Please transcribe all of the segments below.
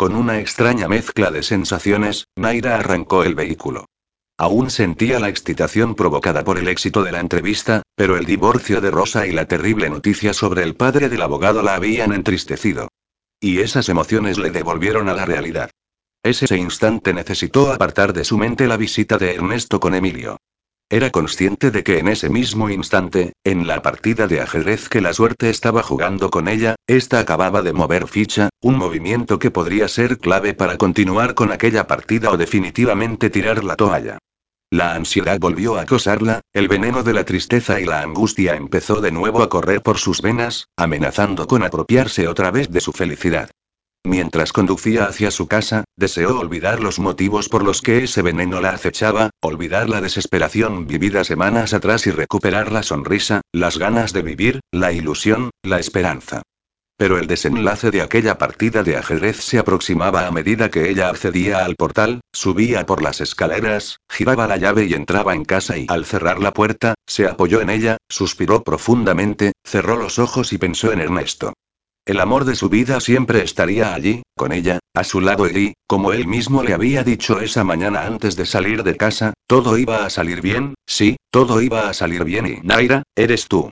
Con una extraña mezcla de sensaciones, Naira arrancó el vehículo. Aún sentía la excitación provocada por el éxito de la entrevista, pero el divorcio de Rosa y la terrible noticia sobre el padre del abogado la habían entristecido. Y esas emociones le devolvieron a la realidad. Ese instante necesitó apartar de su mente la visita de Ernesto con Emilio. Era consciente de que en ese mismo instante, en la partida de ajedrez que la suerte estaba jugando con ella, ésta acababa de mover ficha, un movimiento que podría ser clave para continuar con aquella partida o definitivamente tirar la toalla. La ansiedad volvió a acosarla, el veneno de la tristeza y la angustia empezó de nuevo a correr por sus venas, amenazando con apropiarse otra vez de su felicidad. Mientras conducía hacia su casa, deseó olvidar los motivos por los que ese veneno la acechaba, olvidar la desesperación vivida semanas atrás y recuperar la sonrisa, las ganas de vivir, la ilusión, la esperanza. Pero el desenlace de aquella partida de ajedrez se aproximaba a medida que ella accedía al portal, subía por las escaleras, giraba la llave y entraba en casa y al cerrar la puerta, se apoyó en ella, suspiró profundamente, cerró los ojos y pensó en Ernesto. El amor de su vida siempre estaría allí, con ella, a su lado y, como él mismo le había dicho esa mañana antes de salir de casa, todo iba a salir bien, sí, todo iba a salir bien y Naira, eres tú.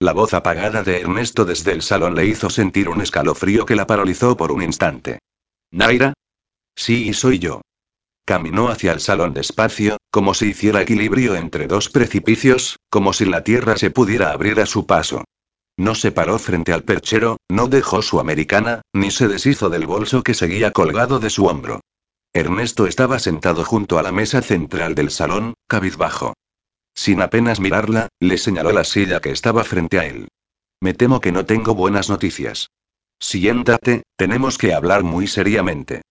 La voz apagada de Ernesto desde el salón le hizo sentir un escalofrío que la paralizó por un instante. ¿Naira? Sí, soy yo. Caminó hacia el salón despacio, como si hiciera equilibrio entre dos precipicios, como si la tierra se pudiera abrir a su paso. No se paró frente al perchero, no dejó su americana, ni se deshizo del bolso que seguía colgado de su hombro. Ernesto estaba sentado junto a la mesa central del salón, cabizbajo. Sin apenas mirarla, le señaló la silla que estaba frente a él. Me temo que no tengo buenas noticias. Siéntate, tenemos que hablar muy seriamente.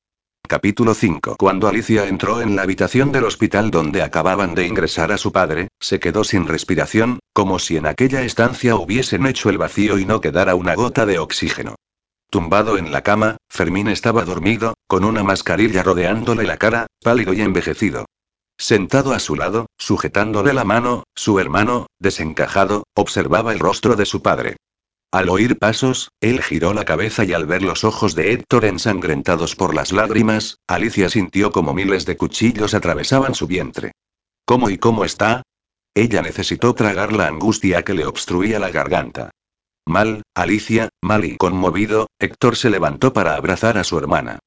Capítulo 5 Cuando Alicia entró en la habitación del hospital donde acababan de ingresar a su padre, se quedó sin respiración, como si en aquella estancia hubiesen hecho el vacío y no quedara una gota de oxígeno. Tumbado en la cama, Fermín estaba dormido, con una mascarilla rodeándole la cara, pálido y envejecido. Sentado a su lado, sujetándole la mano, su hermano, desencajado, observaba el rostro de su padre. Al oír pasos, él giró la cabeza y al ver los ojos de Héctor ensangrentados por las lágrimas, Alicia sintió como miles de cuchillos atravesaban su vientre. ¿Cómo y cómo está? Ella necesitó tragar la angustia que le obstruía la garganta. Mal, Alicia, mal y conmovido, Héctor se levantó para abrazar a su hermana.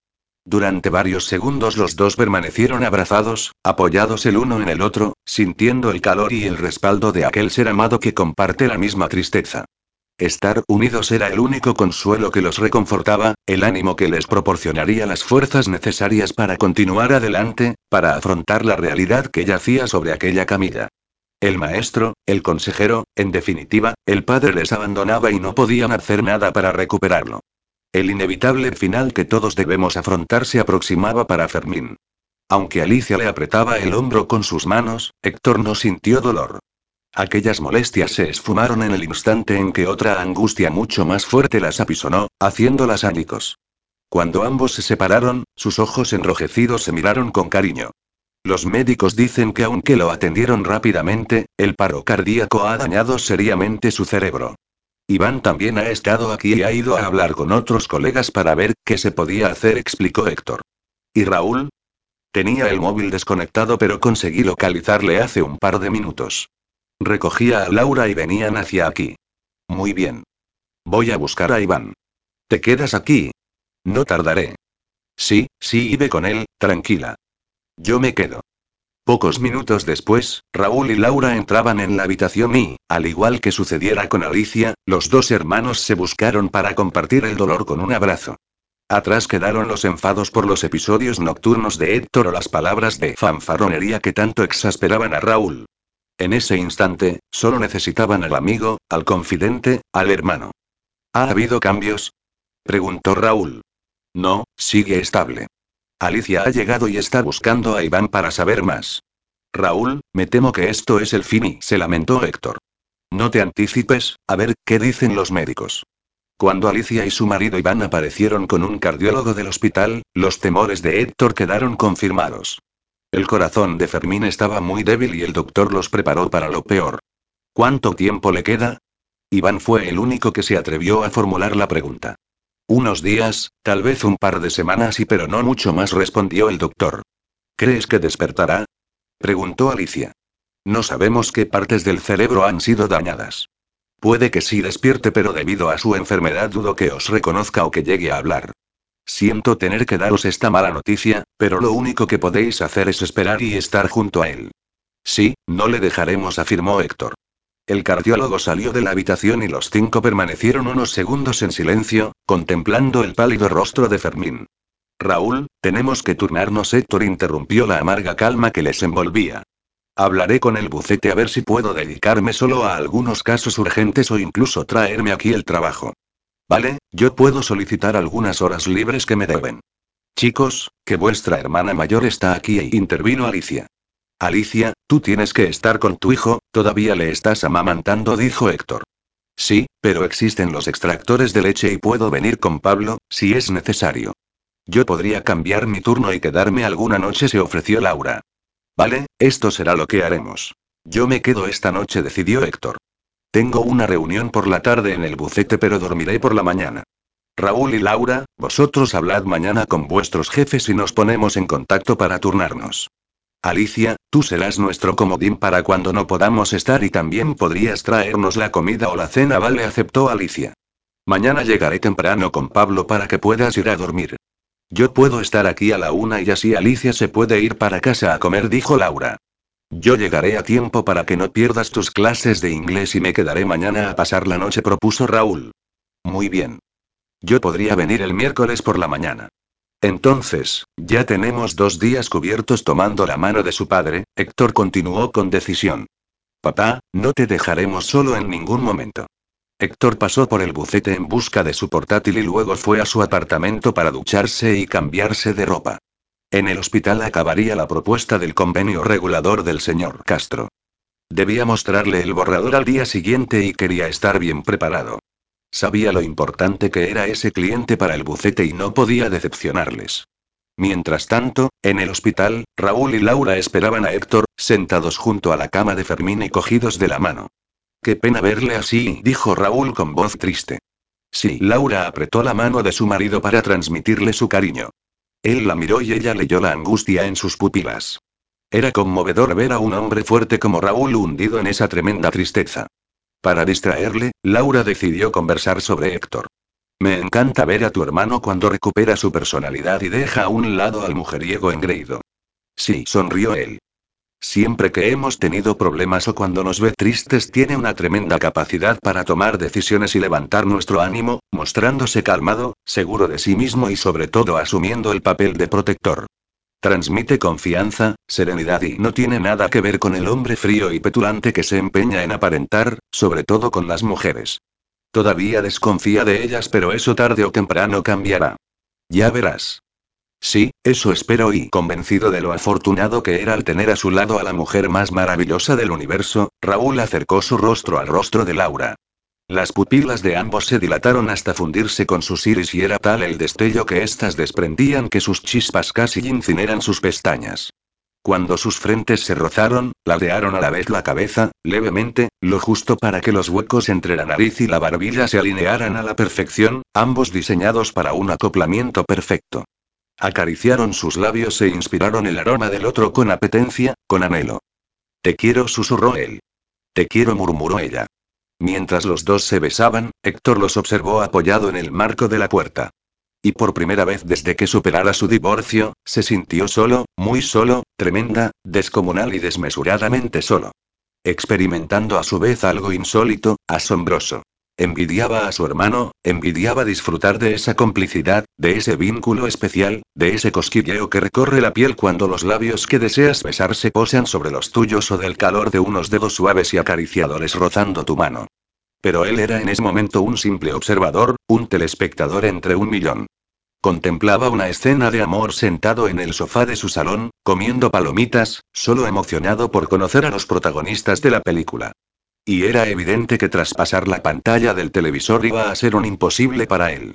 Durante varios segundos los dos permanecieron abrazados, apoyados el uno en el otro, sintiendo el calor y el respaldo de aquel ser amado que comparte la misma tristeza. Estar unidos era el único consuelo que los reconfortaba, el ánimo que les proporcionaría las fuerzas necesarias para continuar adelante, para afrontar la realidad que yacía sobre aquella camilla. El maestro, el consejero, en definitiva, el padre les abandonaba y no podían hacer nada para recuperarlo. El inevitable final que todos debemos afrontar se aproximaba para Fermín. Aunque Alicia le apretaba el hombro con sus manos, Héctor no sintió dolor. Aquellas molestias se esfumaron en el instante en que otra angustia mucho más fuerte las apisonó, haciéndolas ánicos. Cuando ambos se separaron, sus ojos enrojecidos se miraron con cariño. Los médicos dicen que aunque lo atendieron rápidamente, el paro cardíaco ha dañado seriamente su cerebro. Iván también ha estado aquí y ha ido a hablar con otros colegas para ver qué se podía hacer, explicó Héctor. ¿Y Raúl? Tenía el móvil desconectado pero conseguí localizarle hace un par de minutos. Recogía a Laura y venían hacia aquí. Muy bien. Voy a buscar a Iván. ¿Te quedas aquí? No tardaré. Sí, sí, y ve con él, tranquila. Yo me quedo. Pocos minutos después, Raúl y Laura entraban en la habitación y, al igual que sucediera con Alicia, los dos hermanos se buscaron para compartir el dolor con un abrazo. Atrás quedaron los enfados por los episodios nocturnos de Héctor o las palabras de fanfarronería que tanto exasperaban a Raúl. En ese instante, solo necesitaban al amigo, al confidente, al hermano. ¿Ha habido cambios? preguntó Raúl. No, sigue estable. Alicia ha llegado y está buscando a Iván para saber más. Raúl, me temo que esto es el fin y se lamentó Héctor. No te anticipes, a ver qué dicen los médicos. Cuando Alicia y su marido Iván aparecieron con un cardiólogo del hospital, los temores de Héctor quedaron confirmados. El corazón de Fermín estaba muy débil y el doctor los preparó para lo peor. ¿Cuánto tiempo le queda? Iván fue el único que se atrevió a formular la pregunta. Unos días, Tal vez un par de semanas y pero no mucho más, respondió el doctor. ¿Crees que despertará? preguntó Alicia. No sabemos qué partes del cerebro han sido dañadas. Puede que sí despierte, pero debido a su enfermedad dudo que os reconozca o que llegue a hablar. Siento tener que daros esta mala noticia, pero lo único que podéis hacer es esperar y estar junto a él. Sí, no le dejaremos, afirmó Héctor. El cardiólogo salió de la habitación y los cinco permanecieron unos segundos en silencio, contemplando el pálido rostro de Fermín. Raúl, tenemos que turnarnos. Héctor interrumpió la amarga calma que les envolvía. Hablaré con el bucete a ver si puedo dedicarme solo a algunos casos urgentes o incluso traerme aquí el trabajo. Vale, yo puedo solicitar algunas horas libres que me deben. Chicos, que vuestra hermana mayor está aquí e intervino Alicia. Alicia, tú tienes que estar con tu hijo, todavía le estás amamantando, dijo Héctor. Sí, pero existen los extractores de leche y puedo venir con Pablo, si es necesario. Yo podría cambiar mi turno y quedarme alguna noche, se ofreció Laura. Vale, esto será lo que haremos. Yo me quedo esta noche, decidió Héctor. Tengo una reunión por la tarde en el bucete, pero dormiré por la mañana. Raúl y Laura, vosotros hablad mañana con vuestros jefes y nos ponemos en contacto para turnarnos. Alicia, tú serás nuestro comodín para cuando no podamos estar y también podrías traernos la comida o la cena, vale, aceptó Alicia. Mañana llegaré temprano con Pablo para que puedas ir a dormir. Yo puedo estar aquí a la una y así Alicia se puede ir para casa a comer, dijo Laura. Yo llegaré a tiempo para que no pierdas tus clases de inglés y me quedaré mañana a pasar la noche, propuso Raúl. Muy bien. Yo podría venir el miércoles por la mañana. Entonces, ya tenemos dos días cubiertos tomando la mano de su padre, Héctor continuó con decisión. Papá, no te dejaremos solo en ningún momento. Héctor pasó por el bucete en busca de su portátil y luego fue a su apartamento para ducharse y cambiarse de ropa. En el hospital acabaría la propuesta del convenio regulador del señor Castro. Debía mostrarle el borrador al día siguiente y quería estar bien preparado. Sabía lo importante que era ese cliente para el bucete y no podía decepcionarles. Mientras tanto, en el hospital, Raúl y Laura esperaban a Héctor, sentados junto a la cama de Fermín y cogidos de la mano. Qué pena verle así, dijo Raúl con voz triste. Sí, Laura apretó la mano de su marido para transmitirle su cariño. Él la miró y ella leyó la angustia en sus pupilas. Era conmovedor ver a un hombre fuerte como Raúl hundido en esa tremenda tristeza. Para distraerle, Laura decidió conversar sobre Héctor. Me encanta ver a tu hermano cuando recupera su personalidad y deja a un lado al mujeriego engreído. Sí, sonrió él. Siempre que hemos tenido problemas o cuando nos ve tristes tiene una tremenda capacidad para tomar decisiones y levantar nuestro ánimo, mostrándose calmado, seguro de sí mismo y sobre todo asumiendo el papel de protector. Transmite confianza, serenidad y no tiene nada que ver con el hombre frío y petulante que se empeña en aparentar, sobre todo con las mujeres. Todavía desconfía de ellas pero eso tarde o temprano cambiará. Ya verás. Sí, eso espero y convencido de lo afortunado que era al tener a su lado a la mujer más maravillosa del universo, Raúl acercó su rostro al rostro de Laura. Las pupilas de ambos se dilataron hasta fundirse con sus iris y era tal el destello que éstas desprendían que sus chispas casi incineran sus pestañas. Cuando sus frentes se rozaron, ladearon a la vez la cabeza, levemente, lo justo para que los huecos entre la nariz y la barbilla se alinearan a la perfección, ambos diseñados para un acoplamiento perfecto. Acariciaron sus labios e inspiraron el aroma del otro con apetencia, con anhelo. Te quiero, susurró él. Te quiero, murmuró ella. Mientras los dos se besaban, Héctor los observó apoyado en el marco de la puerta. Y por primera vez desde que superara su divorcio, se sintió solo, muy solo, tremenda, descomunal y desmesuradamente solo. Experimentando a su vez algo insólito, asombroso. Envidiaba a su hermano, envidiaba disfrutar de esa complicidad, de ese vínculo especial, de ese cosquilleo que recorre la piel cuando los labios que deseas besar se posan sobre los tuyos o del calor de unos dedos suaves y acariciadores rozando tu mano. Pero él era en ese momento un simple observador, un telespectador entre un millón. Contemplaba una escena de amor sentado en el sofá de su salón, comiendo palomitas, solo emocionado por conocer a los protagonistas de la película. Y era evidente que traspasar la pantalla del televisor iba a ser un imposible para él.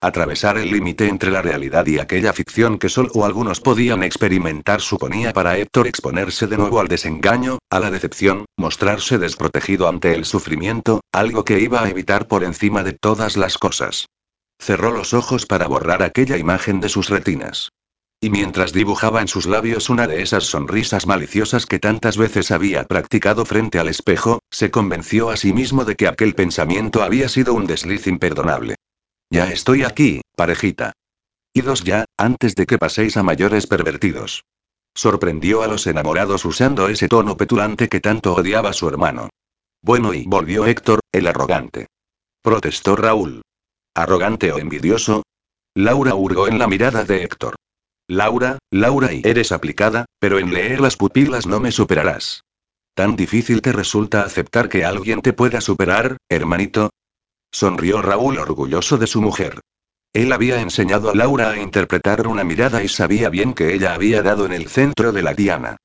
Atravesar el límite entre la realidad y aquella ficción que solo algunos podían experimentar suponía para Héctor exponerse de nuevo al desengaño, a la decepción, mostrarse desprotegido ante el sufrimiento, algo que iba a evitar por encima de todas las cosas. Cerró los ojos para borrar aquella imagen de sus retinas. Y mientras dibujaba en sus labios una de esas sonrisas maliciosas que tantas veces había practicado frente al espejo, se convenció a sí mismo de que aquel pensamiento había sido un desliz imperdonable. Ya estoy aquí, parejita. Idos ya, antes de que paséis a mayores pervertidos. Sorprendió a los enamorados usando ese tono petulante que tanto odiaba su hermano. Bueno, y volvió Héctor, el arrogante. Protestó Raúl. ¿Arrogante o envidioso? Laura hurgó en la mirada de Héctor. Laura, Laura y eres aplicada, pero en leer las pupilas no me superarás. ¿Tan difícil te resulta aceptar que alguien te pueda superar, hermanito? Sonrió Raúl orgulloso de su mujer. Él había enseñado a Laura a interpretar una mirada y sabía bien que ella había dado en el centro de la diana.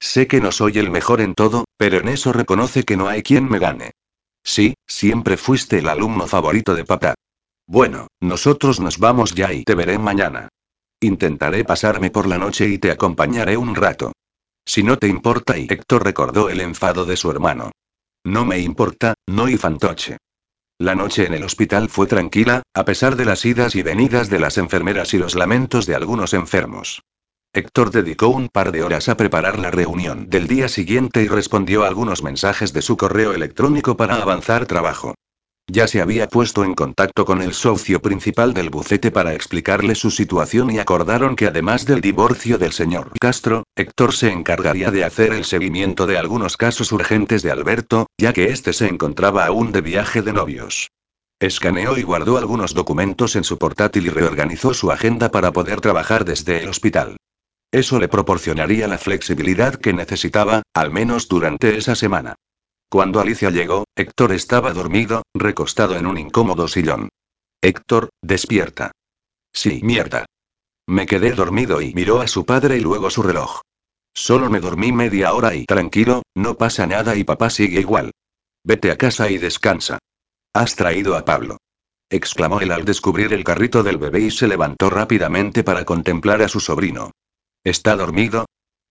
Sé que no soy el mejor en todo, pero en eso reconoce que no hay quien me gane. Sí, siempre fuiste el alumno favorito de papá. Bueno, nosotros nos vamos ya y te veré mañana. Intentaré pasarme por la noche y te acompañaré un rato. Si no te importa y Héctor recordó el enfado de su hermano. No me importa, no y fantoche. La noche en el hospital fue tranquila, a pesar de las idas y venidas de las enfermeras y los lamentos de algunos enfermos. Héctor dedicó un par de horas a preparar la reunión del día siguiente y respondió a algunos mensajes de su correo electrónico para avanzar trabajo. Ya se había puesto en contacto con el socio principal del bucete para explicarle su situación y acordaron que además del divorcio del señor Castro, Héctor se encargaría de hacer el seguimiento de algunos casos urgentes de Alberto, ya que éste se encontraba aún de viaje de novios. Escaneó y guardó algunos documentos en su portátil y reorganizó su agenda para poder trabajar desde el hospital. Eso le proporcionaría la flexibilidad que necesitaba, al menos durante esa semana. Cuando Alicia llegó, Héctor estaba dormido, recostado en un incómodo sillón. Héctor, despierta. Sí, mierda. Me quedé dormido y miró a su padre y luego su reloj. Solo me dormí media hora y tranquilo, no pasa nada y papá sigue igual. Vete a casa y descansa. Has traído a Pablo. exclamó él al descubrir el carrito del bebé y se levantó rápidamente para contemplar a su sobrino. ¿Está dormido?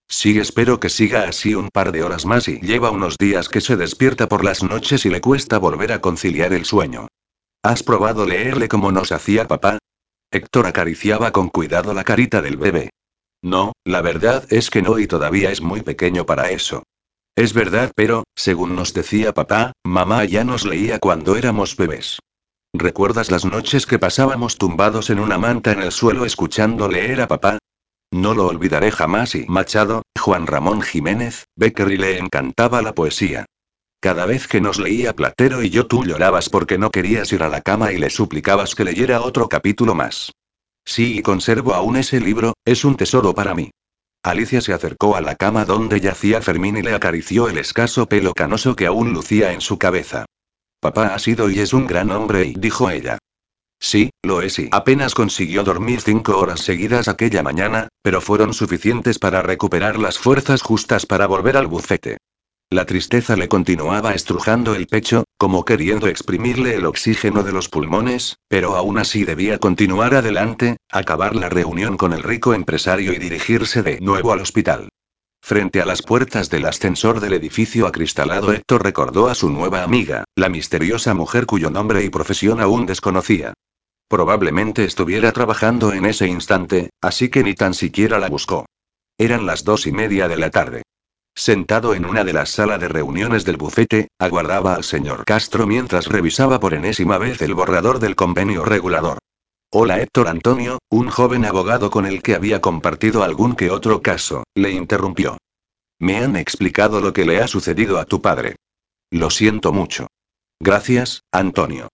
Sí, espero que siga así un par de horas más y lleva unos días que se despierta por las noches y le cuesta volver a conciliar el sueño. ¿Has probado leerle como nos hacía papá? Héctor acariciaba con cuidado la carita del bebé. No, la verdad es que no y todavía es muy pequeño para eso. Es verdad, pero, según nos decía papá, mamá ya nos leía cuando éramos bebés. ¿Recuerdas las noches que pasábamos tumbados en una manta en el suelo escuchando leer a papá? No lo olvidaré jamás y Machado, Juan Ramón Jiménez, Beckery le encantaba la poesía. Cada vez que nos leía Platero y yo tú llorabas porque no querías ir a la cama y le suplicabas que leyera otro capítulo más. Sí, y conservo aún ese libro, es un tesoro para mí. Alicia se acercó a la cama donde yacía Fermín y le acarició el escaso pelo canoso que aún lucía en su cabeza. Papá ha sido y es un gran hombre dijo ella. Sí, lo es y apenas consiguió dormir cinco horas seguidas aquella mañana, pero fueron suficientes para recuperar las fuerzas justas para volver al bufete. La tristeza le continuaba estrujando el pecho, como queriendo exprimirle el oxígeno de los pulmones, pero aún así debía continuar adelante, acabar la reunión con el rico empresario y dirigirse de nuevo al hospital. Frente a las puertas del ascensor del edificio acristalado, Héctor recordó a su nueva amiga, la misteriosa mujer cuyo nombre y profesión aún desconocía. Probablemente estuviera trabajando en ese instante, así que ni tan siquiera la buscó. Eran las dos y media de la tarde. Sentado en una de las salas de reuniones del bufete, aguardaba al señor Castro mientras revisaba por enésima vez el borrador del convenio regulador. Hola Héctor Antonio, un joven abogado con el que había compartido algún que otro caso, le interrumpió. Me han explicado lo que le ha sucedido a tu padre. Lo siento mucho. Gracias, Antonio.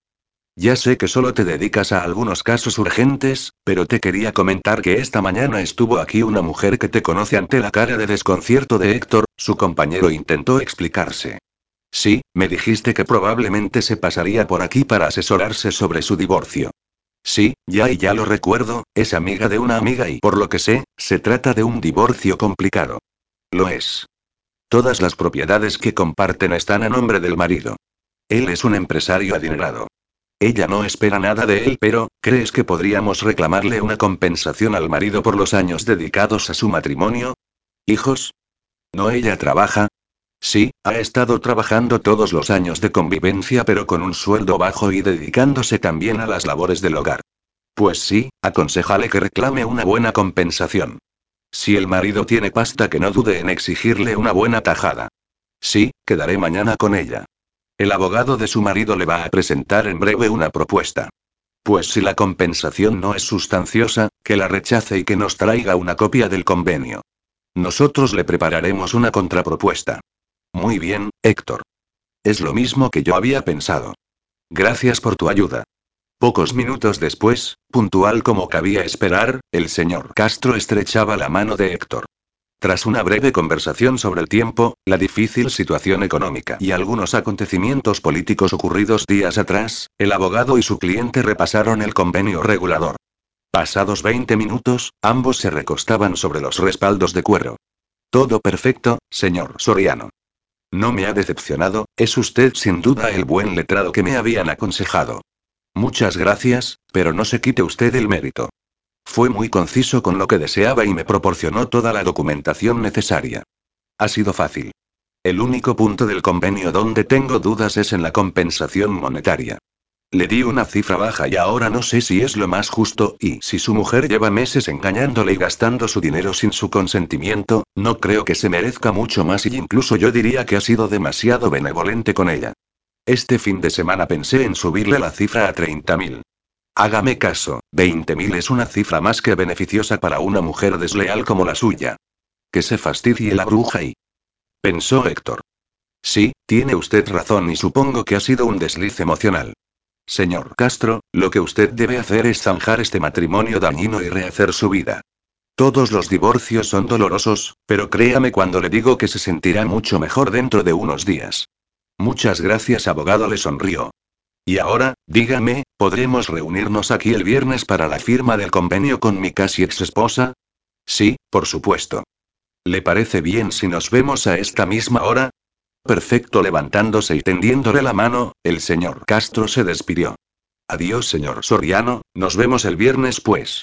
Ya sé que solo te dedicas a algunos casos urgentes, pero te quería comentar que esta mañana estuvo aquí una mujer que te conoce ante la cara de desconcierto de Héctor, su compañero intentó explicarse. Sí, me dijiste que probablemente se pasaría por aquí para asesorarse sobre su divorcio. Sí, ya y ya lo recuerdo, es amiga de una amiga y por lo que sé, se trata de un divorcio complicado. Lo es. Todas las propiedades que comparten están a nombre del marido. Él es un empresario adinerado. Ella no espera nada de él, pero, ¿crees que podríamos reclamarle una compensación al marido por los años dedicados a su matrimonio? ¿Hijos? ¿No ella trabaja? Sí, ha estado trabajando todos los años de convivencia pero con un sueldo bajo y dedicándose también a las labores del hogar. Pues sí, aconsejale que reclame una buena compensación. Si el marido tiene pasta que no dude en exigirle una buena tajada. Sí, quedaré mañana con ella. El abogado de su marido le va a presentar en breve una propuesta. Pues si la compensación no es sustanciosa, que la rechace y que nos traiga una copia del convenio. Nosotros le prepararemos una contrapropuesta. Muy bien, Héctor. Es lo mismo que yo había pensado. Gracias por tu ayuda. Pocos minutos después, puntual como cabía esperar, el señor Castro estrechaba la mano de Héctor. Tras una breve conversación sobre el tiempo, la difícil situación económica y algunos acontecimientos políticos ocurridos días atrás, el abogado y su cliente repasaron el convenio regulador. Pasados 20 minutos, ambos se recostaban sobre los respaldos de cuero. Todo perfecto, señor Soriano. No me ha decepcionado, es usted sin duda el buen letrado que me habían aconsejado. Muchas gracias, pero no se quite usted el mérito. Fue muy conciso con lo que deseaba y me proporcionó toda la documentación necesaria. Ha sido fácil. El único punto del convenio donde tengo dudas es en la compensación monetaria. Le di una cifra baja y ahora no sé si es lo más justo, y si su mujer lleva meses engañándole y gastando su dinero sin su consentimiento, no creo que se merezca mucho más y incluso yo diría que ha sido demasiado benevolente con ella. Este fin de semana pensé en subirle la cifra a 30.000. Hágame caso, 20.000 es una cifra más que beneficiosa para una mujer desleal como la suya. Que se fastidie la bruja y... Pensó Héctor. Sí, tiene usted razón y supongo que ha sido un desliz emocional. Señor Castro, lo que usted debe hacer es zanjar este matrimonio dañino y rehacer su vida. Todos los divorcios son dolorosos, pero créame cuando le digo que se sentirá mucho mejor dentro de unos días. Muchas gracias, abogado, le sonrió. Y ahora, dígame, ¿podremos reunirnos aquí el viernes para la firma del convenio con mi casi ex esposa? Sí, por supuesto. ¿Le parece bien si nos vemos a esta misma hora? Perfecto, levantándose y tendiéndole la mano, el señor Castro se despidió. Adiós, señor Soriano, nos vemos el viernes pues.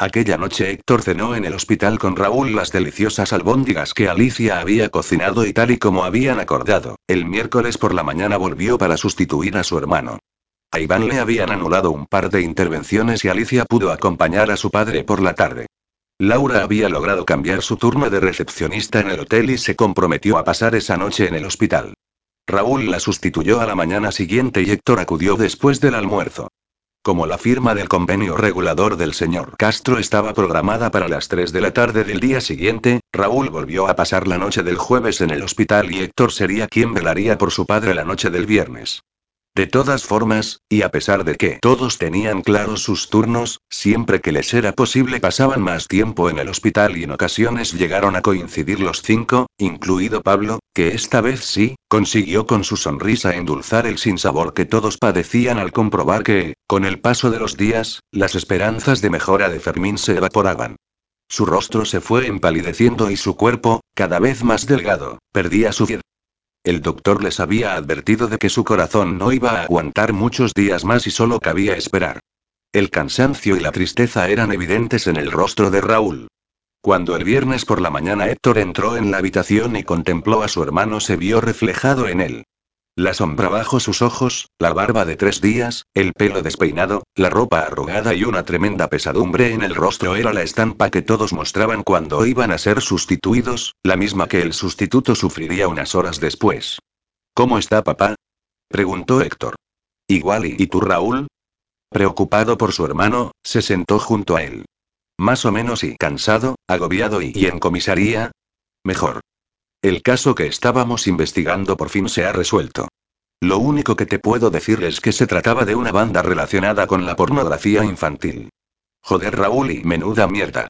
Aquella noche Héctor cenó en el hospital con Raúl las deliciosas albóndigas que Alicia había cocinado y tal y como habían acordado, el miércoles por la mañana volvió para sustituir a su hermano. A Iván le habían anulado un par de intervenciones y Alicia pudo acompañar a su padre por la tarde. Laura había logrado cambiar su turno de recepcionista en el hotel y se comprometió a pasar esa noche en el hospital. Raúl la sustituyó a la mañana siguiente y Héctor acudió después del almuerzo. Como la firma del convenio regulador del señor Castro estaba programada para las 3 de la tarde del día siguiente, Raúl volvió a pasar la noche del jueves en el hospital y Héctor sería quien velaría por su padre la noche del viernes. De todas formas, y a pesar de que todos tenían claros sus turnos, siempre que les era posible pasaban más tiempo en el hospital y en ocasiones llegaron a coincidir los cinco, incluido Pablo, que esta vez sí, consiguió con su sonrisa endulzar el sinsabor que todos padecían al comprobar que, con el paso de los días, las esperanzas de mejora de Fermín se evaporaban. Su rostro se fue empalideciendo y su cuerpo, cada vez más delgado, perdía su. El doctor les había advertido de que su corazón no iba a aguantar muchos días más y solo cabía esperar. El cansancio y la tristeza eran evidentes en el rostro de Raúl. Cuando el viernes por la mañana Héctor entró en la habitación y contempló a su hermano se vio reflejado en él. La sombra bajo sus ojos, la barba de tres días, el pelo despeinado, la ropa arrugada y una tremenda pesadumbre en el rostro era la estampa que todos mostraban cuando iban a ser sustituidos, la misma que el sustituto sufriría unas horas después. ¿Cómo está papá? preguntó Héctor. Igual y, ¿y tú Raúl? Preocupado por su hermano, se sentó junto a él. Más o menos y cansado, agobiado y, ¿y en comisaría? Mejor. El caso que estábamos investigando por fin se ha resuelto. Lo único que te puedo decir es que se trataba de una banda relacionada con la pornografía infantil. Joder Raúl y menuda mierda.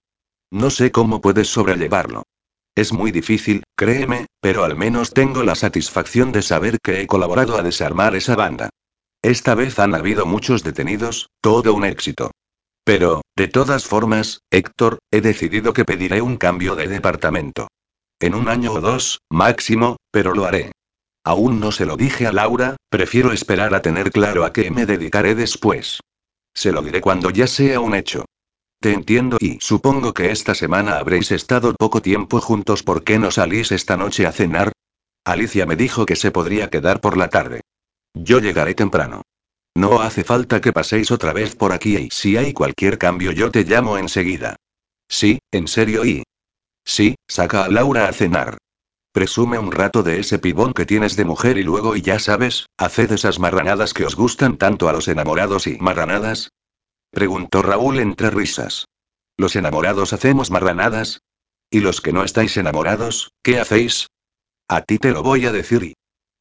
No sé cómo puedes sobrellevarlo. Es muy difícil, créeme, pero al menos tengo la satisfacción de saber que he colaborado a desarmar esa banda. Esta vez han habido muchos detenidos, todo un éxito. Pero, de todas formas, Héctor, he decidido que pediré un cambio de departamento. En un año o dos, máximo, pero lo haré. Aún no se lo dije a Laura, prefiero esperar a tener claro a qué me dedicaré después. Se lo diré cuando ya sea un hecho. Te entiendo y supongo que esta semana habréis estado poco tiempo juntos. ¿Por qué no salís esta noche a cenar? Alicia me dijo que se podría quedar por la tarde. Yo llegaré temprano. No hace falta que paséis otra vez por aquí y si hay cualquier cambio yo te llamo enseguida. Sí, en serio y... Sí, saca a Laura a cenar. Presume un rato de ese pibón que tienes de mujer y luego y ya sabes, haced esas marranadas que os gustan tanto a los enamorados y marranadas. Preguntó Raúl entre risas. ¿Los enamorados hacemos marranadas? ¿Y los que no estáis enamorados, qué hacéis? A ti te lo voy a decir y...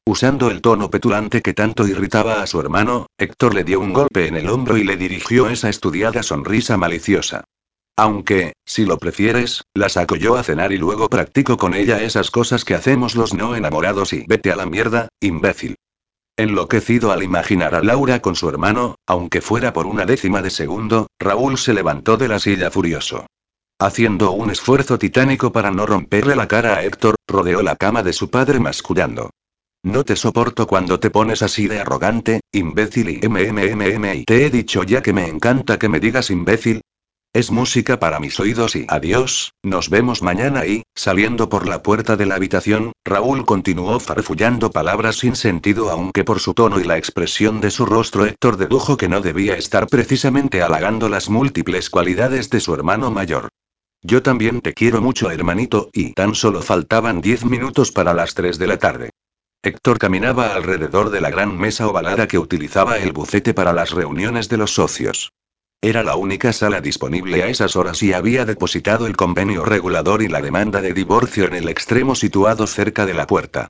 Usando el tono petulante que tanto irritaba a su hermano, Héctor le dio un golpe en el hombro y le dirigió esa estudiada sonrisa maliciosa. Aunque, si lo prefieres, la saco yo a cenar y luego practico con ella esas cosas que hacemos los no enamorados y vete a la mierda, imbécil. Enloquecido al imaginar a Laura con su hermano, aunque fuera por una décima de segundo, Raúl se levantó de la silla furioso. Haciendo un esfuerzo titánico para no romperle la cara a Héctor, rodeó la cama de su padre mascullando. No te soporto cuando te pones así de arrogante, imbécil y mmmmm y te he dicho ya que me encanta que me digas imbécil, es música para mis oídos y adiós, nos vemos mañana y, saliendo por la puerta de la habitación, Raúl continuó farfullando palabras sin sentido aunque por su tono y la expresión de su rostro Héctor dedujo que no debía estar precisamente halagando las múltiples cualidades de su hermano mayor. Yo también te quiero mucho hermanito, y tan solo faltaban diez minutos para las tres de la tarde. Héctor caminaba alrededor de la gran mesa ovalada que utilizaba el bucete para las reuniones de los socios. Era la única sala disponible a esas horas y había depositado el convenio regulador y la demanda de divorcio en el extremo situado cerca de la puerta.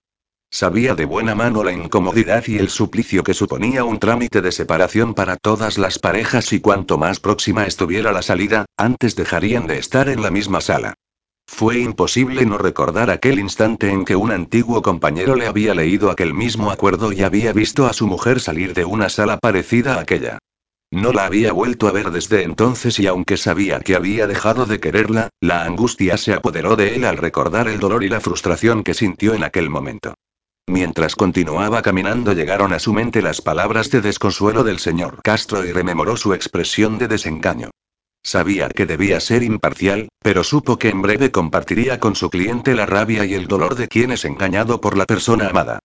Sabía de buena mano la incomodidad y el suplicio que suponía un trámite de separación para todas las parejas y cuanto más próxima estuviera la salida, antes dejarían de estar en la misma sala. Fue imposible no recordar aquel instante en que un antiguo compañero le había leído aquel mismo acuerdo y había visto a su mujer salir de una sala parecida a aquella. No la había vuelto a ver desde entonces y aunque sabía que había dejado de quererla, la angustia se apoderó de él al recordar el dolor y la frustración que sintió en aquel momento. Mientras continuaba caminando llegaron a su mente las palabras de desconsuelo del señor Castro y rememoró su expresión de desengaño. Sabía que debía ser imparcial, pero supo que en breve compartiría con su cliente la rabia y el dolor de quien es engañado por la persona amada.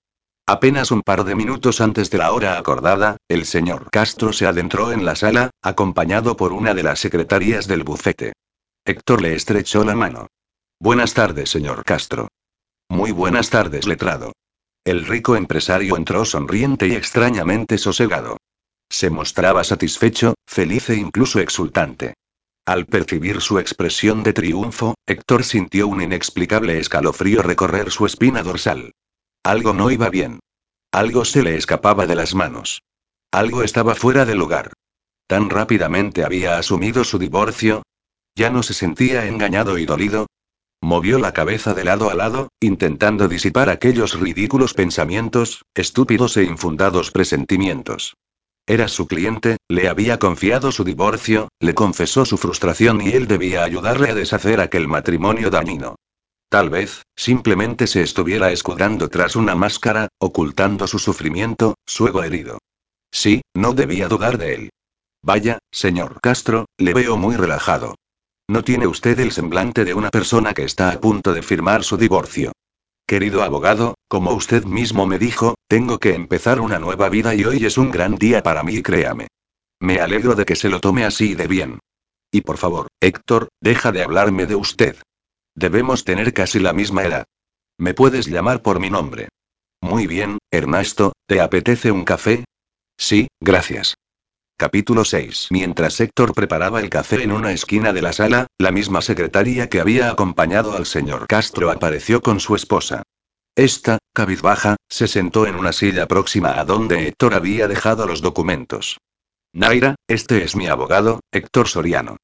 Apenas un par de minutos antes de la hora acordada, el señor Castro se adentró en la sala, acompañado por una de las secretarias del bufete. Héctor le estrechó la mano. Buenas tardes, señor Castro. Muy buenas tardes, letrado. El rico empresario entró sonriente y extrañamente sosegado. Se mostraba satisfecho, feliz e incluso exultante. Al percibir su expresión de triunfo, Héctor sintió un inexplicable escalofrío recorrer su espina dorsal. Algo no iba bien. Algo se le escapaba de las manos. Algo estaba fuera de lugar. Tan rápidamente había asumido su divorcio. Ya no se sentía engañado y dolido. Movió la cabeza de lado a lado, intentando disipar aquellos ridículos pensamientos, estúpidos e infundados presentimientos. Era su cliente, le había confiado su divorcio, le confesó su frustración y él debía ayudarle a deshacer aquel matrimonio dañino. Tal vez, simplemente se estuviera escudando tras una máscara, ocultando su sufrimiento, su ego herido. Sí, no debía dudar de él. Vaya, señor Castro, le veo muy relajado. No tiene usted el semblante de una persona que está a punto de firmar su divorcio. Querido abogado, como usted mismo me dijo, tengo que empezar una nueva vida y hoy es un gran día para mí, créame. Me alegro de que se lo tome así de bien. Y por favor, Héctor, deja de hablarme de usted. Debemos tener casi la misma edad. Me puedes llamar por mi nombre. Muy bien, Ernesto, ¿te apetece un café? Sí, gracias. Capítulo 6. Mientras Héctor preparaba el café en una esquina de la sala, la misma secretaria que había acompañado al señor Castro apareció con su esposa. Esta, cabizbaja, se sentó en una silla próxima a donde Héctor había dejado los documentos. Naira, este es mi abogado, Héctor Soriano.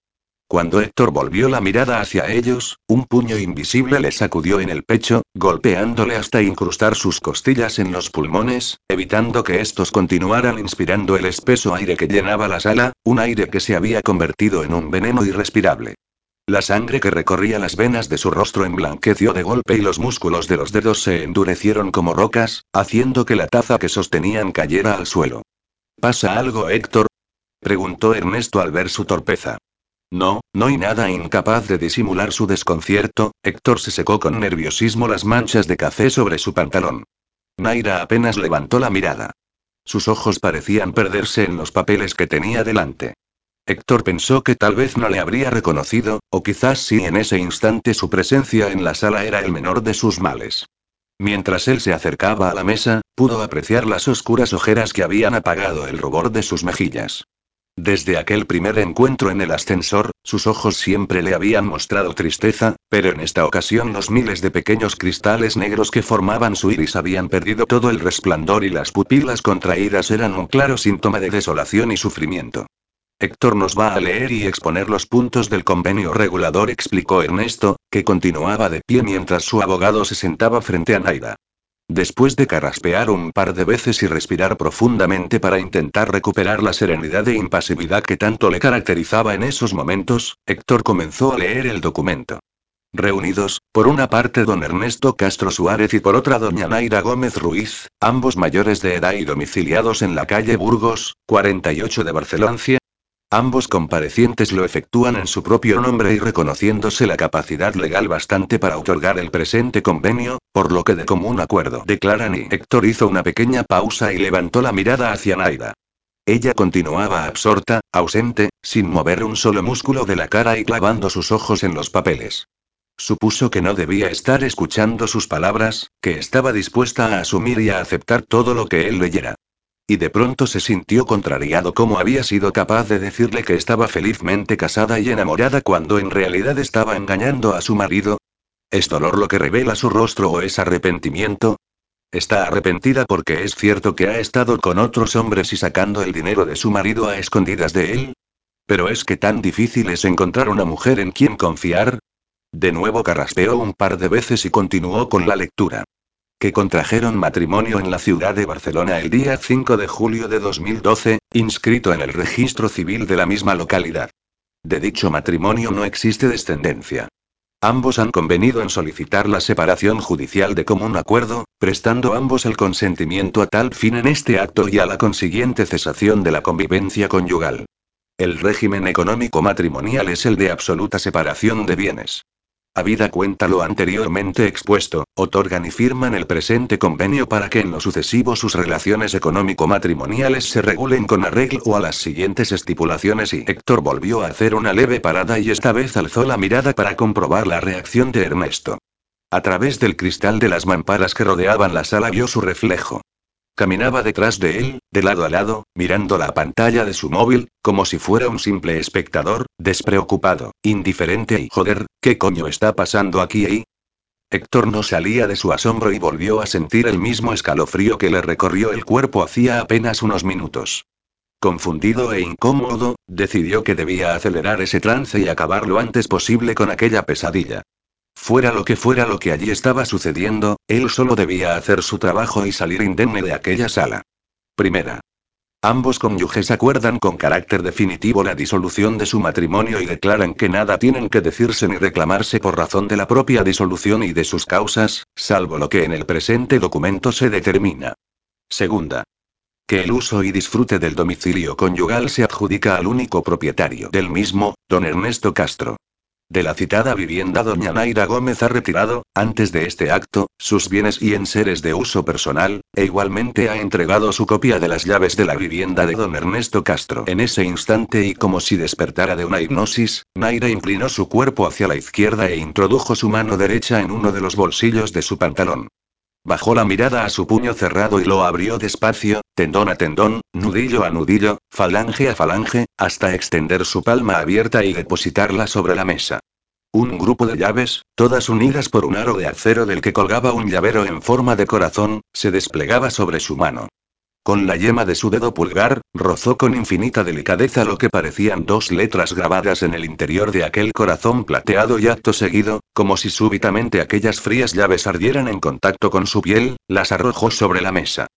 Cuando Héctor volvió la mirada hacia ellos, un puño invisible le sacudió en el pecho, golpeándole hasta incrustar sus costillas en los pulmones, evitando que estos continuaran inspirando el espeso aire que llenaba la sala, un aire que se había convertido en un veneno irrespirable. La sangre que recorría las venas de su rostro emblanqueció de golpe y los músculos de los dedos se endurecieron como rocas, haciendo que la taza que sostenían cayera al suelo. ¿Pasa algo, Héctor? preguntó Ernesto al ver su torpeza. No, no hay nada incapaz de disimular su desconcierto, Héctor se secó con nerviosismo las manchas de café sobre su pantalón. Naira apenas levantó la mirada. Sus ojos parecían perderse en los papeles que tenía delante. Héctor pensó que tal vez no le habría reconocido, o quizás sí en ese instante su presencia en la sala era el menor de sus males. Mientras él se acercaba a la mesa, pudo apreciar las oscuras ojeras que habían apagado el rubor de sus mejillas. Desde aquel primer encuentro en el ascensor, sus ojos siempre le habían mostrado tristeza, pero en esta ocasión los miles de pequeños cristales negros que formaban su iris habían perdido todo el resplandor y las pupilas contraídas eran un claro síntoma de desolación y sufrimiento. Héctor nos va a leer y exponer los puntos del convenio regulador, explicó Ernesto, que continuaba de pie mientras su abogado se sentaba frente a Naida. Después de carraspear un par de veces y respirar profundamente para intentar recuperar la serenidad e impasividad que tanto le caracterizaba en esos momentos, Héctor comenzó a leer el documento. Reunidos, por una parte don Ernesto Castro Suárez y por otra doña Naira Gómez Ruiz, ambos mayores de edad y domiciliados en la calle Burgos, 48 de Barcelona, Ambos comparecientes lo efectúan en su propio nombre y reconociéndose la capacidad legal bastante para otorgar el presente convenio, por lo que de común acuerdo declaran y Héctor hizo una pequeña pausa y levantó la mirada hacia Naida. Ella continuaba absorta, ausente, sin mover un solo músculo de la cara y clavando sus ojos en los papeles. Supuso que no debía estar escuchando sus palabras, que estaba dispuesta a asumir y a aceptar todo lo que él leyera. Y de pronto se sintió contrariado como había sido capaz de decirle que estaba felizmente casada y enamorada cuando en realidad estaba engañando a su marido. ¿Es dolor lo que revela su rostro o es arrepentimiento? Está arrepentida porque es cierto que ha estado con otros hombres y sacando el dinero de su marido a escondidas de él. Pero es que tan difícil es encontrar una mujer en quien confiar. De nuevo carraspeó un par de veces y continuó con la lectura que contrajeron matrimonio en la ciudad de Barcelona el día 5 de julio de 2012, inscrito en el registro civil de la misma localidad. De dicho matrimonio no existe descendencia. Ambos han convenido en solicitar la separación judicial de común acuerdo, prestando ambos el consentimiento a tal fin en este acto y a la consiguiente cesación de la convivencia conyugal. El régimen económico matrimonial es el de absoluta separación de bienes. Habida cuenta lo anteriormente expuesto, otorgan y firman el presente convenio para que en lo sucesivo sus relaciones económico-matrimoniales se regulen con arreglo a las siguientes estipulaciones y Héctor volvió a hacer una leve parada y esta vez alzó la mirada para comprobar la reacción de Ernesto. A través del cristal de las mamparas que rodeaban la sala vio su reflejo. Caminaba detrás de él, de lado a lado, mirando la pantalla de su móvil, como si fuera un simple espectador, despreocupado, indiferente y joder, ¿qué coño está pasando aquí ahí? Héctor no salía de su asombro y volvió a sentir el mismo escalofrío que le recorrió el cuerpo hacía apenas unos minutos. Confundido e incómodo, decidió que debía acelerar ese trance y acabar lo antes posible con aquella pesadilla. Fuera lo que fuera lo que allí estaba sucediendo, él solo debía hacer su trabajo y salir indemne de aquella sala. Primera. Ambos cónyuges acuerdan con carácter definitivo la disolución de su matrimonio y declaran que nada tienen que decirse ni reclamarse por razón de la propia disolución y de sus causas, salvo lo que en el presente documento se determina. Segunda. Que el uso y disfrute del domicilio conyugal se adjudica al único propietario del mismo, don Ernesto Castro. De la citada vivienda doña Naira Gómez ha retirado, antes de este acto, sus bienes y enseres de uso personal, e igualmente ha entregado su copia de las llaves de la vivienda de don Ernesto Castro. En ese instante y como si despertara de una hipnosis, Naira inclinó su cuerpo hacia la izquierda e introdujo su mano derecha en uno de los bolsillos de su pantalón. Bajó la mirada a su puño cerrado y lo abrió despacio, tendón a tendón, nudillo a nudillo, falange a falange, hasta extender su palma abierta y depositarla sobre la mesa. Un grupo de llaves, todas unidas por un aro de acero del que colgaba un llavero en forma de corazón, se desplegaba sobre su mano. Con la yema de su dedo pulgar, rozó con infinita delicadeza lo que parecían dos letras grabadas en el interior de aquel corazón plateado y acto seguido, como si súbitamente aquellas frías llaves ardieran en contacto con su piel, las arrojó sobre la mesa.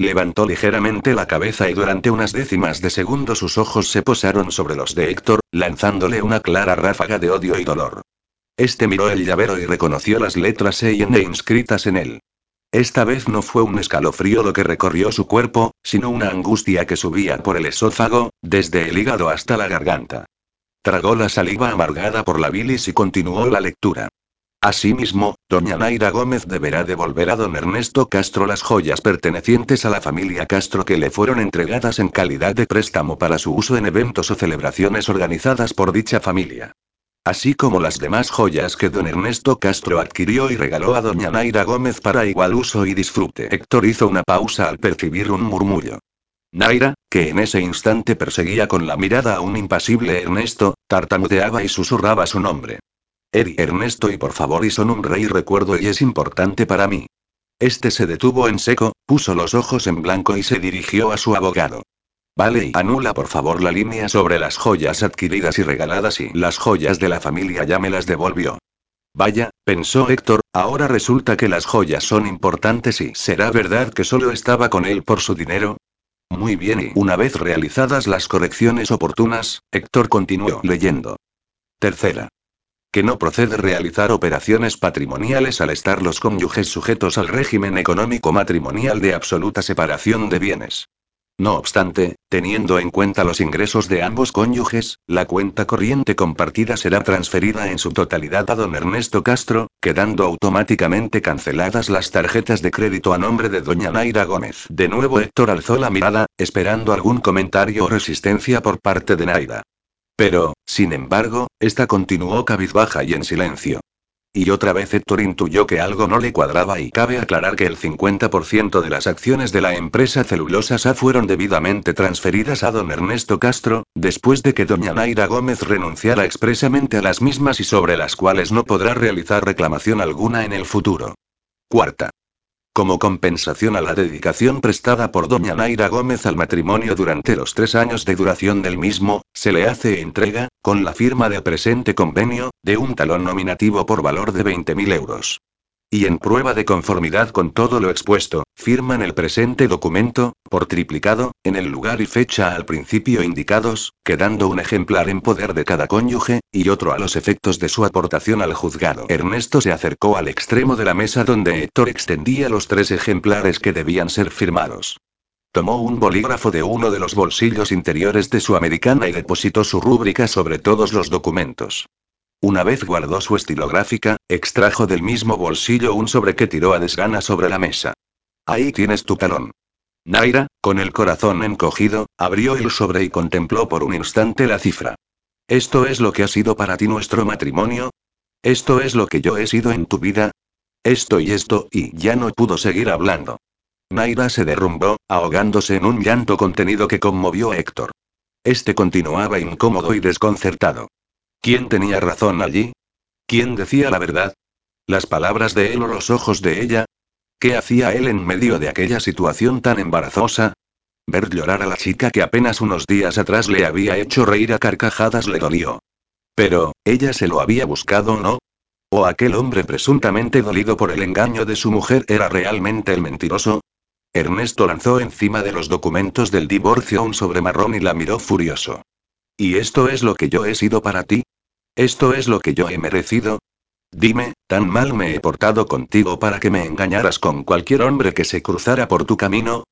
Levantó ligeramente la cabeza y durante unas décimas de segundo sus ojos se posaron sobre los de Héctor, lanzándole una clara ráfaga de odio y dolor. Este miró el llavero y reconoció las letras E y N inscritas en él. Esta vez no fue un escalofrío lo que recorrió su cuerpo, sino una angustia que subía por el esófago, desde el hígado hasta la garganta. Tragó la saliva amargada por la bilis y continuó la lectura. Asimismo, doña Naira Gómez deberá devolver a don Ernesto Castro las joyas pertenecientes a la familia Castro que le fueron entregadas en calidad de préstamo para su uso en eventos o celebraciones organizadas por dicha familia. Así como las demás joyas que don Ernesto Castro adquirió y regaló a doña Naira Gómez para igual uso y disfrute. Héctor hizo una pausa al percibir un murmullo. Naira, que en ese instante perseguía con la mirada a un impasible Ernesto, tartamudeaba y susurraba su nombre. Eri Ernesto y por favor y son un rey recuerdo y es importante para mí. Este se detuvo en seco, puso los ojos en blanco y se dirigió a su abogado. Vale y anula por favor la línea sobre las joyas adquiridas y regaladas y las joyas de la familia ya me las devolvió. Vaya, pensó Héctor, ahora resulta que las joyas son importantes y ¿será verdad que solo estaba con él por su dinero? Muy bien y una vez realizadas las correcciones oportunas, Héctor continuó leyendo. Tercera que no procede realizar operaciones patrimoniales al estar los cónyuges sujetos al régimen económico matrimonial de absoluta separación de bienes. No obstante, teniendo en cuenta los ingresos de ambos cónyuges, la cuenta corriente compartida será transferida en su totalidad a don Ernesto Castro, quedando automáticamente canceladas las tarjetas de crédito a nombre de doña Naira Gómez. De nuevo Héctor alzó la mirada, esperando algún comentario o resistencia por parte de Naira. Pero, sin embargo, esta continuó cabizbaja y en silencio. Y otra vez Héctor intuyó que algo no le cuadraba y cabe aclarar que el 50% de las acciones de la empresa celulosa SA fueron debidamente transferidas a don Ernesto Castro, después de que doña Naira Gómez renunciara expresamente a las mismas y sobre las cuales no podrá realizar reclamación alguna en el futuro. Cuarta. Como compensación a la dedicación prestada por doña Naira Gómez al matrimonio durante los tres años de duración del mismo, se le hace entrega, con la firma del presente convenio, de un talón nominativo por valor de 20.000 euros. Y en prueba de conformidad con todo lo expuesto, firman el presente documento, por triplicado, en el lugar y fecha al principio indicados, quedando un ejemplar en poder de cada cónyuge, y otro a los efectos de su aportación al juzgado. Ernesto se acercó al extremo de la mesa donde Héctor extendía los tres ejemplares que debían ser firmados. Tomó un bolígrafo de uno de los bolsillos interiores de su americana y depositó su rúbrica sobre todos los documentos. Una vez guardó su estilográfica, extrajo del mismo bolsillo un sobre que tiró a desgana sobre la mesa. Ahí tienes tu talón. Naira, con el corazón encogido, abrió el sobre y contempló por un instante la cifra. ¿Esto es lo que ha sido para ti nuestro matrimonio? ¿Esto es lo que yo he sido en tu vida? Esto y esto, y ya no pudo seguir hablando. Naira se derrumbó, ahogándose en un llanto contenido que conmovió a Héctor. Este continuaba incómodo y desconcertado. ¿Quién tenía razón allí? ¿Quién decía la verdad? ¿Las palabras de él o los ojos de ella? ¿Qué hacía él en medio de aquella situación tan embarazosa? Ver llorar a la chica que apenas unos días atrás le había hecho reír a carcajadas le dolió. Pero, ¿ella se lo había buscado o no? ¿O aquel hombre presuntamente dolido por el engaño de su mujer era realmente el mentiroso? Ernesto lanzó encima de los documentos del divorcio un sobre marrón y la miró furioso. ¿Y esto es lo que yo he sido para ti? ¿Esto es lo que yo he merecido? Dime, ¿tan mal me he portado contigo para que me engañaras con cualquier hombre que se cruzara por tu camino?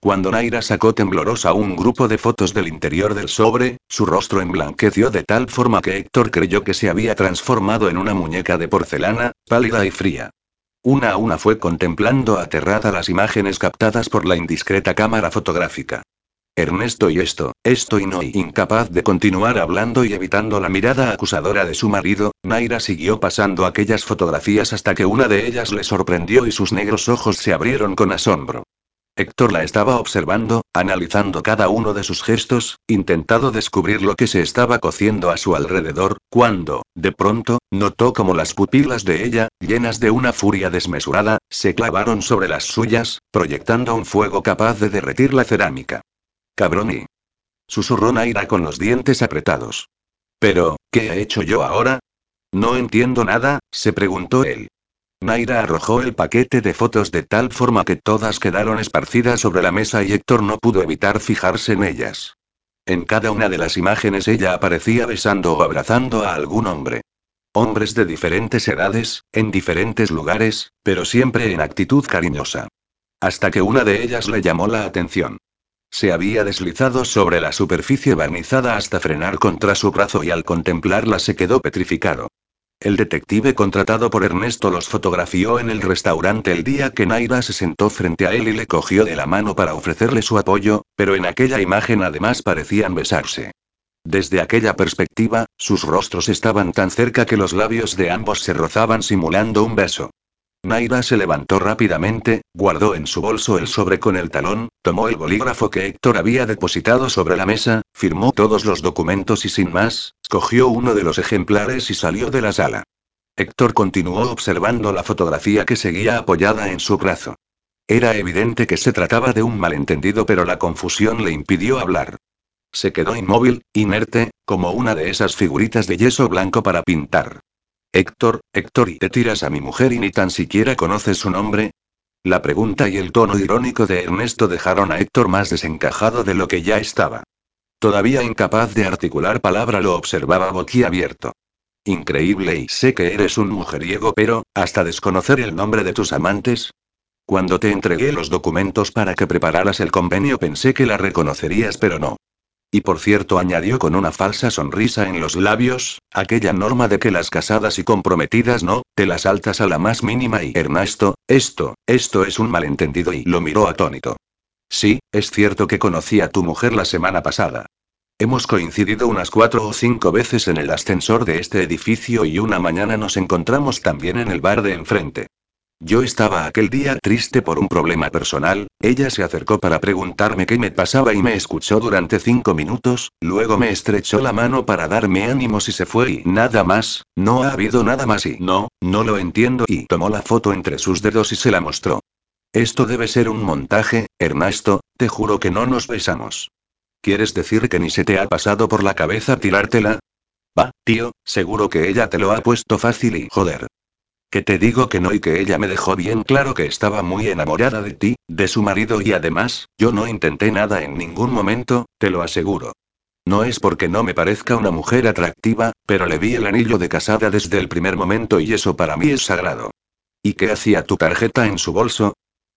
Cuando Naira sacó temblorosa un grupo de fotos del interior del sobre, su rostro emblanqueció de tal forma que Héctor creyó que se había transformado en una muñeca de porcelana, pálida y fría. Una a una fue contemplando aterrada las imágenes captadas por la indiscreta cámara fotográfica. Ernesto y esto, esto y no, y incapaz de continuar hablando y evitando la mirada acusadora de su marido, Naira siguió pasando aquellas fotografías hasta que una de ellas le sorprendió y sus negros ojos se abrieron con asombro. Héctor la estaba observando, analizando cada uno de sus gestos, intentando descubrir lo que se estaba cociendo a su alrededor, cuando, de pronto, notó como las pupilas de ella, llenas de una furia desmesurada, se clavaron sobre las suyas, proyectando un fuego capaz de derretir la cerámica. Cabrón y. Susurró Naira con los dientes apretados. Pero, ¿qué he hecho yo ahora? No entiendo nada, se preguntó él. Naira arrojó el paquete de fotos de tal forma que todas quedaron esparcidas sobre la mesa y Héctor no pudo evitar fijarse en ellas. En cada una de las imágenes ella aparecía besando o abrazando a algún hombre. Hombres de diferentes edades, en diferentes lugares, pero siempre en actitud cariñosa. Hasta que una de ellas le llamó la atención. Se había deslizado sobre la superficie barnizada hasta frenar contra su brazo y al contemplarla se quedó petrificado. El detective contratado por Ernesto los fotografió en el restaurante el día que Naira se sentó frente a él y le cogió de la mano para ofrecerle su apoyo, pero en aquella imagen además parecían besarse. Desde aquella perspectiva, sus rostros estaban tan cerca que los labios de ambos se rozaban simulando un beso. Naira se levantó rápidamente, guardó en su bolso el sobre con el talón, tomó el bolígrafo que Héctor había depositado sobre la mesa, firmó todos los documentos y sin más, cogió uno de los ejemplares y salió de la sala. Héctor continuó observando la fotografía que seguía apoyada en su brazo. Era evidente que se trataba de un malentendido pero la confusión le impidió hablar. Se quedó inmóvil, inerte, como una de esas figuritas de yeso blanco para pintar. Héctor, Héctor, ¿y te tiras a mi mujer y ni tan siquiera conoces su nombre? La pregunta y el tono irónico de Ernesto dejaron a Héctor más desencajado de lo que ya estaba. Todavía incapaz de articular palabra lo observaba boquiabierto. Increíble y sé que eres un mujeriego, pero, hasta desconocer el nombre de tus amantes. Cuando te entregué los documentos para que prepararas el convenio pensé que la reconocerías, pero no. Y por cierto, añadió con una falsa sonrisa en los labios, aquella norma de que las casadas y comprometidas no, te las saltas a la más mínima y Ernesto, esto, esto es un malentendido y lo miró atónito. Sí, es cierto que conocí a tu mujer la semana pasada. Hemos coincidido unas cuatro o cinco veces en el ascensor de este edificio y una mañana nos encontramos también en el bar de enfrente. Yo estaba aquel día triste por un problema personal, ella se acercó para preguntarme qué me pasaba y me escuchó durante cinco minutos, luego me estrechó la mano para darme ánimos y se fue y nada más, no ha habido nada más y no, no lo entiendo y tomó la foto entre sus dedos y se la mostró. Esto debe ser un montaje, Ernesto, te juro que no nos besamos. ¿Quieres decir que ni se te ha pasado por la cabeza tirártela? Va, tío, seguro que ella te lo ha puesto fácil y joder. Que te digo que no y que ella me dejó bien claro que estaba muy enamorada de ti, de su marido y además, yo no intenté nada en ningún momento, te lo aseguro. No es porque no me parezca una mujer atractiva, pero le vi el anillo de casada desde el primer momento y eso para mí es sagrado. ¿Y qué hacía tu tarjeta en su bolso?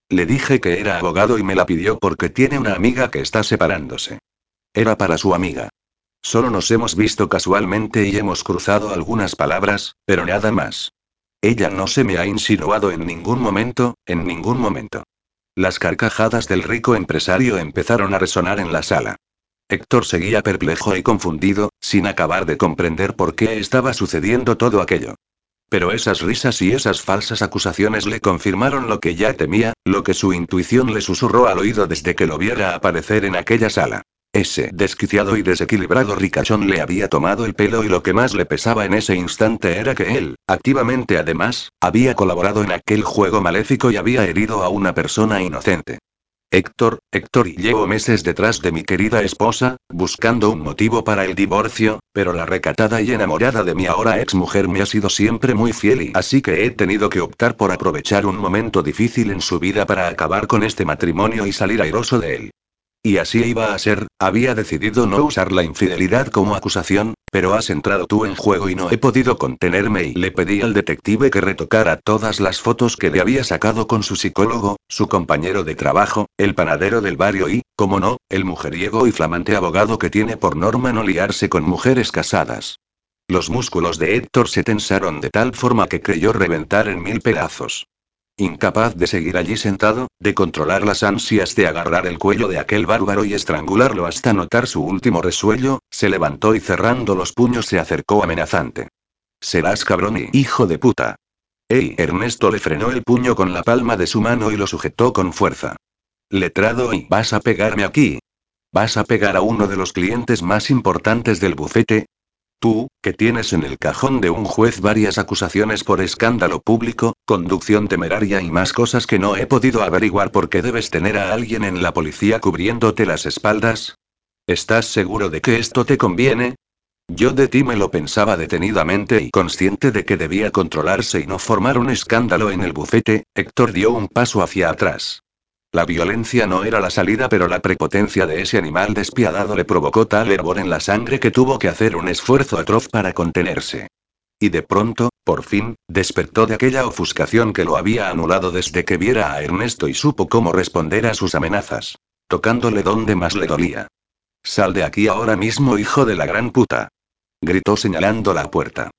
Le dije que era abogado y me la pidió porque tiene una amiga que está separándose. Era para su amiga. Solo nos hemos visto casualmente y hemos cruzado algunas palabras, pero nada más. Ella no se me ha insinuado en ningún momento, en ningún momento. Las carcajadas del rico empresario empezaron a resonar en la sala. Héctor seguía perplejo y confundido, sin acabar de comprender por qué estaba sucediendo todo aquello. Pero esas risas y esas falsas acusaciones le confirmaron lo que ya temía, lo que su intuición le susurró al oído desde que lo viera aparecer en aquella sala. Ese desquiciado y desequilibrado ricachón le había tomado el pelo y lo que más le pesaba en ese instante era que él, activamente además, había colaborado en aquel juego maléfico y había herido a una persona inocente. Héctor, Héctor y llevo meses detrás de mi querida esposa, buscando un motivo para el divorcio, pero la recatada y enamorada de mi ahora ex mujer me ha sido siempre muy fiel y así que he tenido que optar por aprovechar un momento difícil en su vida para acabar con este matrimonio y salir airoso de él. Y así iba a ser, había decidido no usar la infidelidad como acusación, pero has entrado tú en juego y no he podido contenerme y le pedí al detective que retocara todas las fotos que le había sacado con su psicólogo, su compañero de trabajo, el panadero del barrio y, como no, el mujeriego y flamante abogado que tiene por norma no liarse con mujeres casadas. Los músculos de Héctor se tensaron de tal forma que creyó reventar en mil pedazos. Incapaz de seguir allí sentado, de controlar las ansias de agarrar el cuello de aquel bárbaro y estrangularlo hasta notar su último resuello, se levantó y cerrando los puños se acercó amenazante. Serás cabrón y hijo de puta. ¡Ey! Ernesto le frenó el puño con la palma de su mano y lo sujetó con fuerza. Letrado y vas a pegarme aquí. ¿Vas a pegar a uno de los clientes más importantes del bufete? Tú, que tienes en el cajón de un juez varias acusaciones por escándalo público, conducción temeraria y más cosas que no he podido averiguar porque debes tener a alguien en la policía cubriéndote las espaldas. ¿Estás seguro de que esto te conviene? Yo de ti me lo pensaba detenidamente y consciente de que debía controlarse y no formar un escándalo en el bufete, Héctor dio un paso hacia atrás. La violencia no era la salida, pero la prepotencia de ese animal despiadado le provocó tal hervor en la sangre que tuvo que hacer un esfuerzo atroz para contenerse. Y de pronto, por fin, despertó de aquella ofuscación que lo había anulado desde que viera a Ernesto y supo cómo responder a sus amenazas. Tocándole donde más le dolía. Sal de aquí ahora mismo, hijo de la gran puta. Gritó señalando la puerta.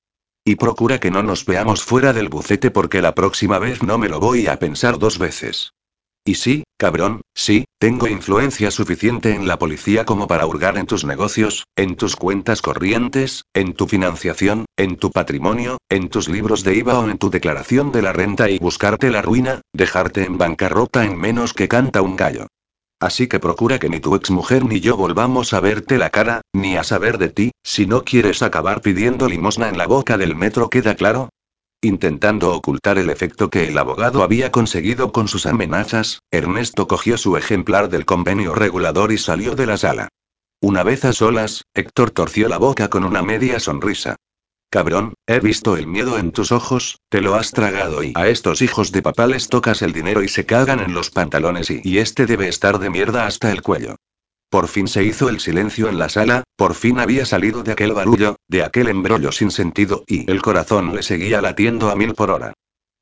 Y procura que no nos veamos fuera del bucete porque la próxima vez no me lo voy a pensar dos veces. Y sí, cabrón, sí, tengo influencia suficiente en la policía como para hurgar en tus negocios, en tus cuentas corrientes, en tu financiación, en tu patrimonio, en tus libros de IVA o en tu declaración de la renta y buscarte la ruina, dejarte en bancarrota en menos que canta un gallo. Así que procura que ni tu exmujer ni yo volvamos a verte la cara, ni a saber de ti, si no quieres acabar pidiendo limosna en la boca del metro, ¿queda claro? Intentando ocultar el efecto que el abogado había conseguido con sus amenazas, Ernesto cogió su ejemplar del convenio regulador y salió de la sala. Una vez a solas, Héctor torció la boca con una media sonrisa. Cabrón, he visto el miedo en tus ojos, te lo has tragado y a estos hijos de papá les tocas el dinero y se cagan en los pantalones y, y este debe estar de mierda hasta el cuello. Por fin se hizo el silencio en la sala, por fin había salido de aquel barullo, de aquel embrollo sin sentido, y el corazón le seguía latiendo a mil por hora.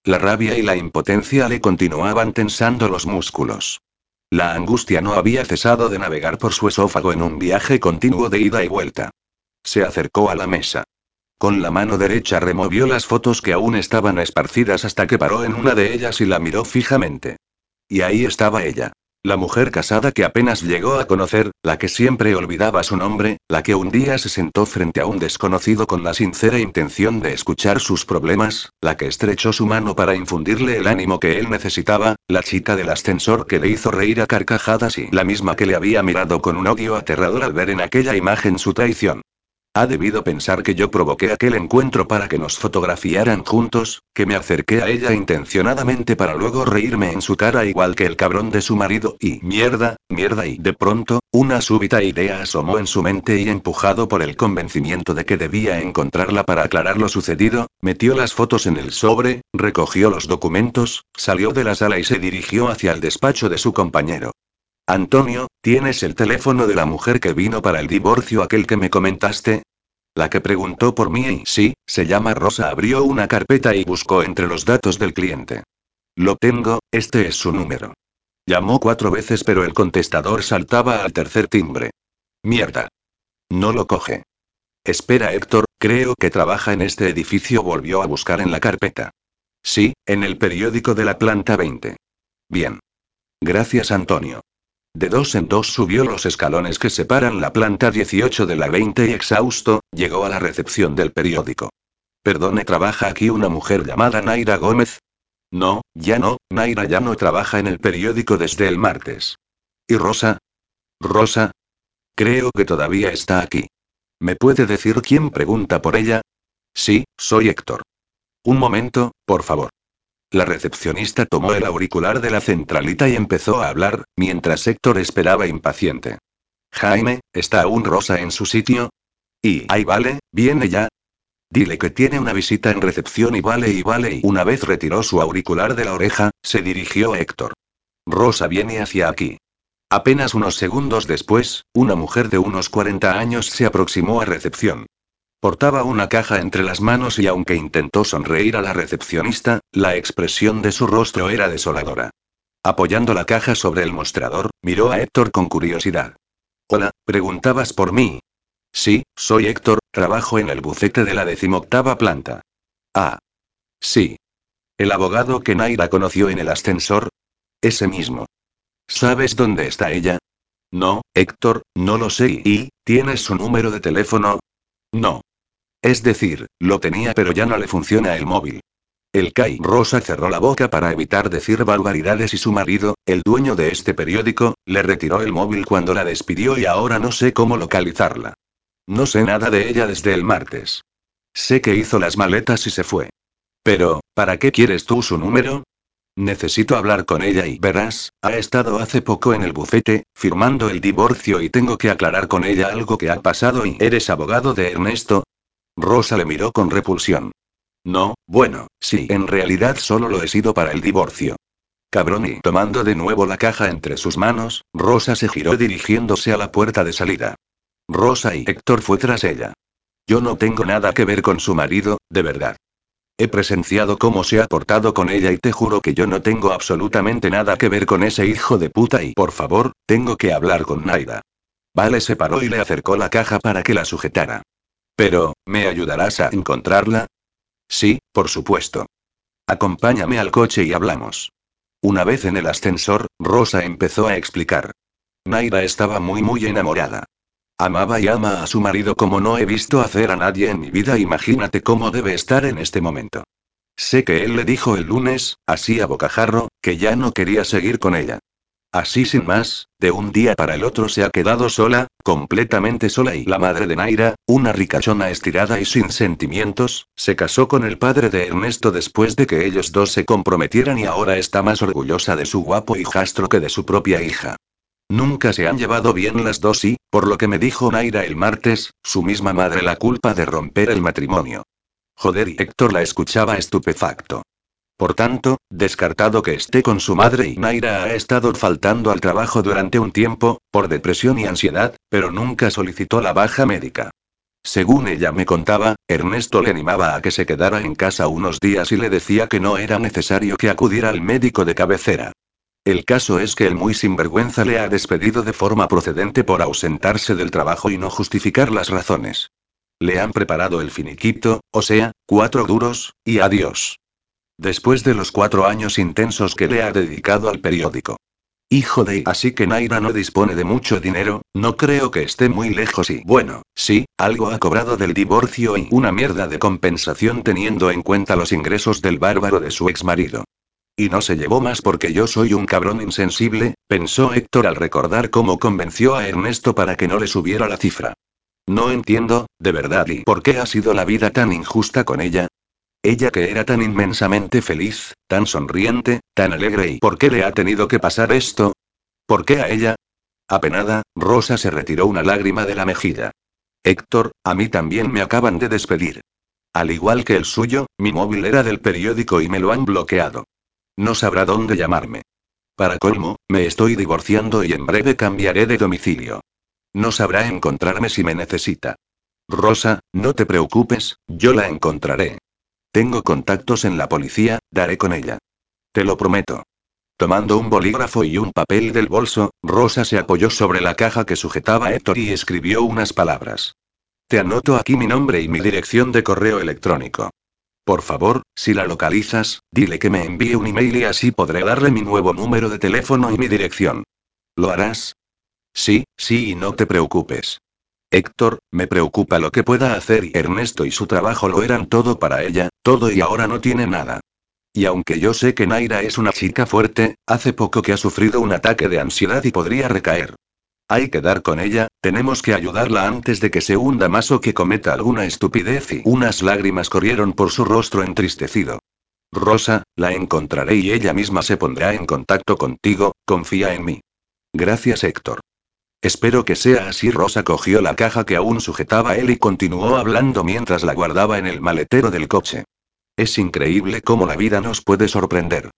La rabia y la impotencia le continuaban tensando los músculos. La angustia no había cesado de navegar por su esófago en un viaje continuo de ida y vuelta. Se acercó a la mesa. Con la mano derecha removió las fotos que aún estaban esparcidas hasta que paró en una de ellas y la miró fijamente. Y ahí estaba ella. La mujer casada que apenas llegó a conocer, la que siempre olvidaba su nombre, la que un día se sentó frente a un desconocido con la sincera intención de escuchar sus problemas, la que estrechó su mano para infundirle el ánimo que él necesitaba, la chica del ascensor que le hizo reír a carcajadas y la misma que le había mirado con un odio aterrador al ver en aquella imagen su traición. Ha debido pensar que yo provoqué aquel encuentro para que nos fotografiaran juntos, que me acerqué a ella intencionadamente para luego reírme en su cara igual que el cabrón de su marido y mierda, mierda y de pronto, una súbita idea asomó en su mente y empujado por el convencimiento de que debía encontrarla para aclarar lo sucedido, metió las fotos en el sobre, recogió los documentos, salió de la sala y se dirigió hacia el despacho de su compañero. Antonio, ¿tienes el teléfono de la mujer que vino para el divorcio aquel que me comentaste? La que preguntó por mí y sí, se llama Rosa. Abrió una carpeta y buscó entre los datos del cliente. Lo tengo, este es su número. Llamó cuatro veces pero el contestador saltaba al tercer timbre. Mierda. No lo coge. Espera Héctor, creo que trabaja en este edificio. Volvió a buscar en la carpeta. Sí, en el periódico de la planta 20. Bien. Gracias Antonio. De dos en dos subió los escalones que separan la planta 18 de la 20 y exhausto, llegó a la recepción del periódico. Perdone, ¿trabaja aquí una mujer llamada Naira Gómez? No, ya no, Naira ya no trabaja en el periódico desde el martes. ¿Y Rosa? ¿Rosa? Creo que todavía está aquí. ¿Me puede decir quién pregunta por ella? Sí, soy Héctor. Un momento, por favor. La recepcionista tomó el auricular de la centralita y empezó a hablar, mientras Héctor esperaba impaciente. Jaime, ¿está aún Rosa en su sitio? Y, ay vale, viene ya. Dile que tiene una visita en recepción y vale y vale y una vez retiró su auricular de la oreja, se dirigió a Héctor. Rosa viene hacia aquí. Apenas unos segundos después, una mujer de unos 40 años se aproximó a recepción. Portaba una caja entre las manos y aunque intentó sonreír a la recepcionista, la expresión de su rostro era desoladora. Apoyando la caja sobre el mostrador, miró a Héctor con curiosidad. Hola, ¿preguntabas por mí? Sí, soy Héctor, trabajo en el bucete de la decimoctava planta. Ah. Sí. ¿El abogado que Naira conoció en el ascensor? Ese mismo. ¿Sabes dónde está ella? No, Héctor, no lo sé. ¿Y, tienes su número de teléfono? No. Es decir, lo tenía pero ya no le funciona el móvil. El Kai Rosa cerró la boca para evitar decir barbaridades y su marido, el dueño de este periódico, le retiró el móvil cuando la despidió y ahora no sé cómo localizarla. No sé nada de ella desde el martes. Sé que hizo las maletas y se fue. Pero, ¿para qué quieres tú su número? Necesito hablar con ella y verás, ha estado hace poco en el bufete, firmando el divorcio y tengo que aclarar con ella algo que ha pasado y eres abogado de Ernesto, Rosa le miró con repulsión. No, bueno, sí, en realidad solo lo he sido para el divorcio. Cabrón y tomando de nuevo la caja entre sus manos, Rosa se giró dirigiéndose a la puerta de salida. Rosa y Héctor fue tras ella. Yo no tengo nada que ver con su marido, de verdad. He presenciado cómo se ha portado con ella y te juro que yo no tengo absolutamente nada que ver con ese hijo de puta y por favor, tengo que hablar con Naida. Vale se paró y le acercó la caja para que la sujetara. Pero, ¿me ayudarás a encontrarla? Sí, por supuesto. Acompáñame al coche y hablamos. Una vez en el ascensor, Rosa empezó a explicar. Naira estaba muy muy enamorada. Amaba y ama a su marido como no he visto hacer a nadie en mi vida. Imagínate cómo debe estar en este momento. Sé que él le dijo el lunes, así a bocajarro, que ya no quería seguir con ella. Así sin más, de un día para el otro se ha quedado sola, completamente sola y la madre de Naira, una ricachona estirada y sin sentimientos, se casó con el padre de Ernesto después de que ellos dos se comprometieran y ahora está más orgullosa de su guapo hijastro que de su propia hija. Nunca se han llevado bien las dos y, por lo que me dijo Naira el martes, su misma madre la culpa de romper el matrimonio. Joder y Héctor la escuchaba estupefacto. Por tanto, descartado que esté con su madre y Naira ha estado faltando al trabajo durante un tiempo, por depresión y ansiedad, pero nunca solicitó la baja médica. Según ella me contaba, Ernesto le animaba a que se quedara en casa unos días y le decía que no era necesario que acudiera al médico de cabecera. El caso es que el muy sinvergüenza le ha despedido de forma procedente por ausentarse del trabajo y no justificar las razones. Le han preparado el finiquito, o sea, cuatro duros, y adiós. Después de los cuatro años intensos que le ha dedicado al periódico. Hijo de... Así que Naira no dispone de mucho dinero, no creo que esté muy lejos y... Bueno, sí, algo ha cobrado del divorcio y una mierda de compensación teniendo en cuenta los ingresos del bárbaro de su ex marido. Y no se llevó más porque yo soy un cabrón insensible, pensó Héctor al recordar cómo convenció a Ernesto para que no le subiera la cifra. No entiendo, de verdad, y por qué ha sido la vida tan injusta con ella, ella que era tan inmensamente feliz, tan sonriente, tan alegre y ¿por qué le ha tenido que pasar esto? ¿Por qué a ella? Apenada, Rosa se retiró una lágrima de la mejilla. Héctor, a mí también me acaban de despedir. Al igual que el suyo, mi móvil era del periódico y me lo han bloqueado. No sabrá dónde llamarme. Para colmo, me estoy divorciando y en breve cambiaré de domicilio. No sabrá encontrarme si me necesita. Rosa, no te preocupes, yo la encontraré. Tengo contactos en la policía, daré con ella. Te lo prometo. Tomando un bolígrafo y un papel del bolso, Rosa se apoyó sobre la caja que sujetaba a Héctor y escribió unas palabras. Te anoto aquí mi nombre y mi dirección de correo electrónico. Por favor, si la localizas, dile que me envíe un email y así podré darle mi nuevo número de teléfono y mi dirección. ¿Lo harás? Sí, sí y no te preocupes. Héctor, me preocupa lo que pueda hacer y Ernesto y su trabajo lo eran todo para ella, todo y ahora no tiene nada. Y aunque yo sé que Naira es una chica fuerte, hace poco que ha sufrido un ataque de ansiedad y podría recaer. Hay que dar con ella, tenemos que ayudarla antes de que se hunda más o que cometa alguna estupidez y unas lágrimas corrieron por su rostro entristecido. Rosa, la encontraré y ella misma se pondrá en contacto contigo, confía en mí. Gracias Héctor. Espero que sea así. Rosa cogió la caja que aún sujetaba él y continuó hablando mientras la guardaba en el maletero del coche. Es increíble cómo la vida nos puede sorprender.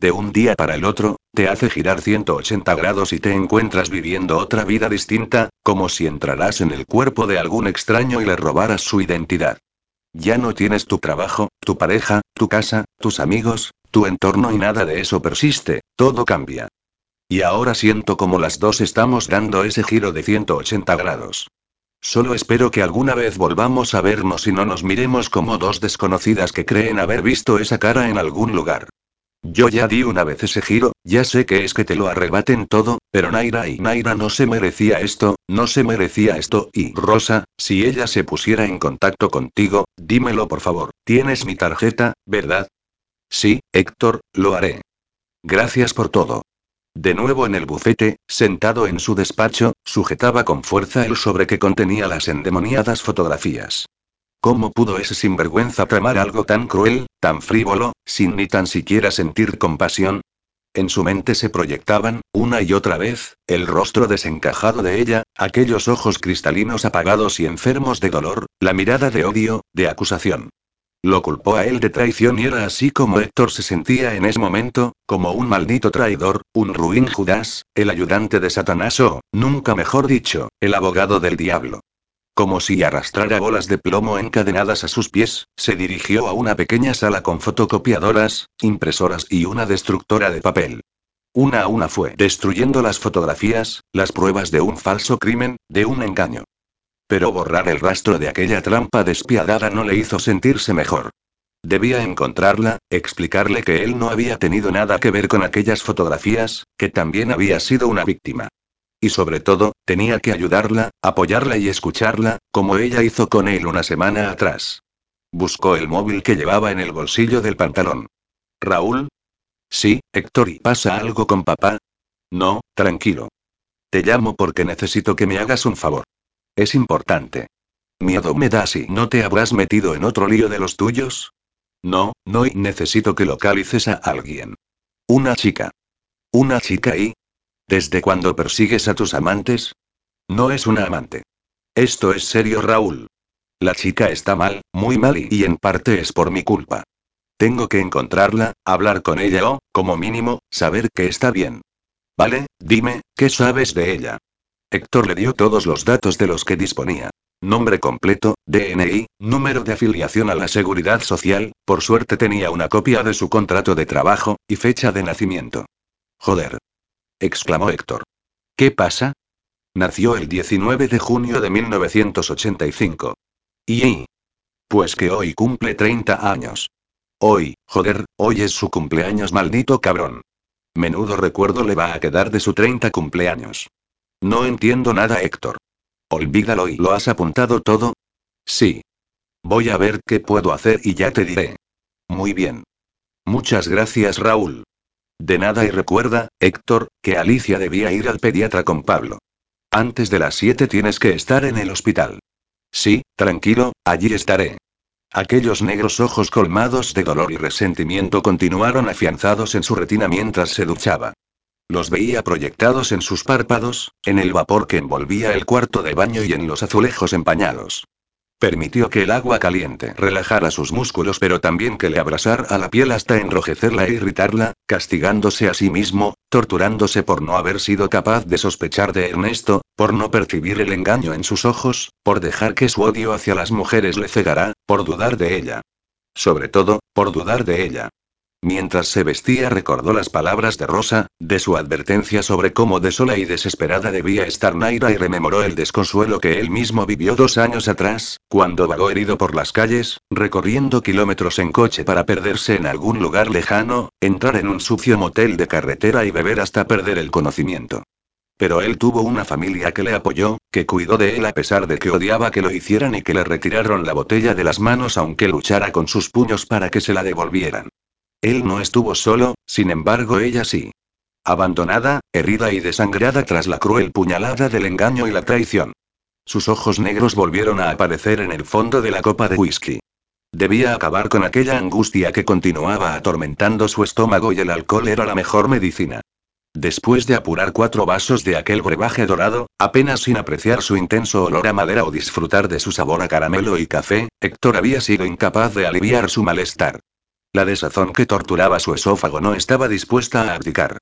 De un día para el otro, te hace girar 180 grados y te encuentras viviendo otra vida distinta, como si entraras en el cuerpo de algún extraño y le robaras su identidad. Ya no tienes tu trabajo, tu pareja, tu casa, tus amigos, tu entorno y nada de eso persiste, todo cambia. Y ahora siento como las dos estamos dando ese giro de 180 grados. Solo espero que alguna vez volvamos a vernos y no nos miremos como dos desconocidas que creen haber visto esa cara en algún lugar. Yo ya di una vez ese giro, ya sé que es que te lo arrebaten todo, pero Naira y Naira no se merecía esto, no se merecía esto, y Rosa, si ella se pusiera en contacto contigo, dímelo por favor, tienes mi tarjeta, ¿verdad? Sí, Héctor, lo haré. Gracias por todo. De nuevo en el bufete, sentado en su despacho, sujetaba con fuerza el sobre que contenía las endemoniadas fotografías. ¿Cómo pudo ese sinvergüenza tramar algo tan cruel, tan frívolo, sin ni tan siquiera sentir compasión? En su mente se proyectaban, una y otra vez, el rostro desencajado de ella, aquellos ojos cristalinos apagados y enfermos de dolor, la mirada de odio, de acusación. Lo culpó a él de traición y era así como Héctor se sentía en ese momento, como un maldito traidor, un ruin Judas, el ayudante de Satanás o, nunca mejor dicho, el abogado del diablo. Como si arrastrara bolas de plomo encadenadas a sus pies, se dirigió a una pequeña sala con fotocopiadoras, impresoras y una destructora de papel. Una a una fue destruyendo las fotografías, las pruebas de un falso crimen, de un engaño. Pero borrar el rastro de aquella trampa despiadada no le hizo sentirse mejor. Debía encontrarla, explicarle que él no había tenido nada que ver con aquellas fotografías, que también había sido una víctima. Y sobre todo, tenía que ayudarla, apoyarla y escucharla, como ella hizo con él una semana atrás. Buscó el móvil que llevaba en el bolsillo del pantalón. ¿Raúl? Sí, Héctor, ¿y pasa algo con papá? No, tranquilo. Te llamo porque necesito que me hagas un favor. Es importante. Miedo me da si no te habrás metido en otro lío de los tuyos. No, no y necesito que localices a alguien. Una chica. Una chica y... ¿Desde cuándo persigues a tus amantes? No es una amante. Esto es serio, Raúl. La chica está mal, muy mal y, y en parte es por mi culpa. Tengo que encontrarla, hablar con ella o, como mínimo, saber que está bien. Vale, dime, ¿qué sabes de ella? Héctor le dio todos los datos de los que disponía. Nombre completo, DNI, número de afiliación a la seguridad social, por suerte tenía una copia de su contrato de trabajo, y fecha de nacimiento. Joder. exclamó Héctor. ¿Qué pasa? Nació el 19 de junio de 1985. Y... Pues que hoy cumple 30 años. Hoy, joder, hoy es su cumpleaños maldito cabrón. Menudo recuerdo le va a quedar de su 30 cumpleaños. No entiendo nada, Héctor. Olvídalo y lo has apuntado todo. Sí. Voy a ver qué puedo hacer y ya te diré. Muy bien. Muchas gracias, Raúl. De nada y recuerda, Héctor, que Alicia debía ir al pediatra con Pablo. Antes de las 7 tienes que estar en el hospital. Sí, tranquilo, allí estaré. Aquellos negros ojos colmados de dolor y resentimiento continuaron afianzados en su retina mientras se duchaba. Los veía proyectados en sus párpados, en el vapor que envolvía el cuarto de baño y en los azulejos empañados. Permitió que el agua caliente relajara sus músculos pero también que le abrasara la piel hasta enrojecerla e irritarla, castigándose a sí mismo, torturándose por no haber sido capaz de sospechar de Ernesto, por no percibir el engaño en sus ojos, por dejar que su odio hacia las mujeres le cegara, por dudar de ella. Sobre todo, por dudar de ella. Mientras se vestía recordó las palabras de Rosa, de su advertencia sobre cómo desola y desesperada debía estar Naira y rememoró el desconsuelo que él mismo vivió dos años atrás, cuando vagó herido por las calles, recorriendo kilómetros en coche para perderse en algún lugar lejano, entrar en un sucio motel de carretera y beber hasta perder el conocimiento. Pero él tuvo una familia que le apoyó, que cuidó de él a pesar de que odiaba que lo hicieran y que le retiraron la botella de las manos aunque luchara con sus puños para que se la devolvieran. Él no estuvo solo, sin embargo ella sí. Abandonada, herida y desangrada tras la cruel puñalada del engaño y la traición. Sus ojos negros volvieron a aparecer en el fondo de la copa de whisky. Debía acabar con aquella angustia que continuaba atormentando su estómago y el alcohol era la mejor medicina. Después de apurar cuatro vasos de aquel brebaje dorado, apenas sin apreciar su intenso olor a madera o disfrutar de su sabor a caramelo y café, Héctor había sido incapaz de aliviar su malestar. La desazón que torturaba su esófago no estaba dispuesta a abdicar.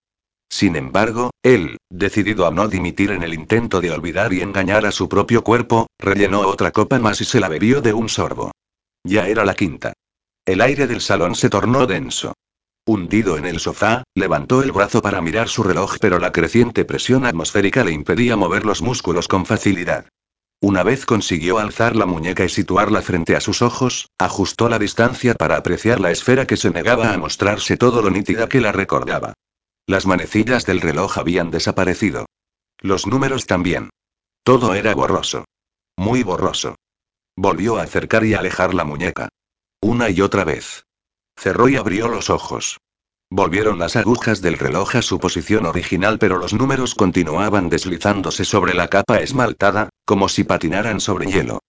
Sin embargo, él, decidido a no dimitir en el intento de olvidar y engañar a su propio cuerpo, rellenó otra copa más y se la bebió de un sorbo. Ya era la quinta. El aire del salón se tornó denso. Hundido en el sofá, levantó el brazo para mirar su reloj pero la creciente presión atmosférica le impedía mover los músculos con facilidad. Una vez consiguió alzar la muñeca y situarla frente a sus ojos, ajustó la distancia para apreciar la esfera que se negaba a mostrarse todo lo nítida que la recordaba. Las manecillas del reloj habían desaparecido. Los números también. Todo era borroso. Muy borroso. Volvió a acercar y alejar la muñeca. Una y otra vez. Cerró y abrió los ojos. Volvieron las agujas del reloj a su posición original, pero los números continuaban deslizándose sobre la capa esmaltada, como si patinaran sobre hielo.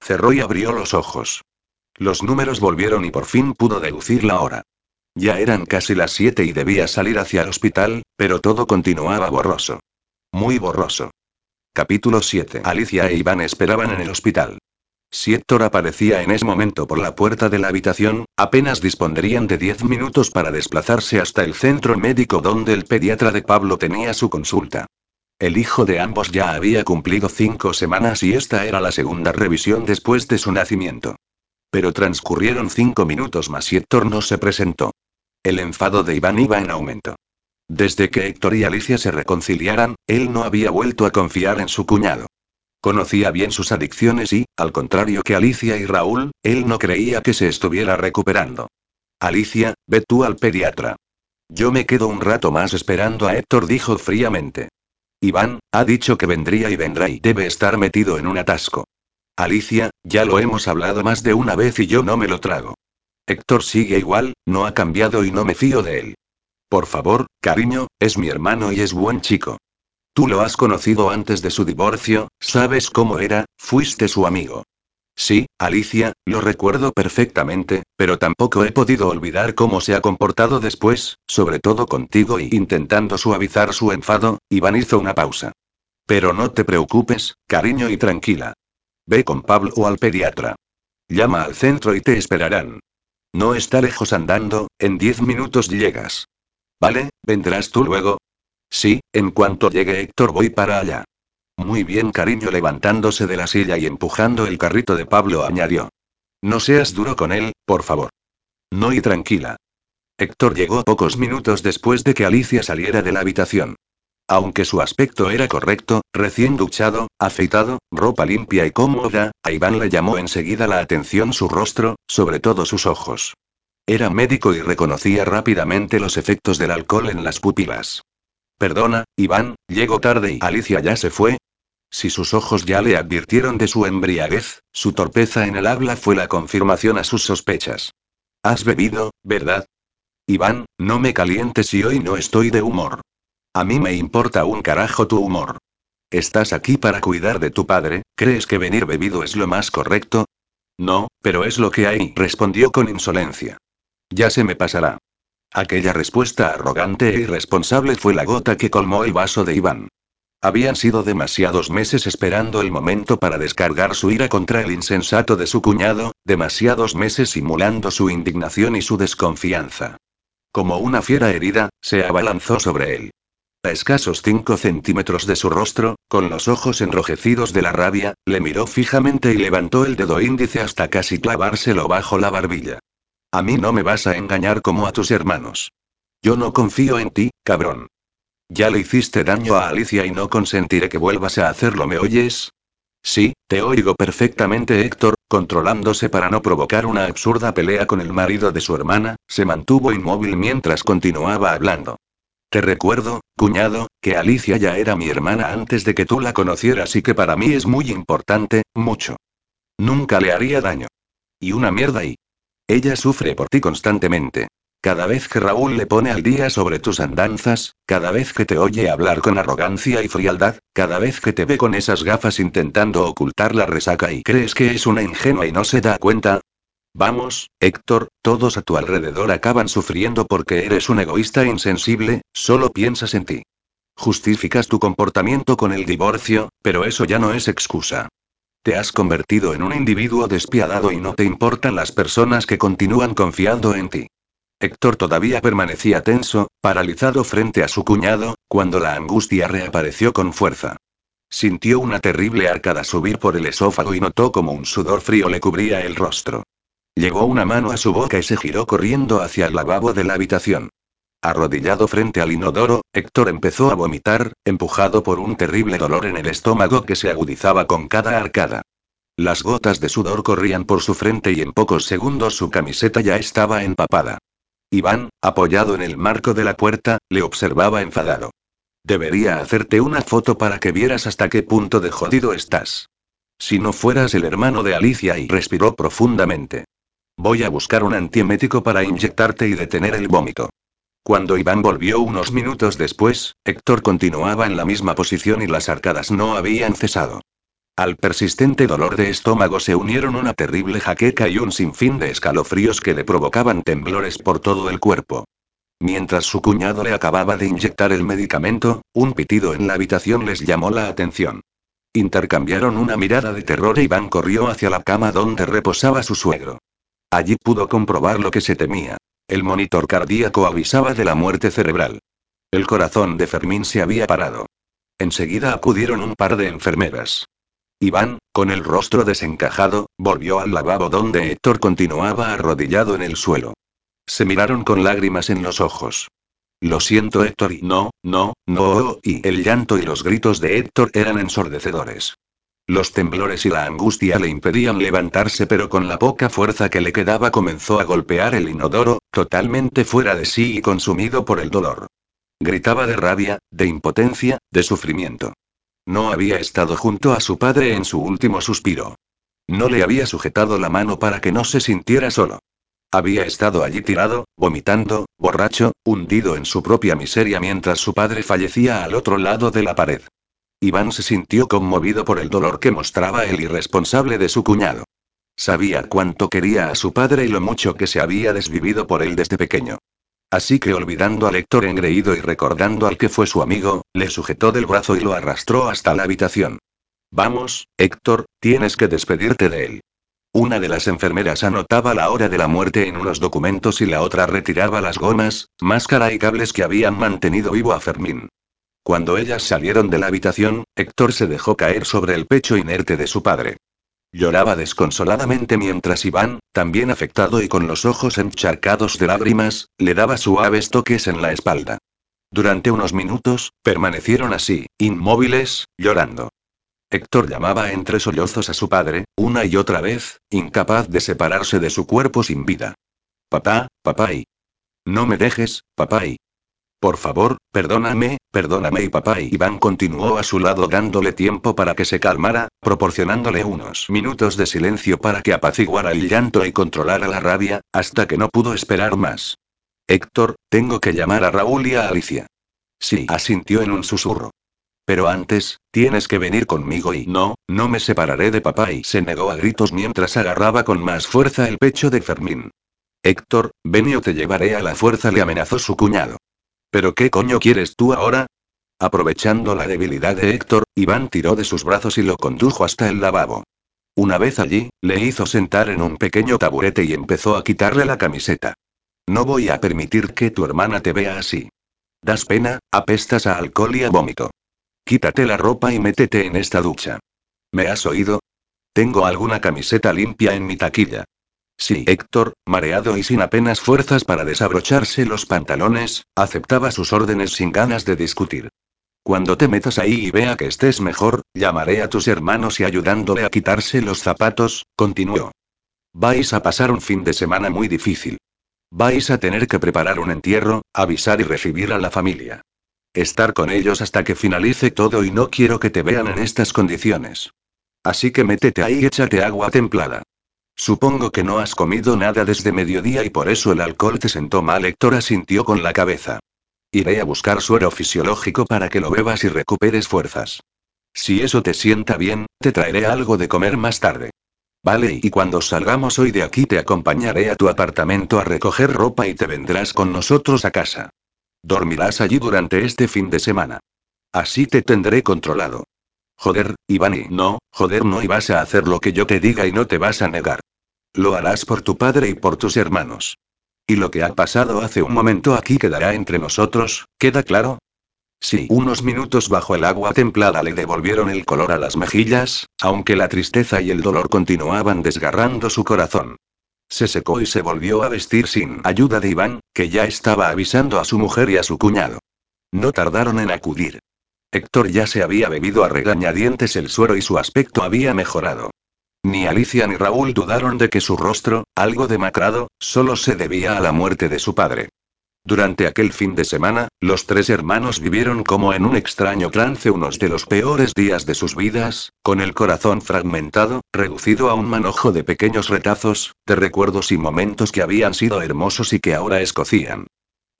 Cerró y abrió los ojos. Los números volvieron y por fin pudo deducir la hora. Ya eran casi las siete y debía salir hacia el hospital, pero todo continuaba borroso. Muy borroso. Capítulo 7. Alicia e Iván esperaban en el hospital. Si Héctor aparecía en ese momento por la puerta de la habitación, apenas dispondrían de diez minutos para desplazarse hasta el centro médico donde el pediatra de Pablo tenía su consulta. El hijo de ambos ya había cumplido cinco semanas y esta era la segunda revisión después de su nacimiento. Pero transcurrieron cinco minutos más y Héctor no se presentó. El enfado de Iván iba en aumento. Desde que Héctor y Alicia se reconciliaran, él no había vuelto a confiar en su cuñado. Conocía bien sus adicciones y, al contrario que Alicia y Raúl, él no creía que se estuviera recuperando. Alicia, ve tú al pediatra. Yo me quedo un rato más esperando a Héctor, dijo fríamente. Iván, ha dicho que vendría y vendrá y debe estar metido en un atasco. Alicia, ya lo hemos hablado más de una vez y yo no me lo trago. Héctor sigue igual, no ha cambiado y no me fío de él. Por favor, cariño, es mi hermano y es buen chico. Tú lo has conocido antes de su divorcio, sabes cómo era, fuiste su amigo. Sí, Alicia, lo recuerdo perfectamente, pero tampoco he podido olvidar cómo se ha comportado después, sobre todo contigo y intentando suavizar su enfado, Iván hizo una pausa. Pero no te preocupes, cariño y tranquila. Ve con Pablo o al pediatra. Llama al centro y te esperarán. No está lejos andando, en diez minutos llegas. Vale, ¿vendrás tú luego? Sí, en cuanto llegue Héctor voy para allá. Muy bien, cariño, levantándose de la silla y empujando el carrito de Pablo, añadió. No seas duro con él, por favor. No y tranquila. Héctor llegó pocos minutos después de que Alicia saliera de la habitación. Aunque su aspecto era correcto, recién duchado, afeitado, ropa limpia y cómoda, a Iván le llamó enseguida la atención su rostro, sobre todo sus ojos. Era médico y reconocía rápidamente los efectos del alcohol en las pupilas. Perdona, Iván, llego tarde y Alicia ya se fue. Si sus ojos ya le advirtieron de su embriaguez, su torpeza en el habla fue la confirmación a sus sospechas. Has bebido, ¿verdad? Iván, no me calientes si hoy no estoy de humor. A mí me importa un carajo tu humor. Estás aquí para cuidar de tu padre, ¿crees que venir bebido es lo más correcto? No, pero es lo que hay, respondió con insolencia. Ya se me pasará. Aquella respuesta arrogante e irresponsable fue la gota que colmó el vaso de Iván. Habían sido demasiados meses esperando el momento para descargar su ira contra el insensato de su cuñado, demasiados meses simulando su indignación y su desconfianza. Como una fiera herida, se abalanzó sobre él. A escasos cinco centímetros de su rostro, con los ojos enrojecidos de la rabia, le miró fijamente y levantó el dedo índice hasta casi clavárselo bajo la barbilla. A mí no me vas a engañar como a tus hermanos. Yo no confío en ti, cabrón. Ya le hiciste daño a Alicia y no consentiré que vuelvas a hacerlo, ¿me oyes? Sí, te oigo perfectamente, Héctor, controlándose para no provocar una absurda pelea con el marido de su hermana, se mantuvo inmóvil mientras continuaba hablando. Te recuerdo, cuñado, que Alicia ya era mi hermana antes de que tú la conocieras y que para mí es muy importante, mucho. Nunca le haría daño. Y una mierda y... Ella sufre por ti constantemente. Cada vez que Raúl le pone al día sobre tus andanzas, cada vez que te oye hablar con arrogancia y frialdad, cada vez que te ve con esas gafas intentando ocultar la resaca y crees que es una ingenua y no se da cuenta. Vamos, Héctor, todos a tu alrededor acaban sufriendo porque eres un egoísta insensible, solo piensas en ti. Justificas tu comportamiento con el divorcio, pero eso ya no es excusa. Te has convertido en un individuo despiadado y no te importan las personas que continúan confiando en ti. Héctor todavía permanecía tenso, paralizado frente a su cuñado, cuando la angustia reapareció con fuerza. Sintió una terrible arcada subir por el esófago y notó como un sudor frío le cubría el rostro. Llegó una mano a su boca y se giró corriendo hacia el lavabo de la habitación. Arrodillado frente al inodoro, Héctor empezó a vomitar, empujado por un terrible dolor en el estómago que se agudizaba con cada arcada. Las gotas de sudor corrían por su frente y en pocos segundos su camiseta ya estaba empapada. Iván, apoyado en el marco de la puerta, le observaba enfadado. Debería hacerte una foto para que vieras hasta qué punto de jodido estás. Si no fueras el hermano de Alicia y respiró profundamente. Voy a buscar un antiemético para inyectarte y detener el vómito. Cuando Iván volvió unos minutos después, Héctor continuaba en la misma posición y las arcadas no habían cesado. Al persistente dolor de estómago se unieron una terrible jaqueca y un sinfín de escalofríos que le provocaban temblores por todo el cuerpo. Mientras su cuñado le acababa de inyectar el medicamento, un pitido en la habitación les llamó la atención. Intercambiaron una mirada de terror e Iván corrió hacia la cama donde reposaba su suegro. Allí pudo comprobar lo que se temía. El monitor cardíaco avisaba de la muerte cerebral. El corazón de Fermín se había parado. Enseguida acudieron un par de enfermeras. Iván, con el rostro desencajado, volvió al lavabo donde Héctor continuaba arrodillado en el suelo. Se miraron con lágrimas en los ojos. Lo siento Héctor y no, no, no, y el llanto y los gritos de Héctor eran ensordecedores. Los temblores y la angustia le impedían levantarse, pero con la poca fuerza que le quedaba comenzó a golpear el inodoro, totalmente fuera de sí y consumido por el dolor. Gritaba de rabia, de impotencia, de sufrimiento. No había estado junto a su padre en su último suspiro. No le había sujetado la mano para que no se sintiera solo. Había estado allí tirado, vomitando, borracho, hundido en su propia miseria mientras su padre fallecía al otro lado de la pared. Iván se sintió conmovido por el dolor que mostraba el irresponsable de su cuñado. Sabía cuánto quería a su padre y lo mucho que se había desvivido por él desde pequeño. Así que olvidando al Héctor engreído y recordando al que fue su amigo, le sujetó del brazo y lo arrastró hasta la habitación. Vamos, Héctor, tienes que despedirte de él. Una de las enfermeras anotaba la hora de la muerte en unos documentos y la otra retiraba las gomas, máscara y cables que habían mantenido vivo a Fermín. Cuando ellas salieron de la habitación, Héctor se dejó caer sobre el pecho inerte de su padre. Lloraba desconsoladamente mientras Iván, también afectado y con los ojos encharcados de lágrimas, le daba suaves toques en la espalda. Durante unos minutos, permanecieron así, inmóviles, llorando. Héctor llamaba entre sollozos a su padre, una y otra vez, incapaz de separarse de su cuerpo sin vida. Papá, papá y. No me dejes, papá y. Por favor, perdóname, perdóname y papá y Iván continuó a su lado dándole tiempo para que se calmara, proporcionándole unos minutos de silencio para que apaciguara el llanto y controlara la rabia, hasta que no pudo esperar más. Héctor, tengo que llamar a Raúl y a Alicia. Sí, asintió en un susurro. Pero antes, tienes que venir conmigo y no, no me separaré de papá y se negó a gritos mientras agarraba con más fuerza el pecho de Fermín. Héctor, ven y o te llevaré a la fuerza le amenazó su cuñado. ¿Pero qué coño quieres tú ahora? Aprovechando la debilidad de Héctor, Iván tiró de sus brazos y lo condujo hasta el lavabo. Una vez allí, le hizo sentar en un pequeño taburete y empezó a quitarle la camiseta. No voy a permitir que tu hermana te vea así. Das pena, apestas a alcohol y a vómito. Quítate la ropa y métete en esta ducha. ¿Me has oído? Tengo alguna camiseta limpia en mi taquilla. Sí, Héctor, mareado y sin apenas fuerzas para desabrocharse los pantalones, aceptaba sus órdenes sin ganas de discutir. Cuando te metas ahí y vea que estés mejor, llamaré a tus hermanos y ayudándole a quitarse los zapatos, continuó. Vais a pasar un fin de semana muy difícil. Vais a tener que preparar un entierro, avisar y recibir a la familia. Estar con ellos hasta que finalice todo y no quiero que te vean en estas condiciones. Así que métete ahí y échate agua templada. Supongo que no has comido nada desde mediodía y por eso el alcohol te sentó mal. Héctor asintió con la cabeza. Iré a buscar suero fisiológico para que lo bebas y recuperes fuerzas. Si eso te sienta bien, te traeré algo de comer más tarde. Vale, y cuando salgamos hoy de aquí te acompañaré a tu apartamento a recoger ropa y te vendrás con nosotros a casa. Dormirás allí durante este fin de semana. Así te tendré controlado. Joder, Ivani, no, joder, no y vas a hacer lo que yo te diga y no te vas a negar. Lo harás por tu padre y por tus hermanos. Y lo que ha pasado hace un momento aquí quedará entre nosotros, ¿queda claro? Sí, unos minutos bajo el agua templada le devolvieron el color a las mejillas, aunque la tristeza y el dolor continuaban desgarrando su corazón. Se secó y se volvió a vestir sin ayuda de Iván, que ya estaba avisando a su mujer y a su cuñado. No tardaron en acudir. Héctor ya se había bebido a regañadientes el suero y su aspecto había mejorado. Ni Alicia ni Raúl dudaron de que su rostro, algo demacrado, solo se debía a la muerte de su padre. Durante aquel fin de semana, los tres hermanos vivieron como en un extraño trance unos de los peores días de sus vidas, con el corazón fragmentado, reducido a un manojo de pequeños retazos, de recuerdos y momentos que habían sido hermosos y que ahora escocían.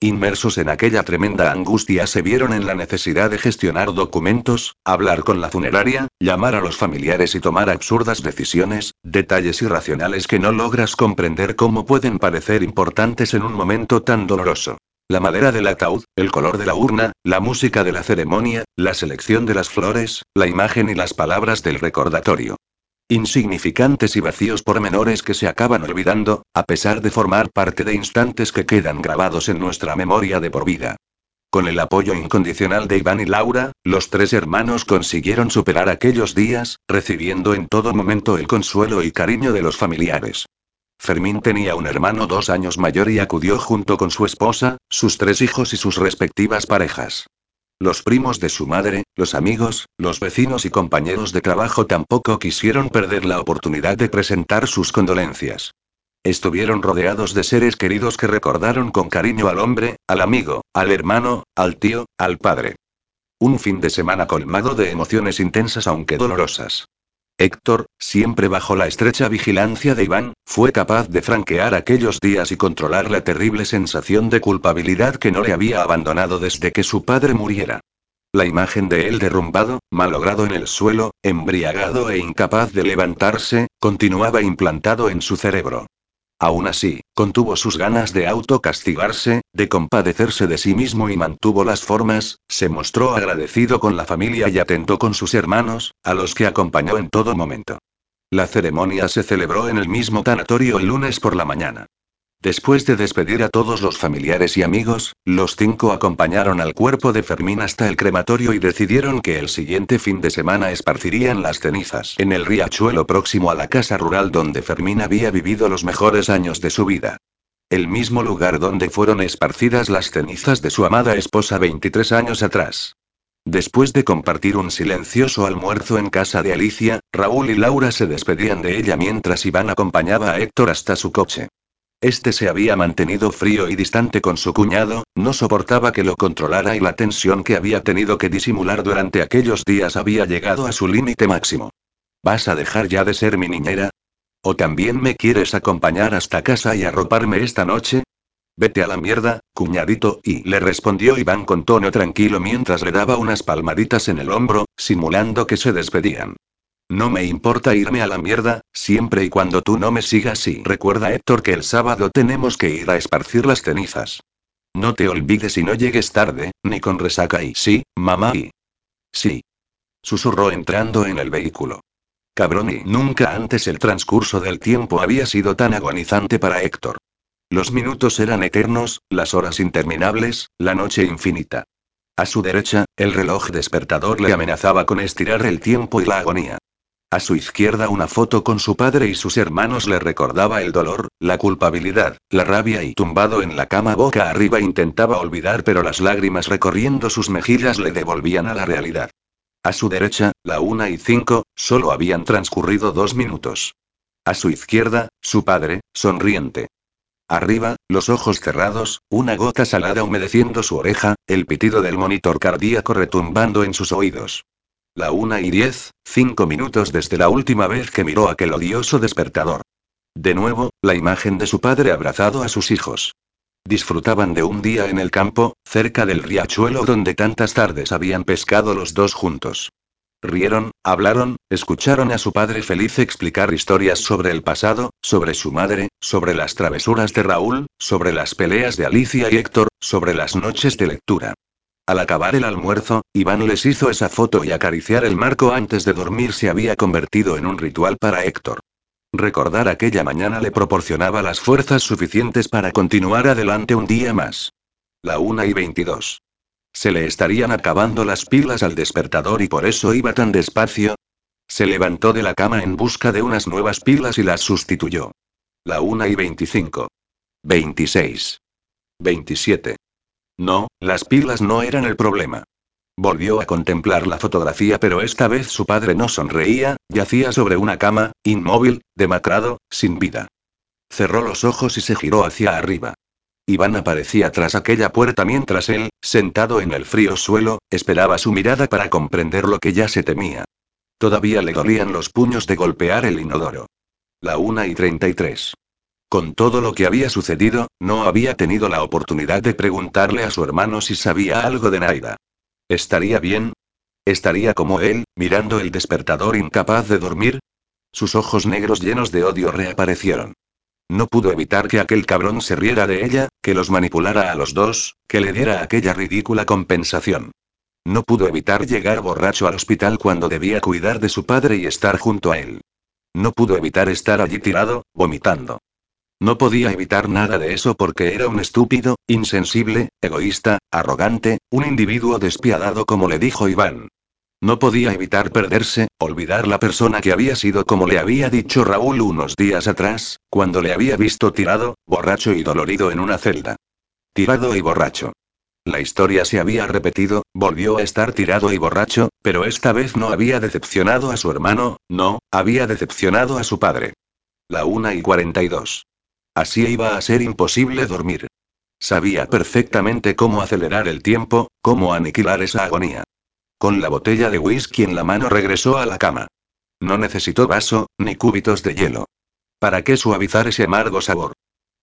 Inmersos en aquella tremenda angustia se vieron en la necesidad de gestionar documentos, hablar con la funeraria, llamar a los familiares y tomar absurdas decisiones, detalles irracionales que no logras comprender cómo pueden parecer importantes en un momento tan doloroso. La madera del ataúd, el color de la urna, la música de la ceremonia, la selección de las flores, la imagen y las palabras del recordatorio. Insignificantes y vacíos pormenores que se acaban olvidando, a pesar de formar parte de instantes que quedan grabados en nuestra memoria de por vida. Con el apoyo incondicional de Iván y Laura, los tres hermanos consiguieron superar aquellos días, recibiendo en todo momento el consuelo y cariño de los familiares. Fermín tenía un hermano dos años mayor y acudió junto con su esposa, sus tres hijos y sus respectivas parejas. Los primos de su madre, los amigos, los vecinos y compañeros de trabajo tampoco quisieron perder la oportunidad de presentar sus condolencias. Estuvieron rodeados de seres queridos que recordaron con cariño al hombre, al amigo, al hermano, al tío, al padre. Un fin de semana colmado de emociones intensas aunque dolorosas. Héctor, siempre bajo la estrecha vigilancia de Iván, fue capaz de franquear aquellos días y controlar la terrible sensación de culpabilidad que no le había abandonado desde que su padre muriera. La imagen de él derrumbado, malogrado en el suelo, embriagado e incapaz de levantarse, continuaba implantado en su cerebro. Aún así, contuvo sus ganas de autocastigarse, de compadecerse de sí mismo y mantuvo las formas, se mostró agradecido con la familia y atento con sus hermanos, a los que acompañó en todo momento. La ceremonia se celebró en el mismo tanatorio el lunes por la mañana. Después de despedir a todos los familiares y amigos, los cinco acompañaron al cuerpo de Fermín hasta el crematorio y decidieron que el siguiente fin de semana esparcirían las cenizas en el riachuelo próximo a la casa rural donde Fermín había vivido los mejores años de su vida. El mismo lugar donde fueron esparcidas las cenizas de su amada esposa 23 años atrás. Después de compartir un silencioso almuerzo en casa de Alicia, Raúl y Laura se despedían de ella mientras Iván acompañaba a Héctor hasta su coche. Este se había mantenido frío y distante con su cuñado, no soportaba que lo controlara y la tensión que había tenido que disimular durante aquellos días había llegado a su límite máximo. ¿Vas a dejar ya de ser mi niñera? ¿O también me quieres acompañar hasta casa y arroparme esta noche? Vete a la mierda, cuñadito, y le respondió Iván con tono tranquilo mientras le daba unas palmaditas en el hombro, simulando que se despedían. No me importa irme a la mierda, siempre y cuando tú no me sigas y recuerda Héctor que el sábado tenemos que ir a esparcir las cenizas. No te olvides y no llegues tarde, ni con resaca y sí, mamá y... Sí. Susurró entrando en el vehículo. Cabrón y nunca antes el transcurso del tiempo había sido tan agonizante para Héctor. Los minutos eran eternos, las horas interminables, la noche infinita. A su derecha, el reloj despertador le amenazaba con estirar el tiempo y la agonía. A su izquierda una foto con su padre y sus hermanos le recordaba el dolor, la culpabilidad, la rabia y tumbado en la cama boca arriba intentaba olvidar pero las lágrimas recorriendo sus mejillas le devolvían a la realidad. A su derecha, la una y cinco, solo habían transcurrido dos minutos. A su izquierda, su padre, sonriente. Arriba, los ojos cerrados, una gota salada humedeciendo su oreja, el pitido del monitor cardíaco retumbando en sus oídos. La una y diez, cinco minutos desde la última vez que miró aquel odioso despertador. De nuevo, la imagen de su padre abrazado a sus hijos. Disfrutaban de un día en el campo, cerca del riachuelo donde tantas tardes habían pescado los dos juntos. Rieron, hablaron, escucharon a su padre feliz explicar historias sobre el pasado, sobre su madre, sobre las travesuras de Raúl, sobre las peleas de Alicia y Héctor, sobre las noches de lectura. Al acabar el almuerzo, Iván les hizo esa foto y acariciar el marco antes de dormir se había convertido en un ritual para Héctor. Recordar aquella mañana le proporcionaba las fuerzas suficientes para continuar adelante un día más. La una y veintidós. Se le estarían acabando las pilas al despertador y por eso iba tan despacio. Se levantó de la cama en busca de unas nuevas pilas y las sustituyó. La una y veinticinco. Veintiséis. Veintisiete. No, las pilas no eran el problema. Volvió a contemplar la fotografía, pero esta vez su padre no sonreía, yacía sobre una cama, inmóvil, demacrado, sin vida. Cerró los ojos y se giró hacia arriba. Iván aparecía tras aquella puerta mientras él, sentado en el frío suelo, esperaba su mirada para comprender lo que ya se temía. Todavía le dolían los puños de golpear el inodoro. La una y treinta y tres. Con todo lo que había sucedido, no había tenido la oportunidad de preguntarle a su hermano si sabía algo de Naida. ¿Estaría bien? ¿Estaría como él, mirando el despertador incapaz de dormir? Sus ojos negros llenos de odio reaparecieron. No pudo evitar que aquel cabrón se riera de ella, que los manipulara a los dos, que le diera aquella ridícula compensación. No pudo evitar llegar borracho al hospital cuando debía cuidar de su padre y estar junto a él. No pudo evitar estar allí tirado, vomitando. No podía evitar nada de eso porque era un estúpido, insensible, egoísta, arrogante, un individuo despiadado como le dijo Iván. No podía evitar perderse, olvidar la persona que había sido como le había dicho Raúl unos días atrás, cuando le había visto tirado, borracho y dolorido en una celda. Tirado y borracho. La historia se había repetido, volvió a estar tirado y borracho, pero esta vez no había decepcionado a su hermano, no, había decepcionado a su padre. La una y cuarenta y dos. Así iba a ser imposible dormir. Sabía perfectamente cómo acelerar el tiempo, cómo aniquilar esa agonía. Con la botella de whisky en la mano regresó a la cama. No necesitó vaso, ni cúbitos de hielo. ¿Para qué suavizar ese amargo sabor?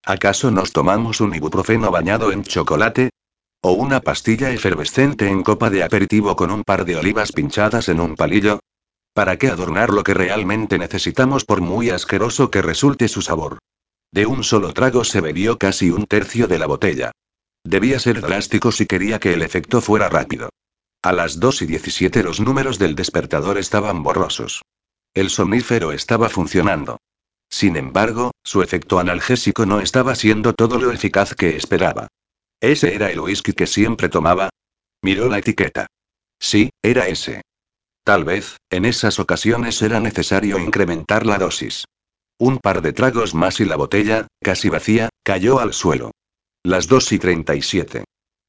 ¿Acaso nos tomamos un ibuprofeno bañado en chocolate? ¿O una pastilla efervescente en copa de aperitivo con un par de olivas pinchadas en un palillo? ¿Para qué adornar lo que realmente necesitamos por muy asqueroso que resulte su sabor? De un solo trago se bebió casi un tercio de la botella. Debía ser drástico si quería que el efecto fuera rápido. A las 2 y 17 los números del despertador estaban borrosos. El somnífero estaba funcionando. Sin embargo, su efecto analgésico no estaba siendo todo lo eficaz que esperaba. ¿Ese era el whisky que siempre tomaba? Miró la etiqueta. Sí, era ese. Tal vez, en esas ocasiones era necesario incrementar la dosis. Un par de tragos más y la botella, casi vacía, cayó al suelo. Las 2 y 37.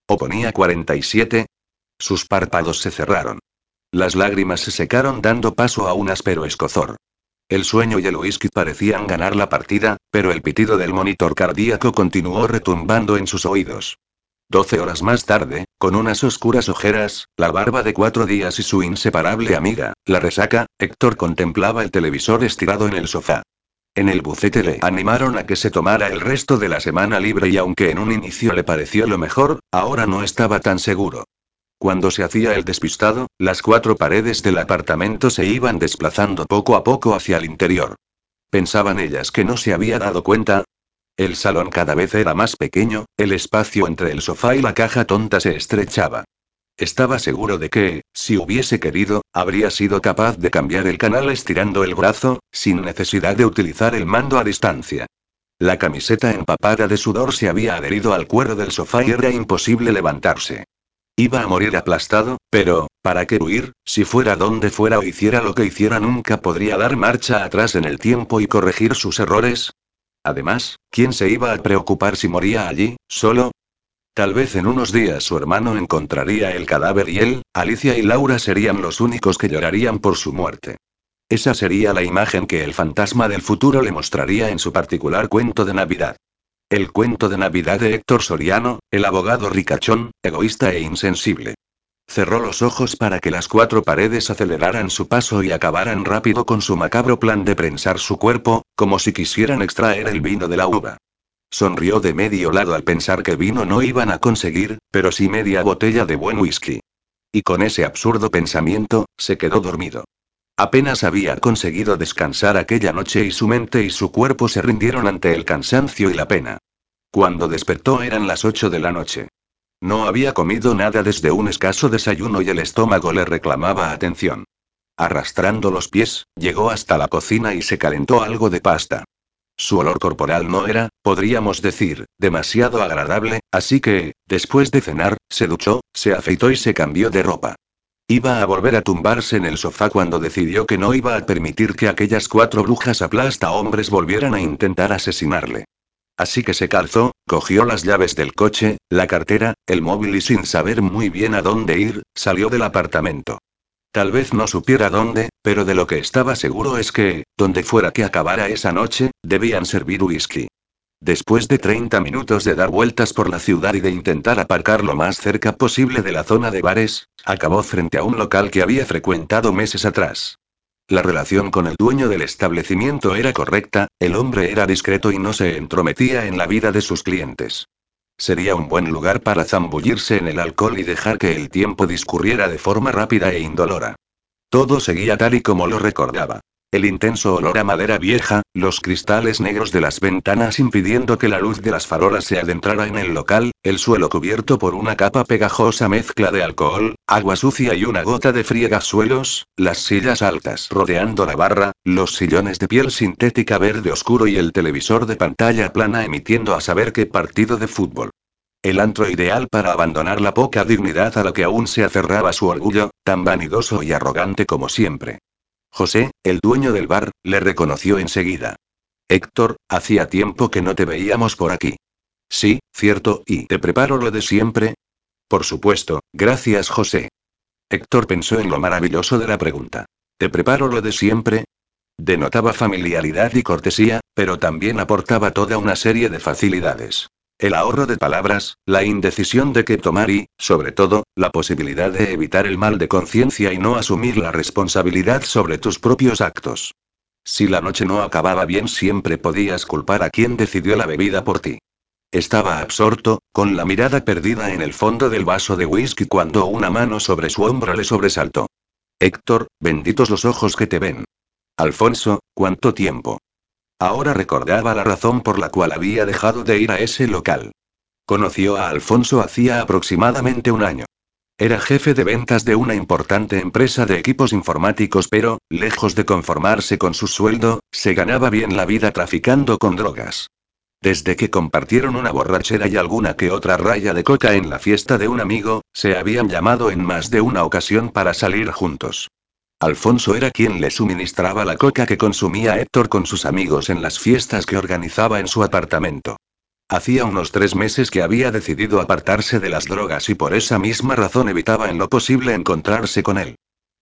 ¿O ponía 47? Sus párpados se cerraron. Las lágrimas se secaron dando paso a un áspero escozor. El sueño y el whisky parecían ganar la partida, pero el pitido del monitor cardíaco continuó retumbando en sus oídos. Doce horas más tarde, con unas oscuras ojeras, la barba de cuatro días y su inseparable amiga, la resaca, Héctor contemplaba el televisor estirado en el sofá. En el bufete le animaron a que se tomara el resto de la semana libre y aunque en un inicio le pareció lo mejor, ahora no estaba tan seguro. Cuando se hacía el despistado, las cuatro paredes del apartamento se iban desplazando poco a poco hacia el interior. Pensaban ellas que no se había dado cuenta. El salón cada vez era más pequeño, el espacio entre el sofá y la caja tonta se estrechaba. Estaba seguro de que, si hubiese querido, habría sido capaz de cambiar el canal estirando el brazo, sin necesidad de utilizar el mando a distancia. La camiseta empapada de sudor se había adherido al cuero del sofá y era imposible levantarse. Iba a morir aplastado, pero, ¿para qué huir? Si fuera donde fuera o hiciera lo que hiciera nunca podría dar marcha atrás en el tiempo y corregir sus errores. Además, ¿quién se iba a preocupar si moría allí, solo? Tal vez en unos días su hermano encontraría el cadáver y él, Alicia y Laura serían los únicos que llorarían por su muerte. Esa sería la imagen que el fantasma del futuro le mostraría en su particular cuento de Navidad. El cuento de Navidad de Héctor Soriano, el abogado ricachón, egoísta e insensible. Cerró los ojos para que las cuatro paredes aceleraran su paso y acabaran rápido con su macabro plan de prensar su cuerpo, como si quisieran extraer el vino de la uva. Sonrió de medio lado al pensar que vino no iban a conseguir, pero sí media botella de buen whisky. Y con ese absurdo pensamiento, se quedó dormido. Apenas había conseguido descansar aquella noche y su mente y su cuerpo se rindieron ante el cansancio y la pena. Cuando despertó eran las ocho de la noche. No había comido nada desde un escaso desayuno y el estómago le reclamaba atención. Arrastrando los pies, llegó hasta la cocina y se calentó algo de pasta. Su olor corporal no era, podríamos decir, demasiado agradable, así que, después de cenar, se duchó, se afeitó y se cambió de ropa. Iba a volver a tumbarse en el sofá cuando decidió que no iba a permitir que aquellas cuatro brujas aplasta hombres volvieran a intentar asesinarle. Así que se calzó, cogió las llaves del coche, la cartera, el móvil y sin saber muy bien a dónde ir, salió del apartamento. Tal vez no supiera dónde, pero de lo que estaba seguro es que, donde fuera que acabara esa noche, debían servir whisky. Después de 30 minutos de dar vueltas por la ciudad y de intentar aparcar lo más cerca posible de la zona de bares, acabó frente a un local que había frecuentado meses atrás. La relación con el dueño del establecimiento era correcta, el hombre era discreto y no se entrometía en la vida de sus clientes. Sería un buen lugar para zambullirse en el alcohol y dejar que el tiempo discurriera de forma rápida e indolora. Todo seguía tal y como lo recordaba. El intenso olor a madera vieja, los cristales negros de las ventanas impidiendo que la luz de las farolas se adentrara en el local, el suelo cubierto por una capa pegajosa mezcla de alcohol, agua sucia y una gota de friegasuelos, las sillas altas rodeando la barra, los sillones de piel sintética verde oscuro y el televisor de pantalla plana emitiendo a saber qué partido de fútbol. El antro ideal para abandonar la poca dignidad a la que aún se aferraba su orgullo, tan vanidoso y arrogante como siempre. José, el dueño del bar, le reconoció enseguida. Héctor, hacía tiempo que no te veíamos por aquí. Sí, cierto, y te preparo lo de siempre. Por supuesto, gracias José. Héctor pensó en lo maravilloso de la pregunta. ¿Te preparo lo de siempre? Denotaba familiaridad y cortesía, pero también aportaba toda una serie de facilidades. El ahorro de palabras, la indecisión de qué tomar y, sobre todo, la posibilidad de evitar el mal de conciencia y no asumir la responsabilidad sobre tus propios actos. Si la noche no acababa bien siempre podías culpar a quien decidió la bebida por ti. Estaba absorto, con la mirada perdida en el fondo del vaso de whisky cuando una mano sobre su hombro le sobresaltó. Héctor, benditos los ojos que te ven. Alfonso, ¿cuánto tiempo? Ahora recordaba la razón por la cual había dejado de ir a ese local. Conoció a Alfonso hacía aproximadamente un año. Era jefe de ventas de una importante empresa de equipos informáticos, pero, lejos de conformarse con su sueldo, se ganaba bien la vida traficando con drogas. Desde que compartieron una borrachera y alguna que otra raya de coca en la fiesta de un amigo, se habían llamado en más de una ocasión para salir juntos. Alfonso era quien le suministraba la coca que consumía Héctor con sus amigos en las fiestas que organizaba en su apartamento. Hacía unos tres meses que había decidido apartarse de las drogas y por esa misma razón evitaba en lo posible encontrarse con él.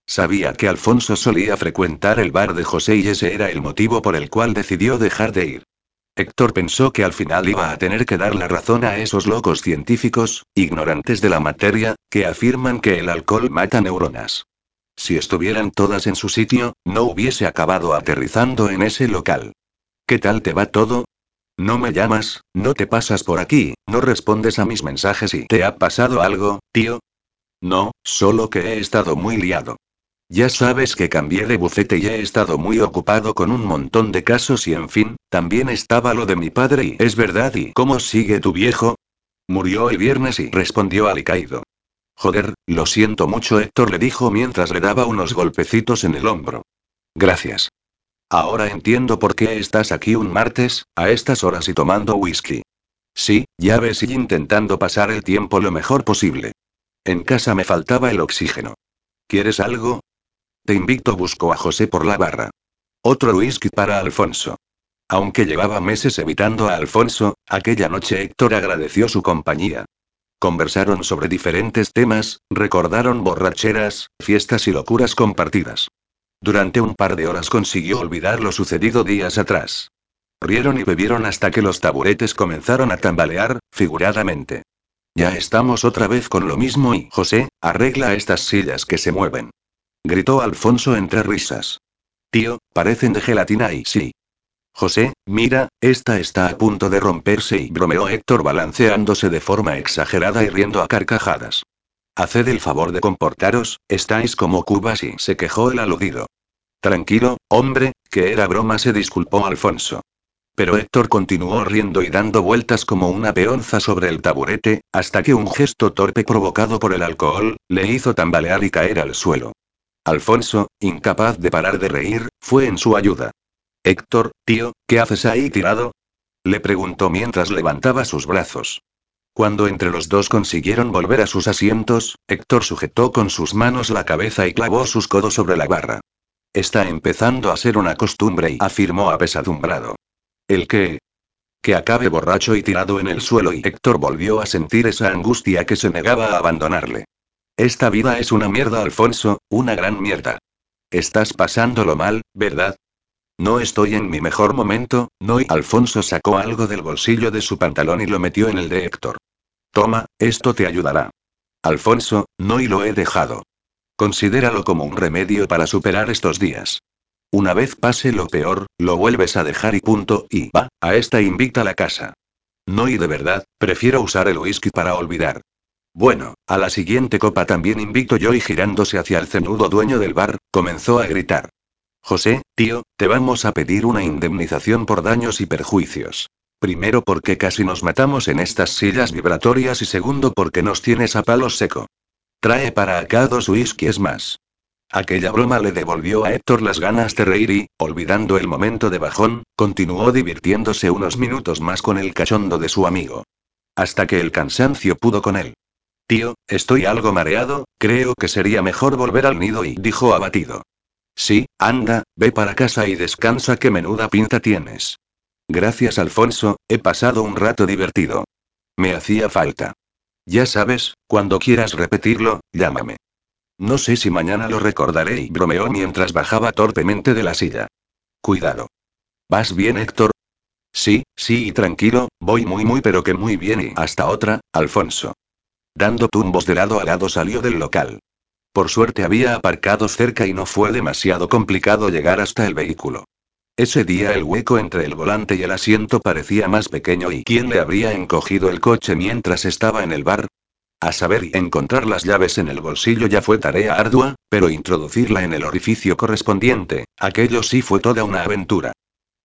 Sabía que Alfonso solía frecuentar el bar de José y ese era el motivo por el cual decidió dejar de ir. Héctor pensó que al final iba a tener que dar la razón a esos locos científicos, ignorantes de la materia, que afirman que el alcohol mata neuronas. Si estuvieran todas en su sitio, no hubiese acabado aterrizando en ese local. ¿Qué tal te va todo? No me llamas, no te pasas por aquí, no respondes a mis mensajes y ¿te ha pasado algo, tío? No, solo que he estado muy liado. Ya sabes que cambié de bucete y he estado muy ocupado con un montón de casos y en fin, también estaba lo de mi padre y es verdad y ¿cómo sigue tu viejo? Murió el viernes y respondió Alicaído. Joder, lo siento mucho, Héctor le dijo mientras le daba unos golpecitos en el hombro. Gracias. Ahora entiendo por qué estás aquí un martes, a estas horas y tomando whisky. Sí, ya ves y intentando pasar el tiempo lo mejor posible. En casa me faltaba el oxígeno. ¿Quieres algo? Te invito, buscó a José por la barra. Otro whisky para Alfonso. Aunque llevaba meses evitando a Alfonso, aquella noche Héctor agradeció su compañía. Conversaron sobre diferentes temas, recordaron borracheras, fiestas y locuras compartidas. Durante un par de horas consiguió olvidar lo sucedido días atrás. Rieron y bebieron hasta que los taburetes comenzaron a tambalear, figuradamente. Ya estamos otra vez con lo mismo y, José, arregla estas sillas que se mueven. Gritó Alfonso entre risas. Tío, parecen de gelatina y sí, José, mira, esta está a punto de romperse y bromeó Héctor balanceándose de forma exagerada y riendo a carcajadas. Haced el favor de comportaros, estáis como cubas y se quejó el aludido. Tranquilo, hombre, que era broma, se disculpó Alfonso. Pero Héctor continuó riendo y dando vueltas como una peonza sobre el taburete, hasta que un gesto torpe provocado por el alcohol, le hizo tambalear y caer al suelo. Alfonso, incapaz de parar de reír, fue en su ayuda. Héctor, tío, ¿qué haces ahí tirado? Le preguntó mientras levantaba sus brazos. Cuando entre los dos consiguieron volver a sus asientos, Héctor sujetó con sus manos la cabeza y clavó sus codos sobre la barra. Está empezando a ser una costumbre y afirmó apesadumbrado. ¿El qué? Que acabe borracho y tirado en el suelo y Héctor volvió a sentir esa angustia que se negaba a abandonarle. Esta vida es una mierda, Alfonso, una gran mierda. Estás pasándolo mal, ¿verdad? No estoy en mi mejor momento, no. Y Alfonso sacó algo del bolsillo de su pantalón y lo metió en el de Héctor. Toma, esto te ayudará. Alfonso, no y lo he dejado. Considéralo como un remedio para superar estos días. Una vez pase lo peor, lo vuelves a dejar y punto, y va, a esta invita a la casa. No y de verdad, prefiero usar el whisky para olvidar. Bueno, a la siguiente copa también invito yo y girándose hacia el cenudo dueño del bar, comenzó a gritar. José, tío, te vamos a pedir una indemnización por daños y perjuicios. Primero porque casi nos matamos en estas sillas vibratorias y segundo porque nos tienes a palo seco. Trae para acá dos whiskies más. Aquella broma le devolvió a Héctor las ganas de reír y, olvidando el momento de bajón, continuó divirtiéndose unos minutos más con el cachondo de su amigo. Hasta que el cansancio pudo con él. Tío, estoy algo mareado, creo que sería mejor volver al nido y dijo abatido. Sí, anda, ve para casa y descansa que menuda pinta tienes. Gracias Alfonso, he pasado un rato divertido. Me hacía falta. Ya sabes, cuando quieras repetirlo, llámame. No sé si mañana lo recordaré y bromeó mientras bajaba torpemente de la silla. Cuidado. ¿Vas bien, Héctor? Sí, sí y tranquilo, voy muy muy pero que muy bien y hasta otra, Alfonso. Dando tumbos de lado a lado salió del local. Por suerte había aparcado cerca y no fue demasiado complicado llegar hasta el vehículo. Ese día el hueco entre el volante y el asiento parecía más pequeño y ¿quién le habría encogido el coche mientras estaba en el bar? A saber, encontrar las llaves en el bolsillo ya fue tarea ardua, pero introducirla en el orificio correspondiente, aquello sí fue toda una aventura.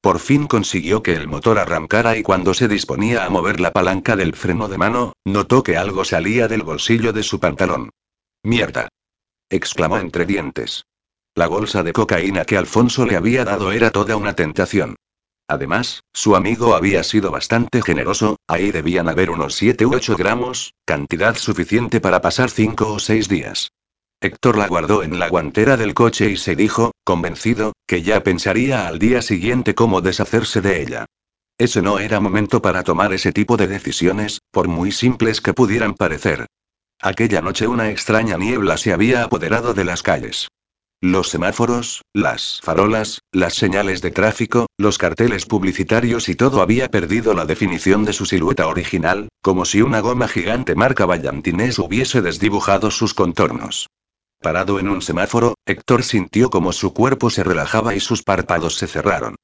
Por fin consiguió que el motor arrancara y cuando se disponía a mover la palanca del freno de mano, notó que algo salía del bolsillo de su pantalón. Mierda. Exclamó entre dientes. La bolsa de cocaína que Alfonso le había dado era toda una tentación. Además, su amigo había sido bastante generoso, ahí debían haber unos 7 u 8 gramos, cantidad suficiente para pasar 5 o 6 días. Héctor la guardó en la guantera del coche y se dijo, convencido, que ya pensaría al día siguiente cómo deshacerse de ella. Ese no era momento para tomar ese tipo de decisiones, por muy simples que pudieran parecer. Aquella noche una extraña niebla se había apoderado de las calles. Los semáforos, las farolas, las señales de tráfico, los carteles publicitarios y todo había perdido la definición de su silueta original, como si una goma gigante marca Vallantinés hubiese desdibujado sus contornos. Parado en un semáforo, Héctor sintió como su cuerpo se relajaba y sus párpados se cerraron.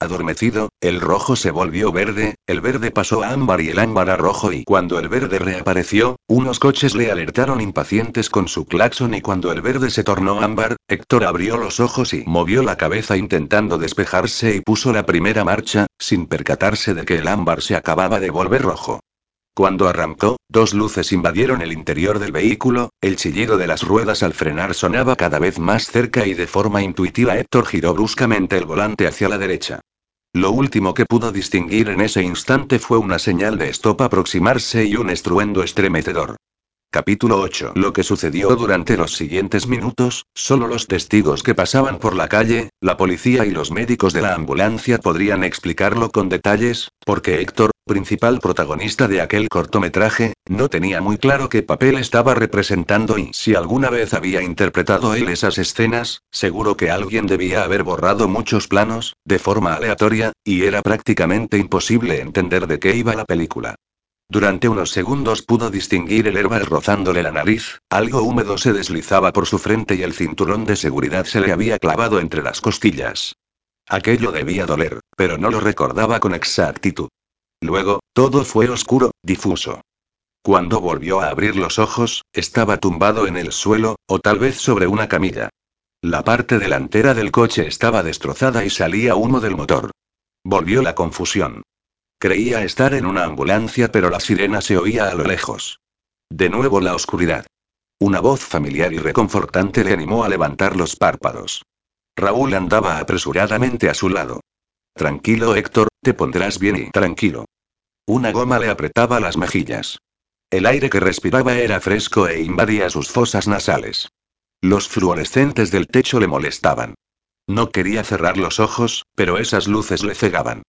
Adormecido, el rojo se volvió verde, el verde pasó a ámbar y el ámbar a rojo y cuando el verde reapareció, unos coches le alertaron impacientes con su claxon y cuando el verde se tornó ámbar, Héctor abrió los ojos y movió la cabeza intentando despejarse y puso la primera marcha, sin percatarse de que el ámbar se acababa de volver rojo. Cuando arrancó, dos luces invadieron el interior del vehículo, el chillido de las ruedas al frenar sonaba cada vez más cerca y de forma intuitiva Héctor giró bruscamente el volante hacia la derecha. Lo último que pudo distinguir en ese instante fue una señal de stop aproximarse y un estruendo estremecedor. Capítulo 8. Lo que sucedió durante los siguientes minutos, solo los testigos que pasaban por la calle, la policía y los médicos de la ambulancia podrían explicarlo con detalles, porque Héctor, principal protagonista de aquel cortometraje, no tenía muy claro qué papel estaba representando y si alguna vez había interpretado él esas escenas, seguro que alguien debía haber borrado muchos planos, de forma aleatoria, y era prácticamente imposible entender de qué iba la película. Durante unos segundos pudo distinguir el herbal rozándole la nariz, algo húmedo se deslizaba por su frente y el cinturón de seguridad se le había clavado entre las costillas. Aquello debía doler, pero no lo recordaba con exactitud. Luego, todo fue oscuro, difuso. Cuando volvió a abrir los ojos, estaba tumbado en el suelo, o tal vez sobre una camilla. La parte delantera del coche estaba destrozada y salía humo del motor. Volvió la confusión. Creía estar en una ambulancia, pero la sirena se oía a lo lejos. De nuevo la oscuridad. Una voz familiar y reconfortante le animó a levantar los párpados. Raúl andaba apresuradamente a su lado. Tranquilo, Héctor, te pondrás bien y tranquilo. Una goma le apretaba las mejillas. El aire que respiraba era fresco e invadía sus fosas nasales. Los fluorescentes del techo le molestaban. No quería cerrar los ojos, pero esas luces le cegaban.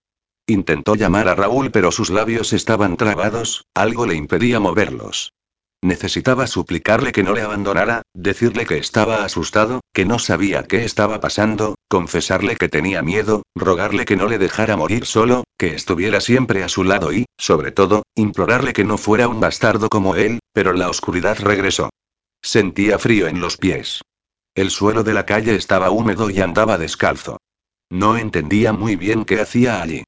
Intentó llamar a Raúl pero sus labios estaban trabados, algo le impedía moverlos. Necesitaba suplicarle que no le abandonara, decirle que estaba asustado, que no sabía qué estaba pasando, confesarle que tenía miedo, rogarle que no le dejara morir solo, que estuviera siempre a su lado y, sobre todo, implorarle que no fuera un bastardo como él, pero la oscuridad regresó. Sentía frío en los pies. El suelo de la calle estaba húmedo y andaba descalzo. No entendía muy bien qué hacía allí.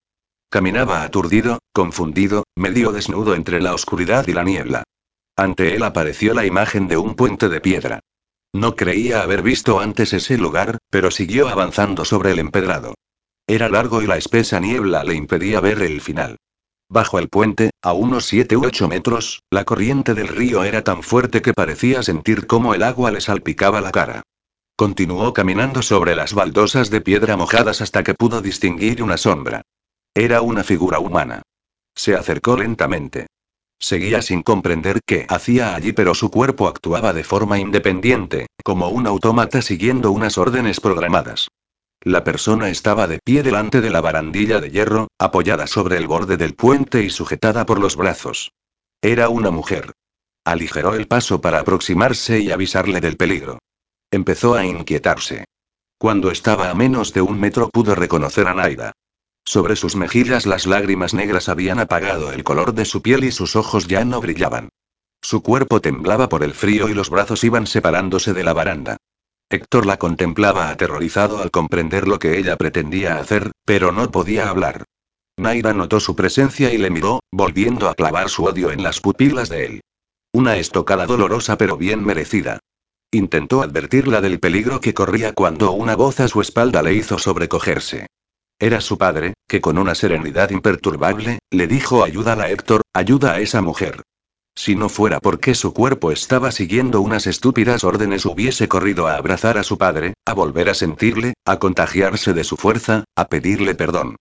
Caminaba aturdido, confundido, medio desnudo entre la oscuridad y la niebla. Ante él apareció la imagen de un puente de piedra. No creía haber visto antes ese lugar, pero siguió avanzando sobre el empedrado. Era largo y la espesa niebla le impedía ver el final. Bajo el puente, a unos 7 u 8 metros, la corriente del río era tan fuerte que parecía sentir cómo el agua le salpicaba la cara. Continuó caminando sobre las baldosas de piedra mojadas hasta que pudo distinguir una sombra. Era una figura humana. Se acercó lentamente. Seguía sin comprender qué hacía allí, pero su cuerpo actuaba de forma independiente, como un autómata siguiendo unas órdenes programadas. La persona estaba de pie delante de la barandilla de hierro, apoyada sobre el borde del puente y sujetada por los brazos. Era una mujer. Aligeró el paso para aproximarse y avisarle del peligro. Empezó a inquietarse. Cuando estaba a menos de un metro pudo reconocer a Naira. Sobre sus mejillas las lágrimas negras habían apagado el color de su piel y sus ojos ya no brillaban. Su cuerpo temblaba por el frío y los brazos iban separándose de la baranda. Héctor la contemplaba aterrorizado al comprender lo que ella pretendía hacer, pero no podía hablar. Naira notó su presencia y le miró, volviendo a clavar su odio en las pupilas de él. Una estocada dolorosa pero bien merecida. Intentó advertirla del peligro que corría cuando una voz a su espalda le hizo sobrecogerse. Era su padre, que con una serenidad imperturbable, le dijo ayúdala Héctor, ayuda a esa mujer. Si no fuera porque su cuerpo estaba siguiendo unas estúpidas órdenes hubiese corrido a abrazar a su padre, a volver a sentirle, a contagiarse de su fuerza, a pedirle perdón.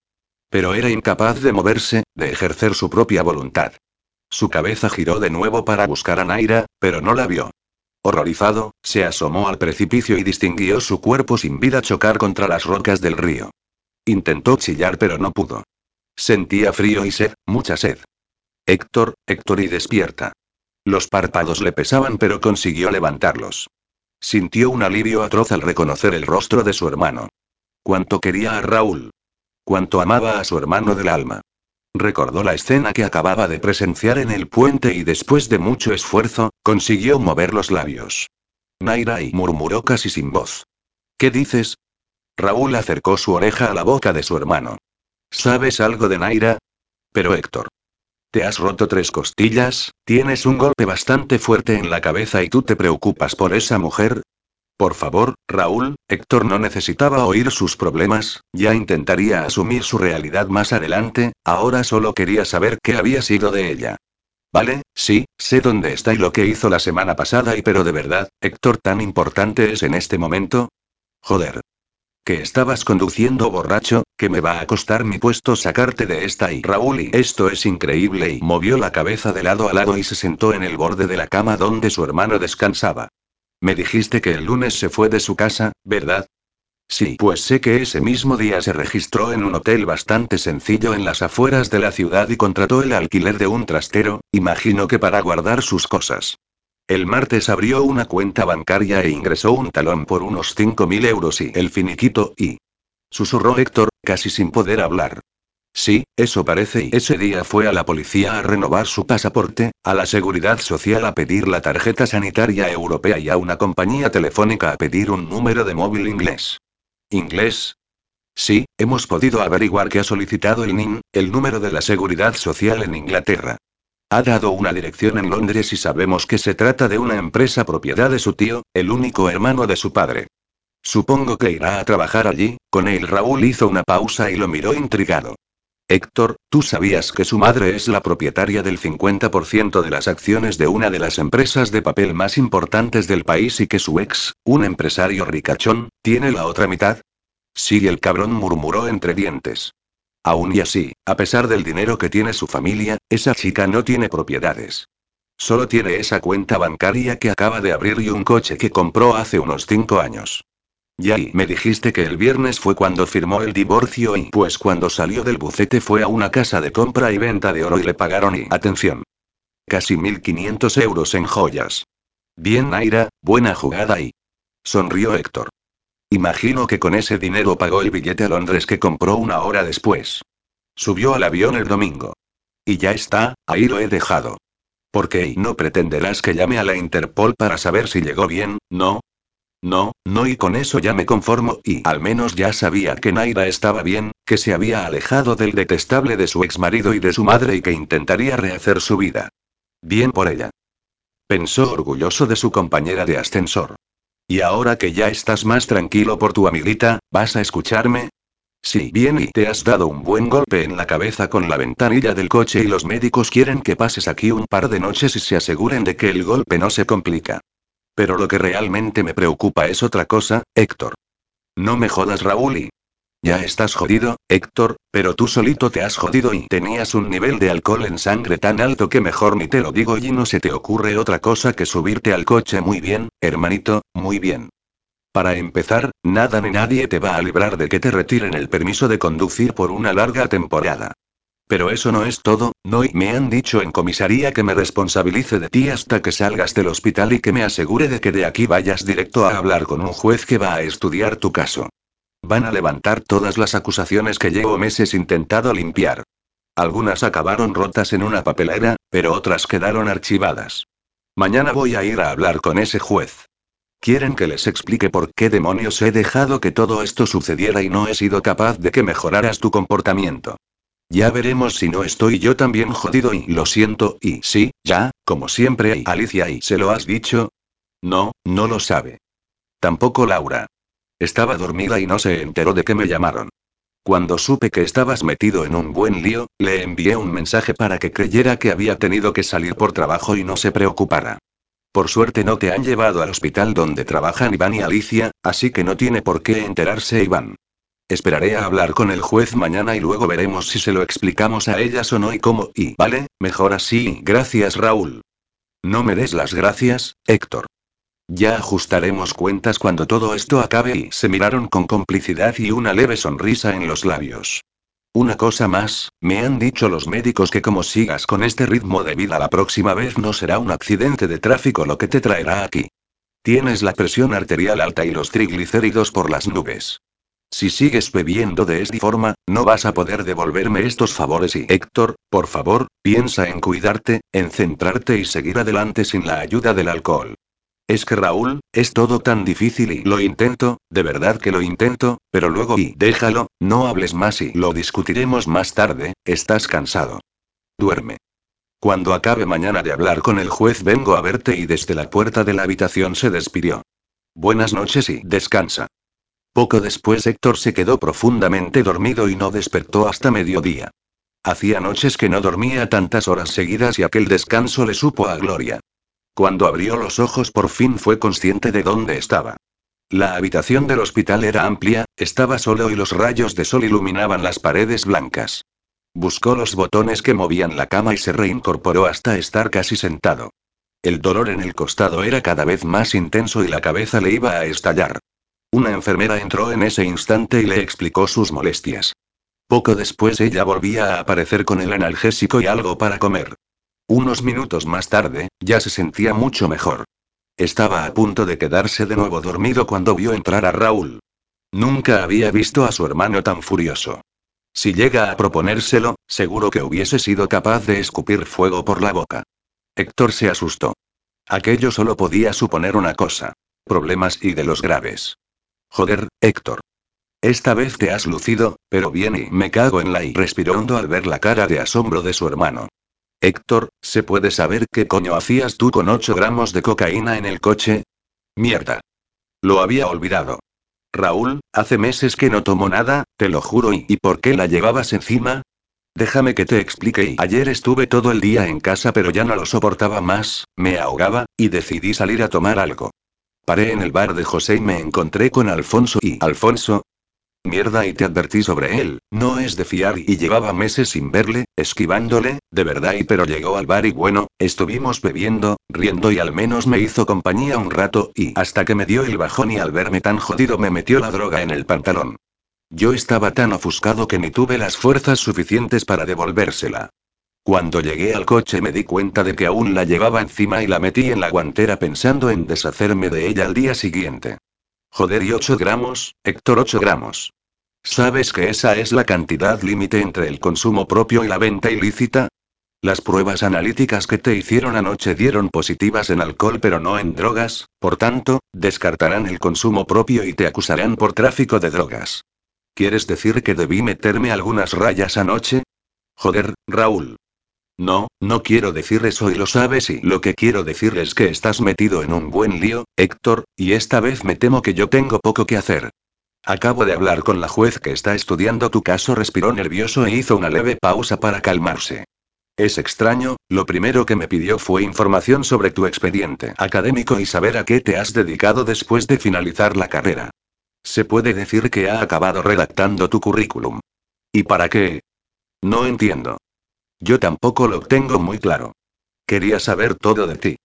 Pero era incapaz de moverse, de ejercer su propia voluntad. Su cabeza giró de nuevo para buscar a Naira, pero no la vio. Horrorizado, se asomó al precipicio y distinguió su cuerpo sin vida chocar contra las rocas del río. Intentó chillar pero no pudo. Sentía frío y sed, mucha sed. Héctor, Héctor y despierta. Los párpados le pesaban pero consiguió levantarlos. Sintió un alivio atroz al reconocer el rostro de su hermano. Cuánto quería a Raúl. Cuánto amaba a su hermano del alma. Recordó la escena que acababa de presenciar en el puente y después de mucho esfuerzo, consiguió mover los labios. Naira y murmuró casi sin voz. ¿Qué dices? Raúl acercó su oreja a la boca de su hermano. ¿Sabes algo de Naira? Pero Héctor. Te has roto tres costillas, tienes un golpe bastante fuerte en la cabeza y tú te preocupas por esa mujer. Por favor, Raúl, Héctor no necesitaba oír sus problemas, ya intentaría asumir su realidad más adelante, ahora solo quería saber qué había sido de ella. Vale, sí, sé dónde está y lo que hizo la semana pasada y pero de verdad, Héctor tan importante es en este momento. Joder. Que estabas conduciendo borracho, que me va a costar mi puesto sacarte de esta y Raúl y esto es increíble y movió la cabeza de lado a lado y se sentó en el borde de la cama donde su hermano descansaba. Me dijiste que el lunes se fue de su casa, ¿verdad? Sí, pues sé que ese mismo día se registró en un hotel bastante sencillo en las afueras de la ciudad y contrató el alquiler de un trastero, imagino que para guardar sus cosas. El martes abrió una cuenta bancaria e ingresó un talón por unos 5.000 euros y el finiquito y... Susurró Héctor, casi sin poder hablar. Sí, eso parece y ese día fue a la policía a renovar su pasaporte, a la seguridad social a pedir la tarjeta sanitaria europea y a una compañía telefónica a pedir un número de móvil inglés. ¿Inglés? Sí, hemos podido averiguar que ha solicitado el NIN, el número de la seguridad social en Inglaterra. Ha dado una dirección en Londres y sabemos que se trata de una empresa propiedad de su tío, el único hermano de su padre. Supongo que irá a trabajar allí, con él Raúl hizo una pausa y lo miró intrigado. Héctor, ¿tú sabías que su madre es la propietaria del 50% de las acciones de una de las empresas de papel más importantes del país y que su ex, un empresario ricachón, tiene la otra mitad? Sí, el cabrón murmuró entre dientes. Aún y así, a pesar del dinero que tiene su familia, esa chica no tiene propiedades. Solo tiene esa cuenta bancaria que acaba de abrir y un coche que compró hace unos cinco años. Y me dijiste que el viernes fue cuando firmó el divorcio y pues cuando salió del bucete fue a una casa de compra y venta de oro y le pagaron y atención. Casi 1500 euros en joyas. Bien Naira, buena jugada y... Sonrió Héctor. Imagino que con ese dinero pagó el billete a Londres que compró una hora después. Subió al avión el domingo. Y ya está, ahí lo he dejado. Porque no pretenderás que llame a la Interpol para saber si llegó bien, ¿no? No, no y con eso ya me conformo y al menos ya sabía que Naira estaba bien, que se había alejado del detestable de su exmarido y de su madre y que intentaría rehacer su vida. Bien por ella. Pensó orgulloso de su compañera de ascensor. Y ahora que ya estás más tranquilo por tu amiguita, ¿vas a escucharme? Sí, bien, y te has dado un buen golpe en la cabeza con la ventanilla del coche y los médicos quieren que pases aquí un par de noches y se aseguren de que el golpe no se complica. Pero lo que realmente me preocupa es otra cosa, Héctor. No me jodas, Raúl, y ya estás jodido, Héctor, pero tú solito te has jodido y tenías un nivel de alcohol en sangre tan alto que mejor ni te lo digo y no se te ocurre otra cosa que subirte al coche muy bien, hermanito, muy bien. Para empezar, nada ni nadie te va a librar de que te retiren el permiso de conducir por una larga temporada. Pero eso no es todo, no y me han dicho en comisaría que me responsabilice de ti hasta que salgas del hospital y que me asegure de que de aquí vayas directo a hablar con un juez que va a estudiar tu caso. Van a levantar todas las acusaciones que llevo meses intentado limpiar. Algunas acabaron rotas en una papelera, pero otras quedaron archivadas. Mañana voy a ir a hablar con ese juez. Quieren que les explique por qué demonios he dejado que todo esto sucediera y no he sido capaz de que mejoraras tu comportamiento. Ya veremos si no estoy yo también jodido y lo siento, y sí, ya, como siempre, y Alicia y ¿se lo has dicho? No, no lo sabe. Tampoco Laura. Estaba dormida y no se enteró de que me llamaron. Cuando supe que estabas metido en un buen lío, le envié un mensaje para que creyera que había tenido que salir por trabajo y no se preocupara. Por suerte no te han llevado al hospital donde trabajan Iván y Alicia, así que no tiene por qué enterarse Iván. Esperaré a hablar con el juez mañana y luego veremos si se lo explicamos a ellas o no y cómo, y vale, mejor así, gracias Raúl. No me des las gracias, Héctor. Ya ajustaremos cuentas cuando todo esto acabe y se miraron con complicidad y una leve sonrisa en los labios. Una cosa más, me han dicho los médicos que como sigas con este ritmo de vida la próxima vez no será un accidente de tráfico lo que te traerá aquí. Tienes la presión arterial alta y los triglicéridos por las nubes. Si sigues bebiendo de esta forma, no vas a poder devolverme estos favores y Héctor, por favor, piensa en cuidarte, en centrarte y seguir adelante sin la ayuda del alcohol. Es que Raúl, es todo tan difícil y lo intento, de verdad que lo intento, pero luego y déjalo, no hables más y lo discutiremos más tarde, estás cansado. Duerme. Cuando acabe mañana de hablar con el juez vengo a verte y desde la puerta de la habitación se despidió. Buenas noches y descansa. Poco después Héctor se quedó profundamente dormido y no despertó hasta mediodía. Hacía noches que no dormía tantas horas seguidas y aquel descanso le supo a gloria. Cuando abrió los ojos por fin fue consciente de dónde estaba. La habitación del hospital era amplia, estaba solo y los rayos de sol iluminaban las paredes blancas. Buscó los botones que movían la cama y se reincorporó hasta estar casi sentado. El dolor en el costado era cada vez más intenso y la cabeza le iba a estallar. Una enfermera entró en ese instante y le explicó sus molestias. Poco después ella volvía a aparecer con el analgésico y algo para comer. Unos minutos más tarde, ya se sentía mucho mejor. Estaba a punto de quedarse de nuevo dormido cuando vio entrar a Raúl. Nunca había visto a su hermano tan furioso. Si llega a proponérselo, seguro que hubiese sido capaz de escupir fuego por la boca. Héctor se asustó. Aquello solo podía suponer una cosa. Problemas y de los graves. Joder, Héctor. Esta vez te has lucido, pero bien y me cago en la y respiró hondo al ver la cara de asombro de su hermano. Héctor, ¿se puede saber qué coño hacías tú con 8 gramos de cocaína en el coche? Mierda. Lo había olvidado. Raúl, hace meses que no tomo nada, te lo juro, ¿y, ¿y por qué la llevabas encima? Déjame que te explique. Ayer estuve todo el día en casa pero ya no lo soportaba más, me ahogaba, y decidí salir a tomar algo. Paré en el bar de José y me encontré con Alfonso y Alfonso. Mierda y te advertí sobre él, no es de fiar y llevaba meses sin verle, esquivándole, de verdad y pero llegó al bar y bueno, estuvimos bebiendo, riendo y al menos me hizo compañía un rato y hasta que me dio el bajón y al verme tan jodido me metió la droga en el pantalón. Yo estaba tan ofuscado que ni tuve las fuerzas suficientes para devolvérsela. Cuando llegué al coche me di cuenta de que aún la llevaba encima y la metí en la guantera pensando en deshacerme de ella al día siguiente. Joder, y 8 gramos, Héctor 8 gramos. ¿Sabes que esa es la cantidad límite entre el consumo propio y la venta ilícita? Las pruebas analíticas que te hicieron anoche dieron positivas en alcohol pero no en drogas, por tanto, descartarán el consumo propio y te acusarán por tráfico de drogas. ¿Quieres decir que debí meterme algunas rayas anoche? Joder, Raúl. No, no quiero decir eso y lo sabes y lo que quiero decir es que estás metido en un buen lío, Héctor, y esta vez me temo que yo tengo poco que hacer. Acabo de hablar con la juez que está estudiando tu caso, respiró nervioso e hizo una leve pausa para calmarse. Es extraño, lo primero que me pidió fue información sobre tu expediente académico y saber a qué te has dedicado después de finalizar la carrera. Se puede decir que ha acabado redactando tu currículum. ¿Y para qué? No entiendo. Yo tampoco lo tengo muy claro. Quería saber todo de ti.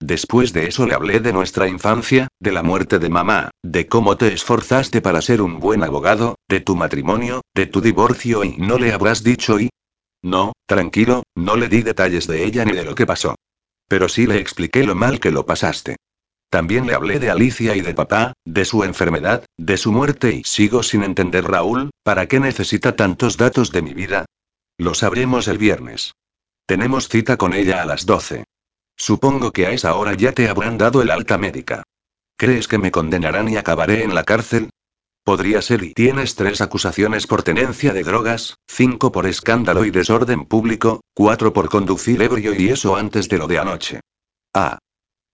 Después de eso le hablé de nuestra infancia, de la muerte de mamá, de cómo te esforzaste para ser un buen abogado, de tu matrimonio, de tu divorcio y no le habrás dicho y... No, tranquilo, no le di detalles de ella ni de lo que pasó. Pero sí le expliqué lo mal que lo pasaste. También le hablé de Alicia y de papá, de su enfermedad, de su muerte y sigo sin entender Raúl, ¿para qué necesita tantos datos de mi vida? Lo sabremos el viernes. Tenemos cita con ella a las 12. Supongo que a esa hora ya te habrán dado el alta médica. ¿Crees que me condenarán y acabaré en la cárcel? Podría ser y tienes tres acusaciones por tenencia de drogas, cinco por escándalo y desorden público, cuatro por conducir ebrio y eso antes de lo de anoche. Ah,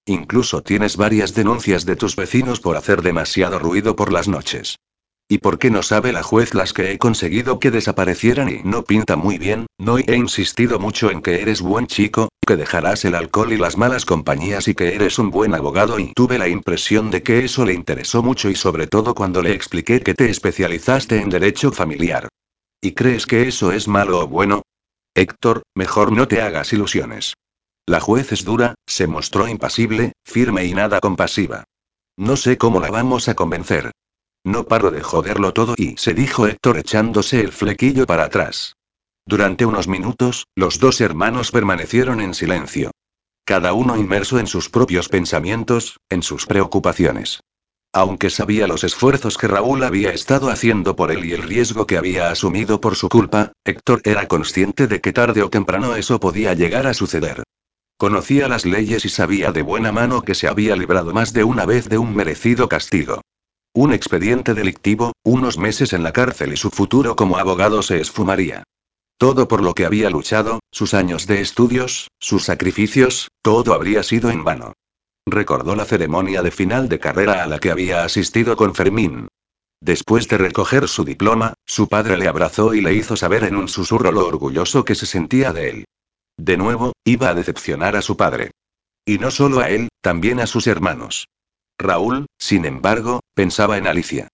Incluso tienes varias denuncias de tus vecinos por hacer demasiado ruido por las noches. ¿Y por qué no sabe la juez las que he conseguido que desaparecieran y no pinta muy bien? No he insistido mucho en que eres buen chico, que dejarás el alcohol y las malas compañías y que eres un buen abogado y tuve la impresión de que eso le interesó mucho y sobre todo cuando le expliqué que te especializaste en derecho familiar. ¿Y crees que eso es malo o bueno? Héctor, mejor no te hagas ilusiones. La juez es dura, se mostró impasible, firme y nada compasiva. No sé cómo la vamos a convencer. No paro de joderlo todo y se dijo Héctor echándose el flequillo para atrás. Durante unos minutos, los dos hermanos permanecieron en silencio. Cada uno inmerso en sus propios pensamientos, en sus preocupaciones. Aunque sabía los esfuerzos que Raúl había estado haciendo por él y el riesgo que había asumido por su culpa, Héctor era consciente de que tarde o temprano eso podía llegar a suceder. Conocía las leyes y sabía de buena mano que se había librado más de una vez de un merecido castigo. Un expediente delictivo, unos meses en la cárcel y su futuro como abogado se esfumaría. Todo por lo que había luchado, sus años de estudios, sus sacrificios, todo habría sido en vano. Recordó la ceremonia de final de carrera a la que había asistido con Fermín. Después de recoger su diploma, su padre le abrazó y le hizo saber en un susurro lo orgulloso que se sentía de él. De nuevo, iba a decepcionar a su padre. Y no solo a él, también a sus hermanos. Raúl, sin embargo, pensaba en Alicia.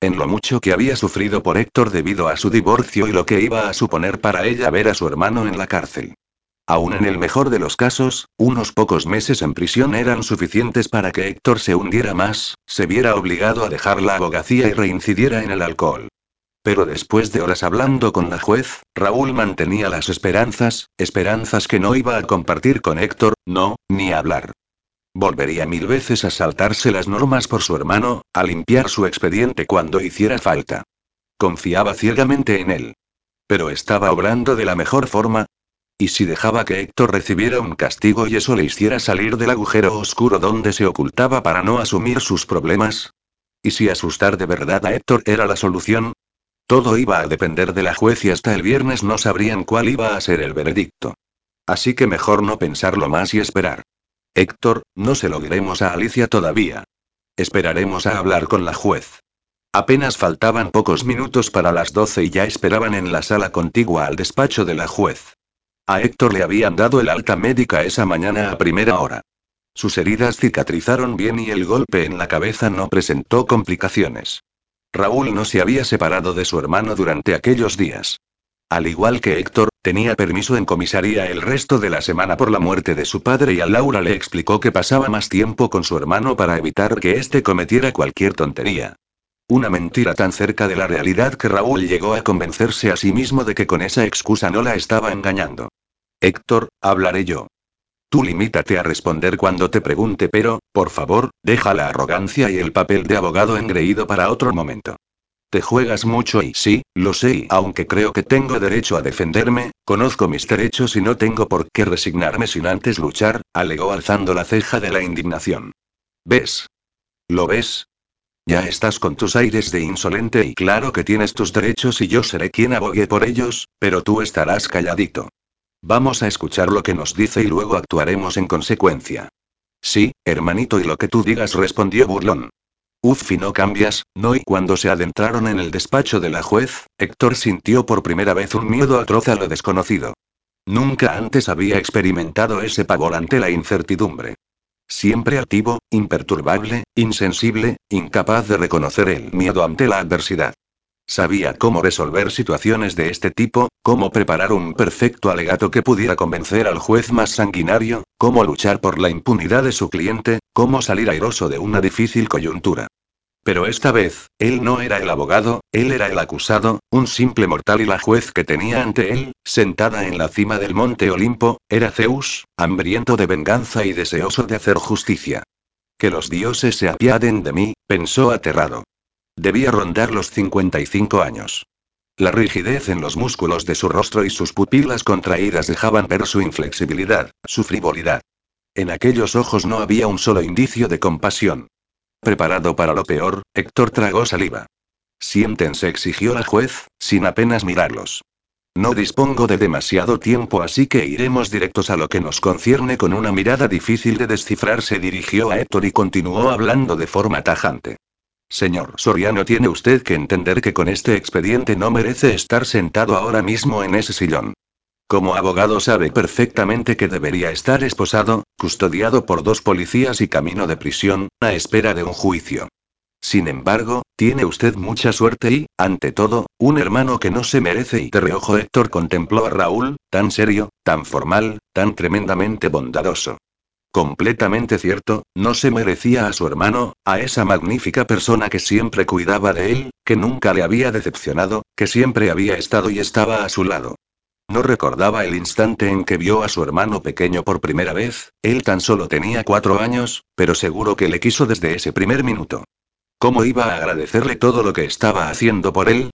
En lo mucho que había sufrido por Héctor debido a su divorcio y lo que iba a suponer para ella ver a su hermano en la cárcel. Aún en el mejor de los casos, unos pocos meses en prisión eran suficientes para que Héctor se hundiera más, se viera obligado a dejar la abogacía y reincidiera en el alcohol. Pero después de horas hablando con la juez, Raúl mantenía las esperanzas, esperanzas que no iba a compartir con Héctor, no, ni hablar. Volvería mil veces a saltarse las normas por su hermano, a limpiar su expediente cuando hiciera falta. Confiaba ciegamente en él. Pero estaba obrando de la mejor forma. ¿Y si dejaba que Héctor recibiera un castigo y eso le hiciera salir del agujero oscuro donde se ocultaba para no asumir sus problemas? ¿Y si asustar de verdad a Héctor era la solución? Todo iba a depender de la juez y hasta el viernes no sabrían cuál iba a ser el veredicto. Así que mejor no pensarlo más y esperar. Héctor, no se lo diremos a Alicia todavía. Esperaremos a hablar con la juez. Apenas faltaban pocos minutos para las 12 y ya esperaban en la sala contigua al despacho de la juez. A Héctor le habían dado el alta médica esa mañana a primera hora. Sus heridas cicatrizaron bien y el golpe en la cabeza no presentó complicaciones. Raúl no se había separado de su hermano durante aquellos días. Al igual que Héctor, tenía permiso en comisaría el resto de la semana por la muerte de su padre y a Laura le explicó que pasaba más tiempo con su hermano para evitar que éste cometiera cualquier tontería. Una mentira tan cerca de la realidad que Raúl llegó a convencerse a sí mismo de que con esa excusa no la estaba engañando. Héctor, hablaré yo. Tú limítate a responder cuando te pregunte, pero, por favor, deja la arrogancia y el papel de abogado engreído para otro momento. Te juegas mucho y sí, lo sé y aunque creo que tengo derecho a defenderme, conozco mis derechos y no tengo por qué resignarme sin antes luchar, alegó alzando la ceja de la indignación. ¿Ves? ¿Lo ves? Ya estás con tus aires de insolente y claro que tienes tus derechos y yo seré quien abogue por ellos, pero tú estarás calladito. Vamos a escuchar lo que nos dice y luego actuaremos en consecuencia. Sí, hermanito, y lo que tú digas, respondió burlón. Uf, y no cambias, no. Y cuando se adentraron en el despacho de la juez, Héctor sintió por primera vez un miedo atroz a lo desconocido. Nunca antes había experimentado ese pavor ante la incertidumbre. Siempre activo, imperturbable, insensible, incapaz de reconocer el miedo ante la adversidad. Sabía cómo resolver situaciones de este tipo, cómo preparar un perfecto alegato que pudiera convencer al juez más sanguinario, cómo luchar por la impunidad de su cliente, cómo salir airoso de una difícil coyuntura. Pero esta vez, él no era el abogado, él era el acusado, un simple mortal y la juez que tenía ante él, sentada en la cima del monte Olimpo, era Zeus, hambriento de venganza y deseoso de hacer justicia. Que los dioses se apiaden de mí, pensó aterrado. Debía rondar los 55 años. La rigidez en los músculos de su rostro y sus pupilas contraídas dejaban ver su inflexibilidad, su frivolidad. En aquellos ojos no había un solo indicio de compasión. Preparado para lo peor, Héctor tragó saliva. Siéntense, exigió la juez, sin apenas mirarlos. No dispongo de demasiado tiempo, así que iremos directos a lo que nos concierne con una mirada difícil de descifrar. Se dirigió a Héctor y continuó hablando de forma tajante. Señor Soriano, tiene usted que entender que con este expediente no merece estar sentado ahora mismo en ese sillón. Como abogado sabe perfectamente que debería estar esposado, custodiado por dos policías y camino de prisión, a espera de un juicio. Sin embargo, tiene usted mucha suerte y, ante todo, un hermano que no se merece y de reojo Héctor contempló a Raúl, tan serio, tan formal, tan tremendamente bondadoso. Completamente cierto, no se merecía a su hermano, a esa magnífica persona que siempre cuidaba de él, que nunca le había decepcionado, que siempre había estado y estaba a su lado. No recordaba el instante en que vio a su hermano pequeño por primera vez, él tan solo tenía cuatro años, pero seguro que le quiso desde ese primer minuto. ¿Cómo iba a agradecerle todo lo que estaba haciendo por él?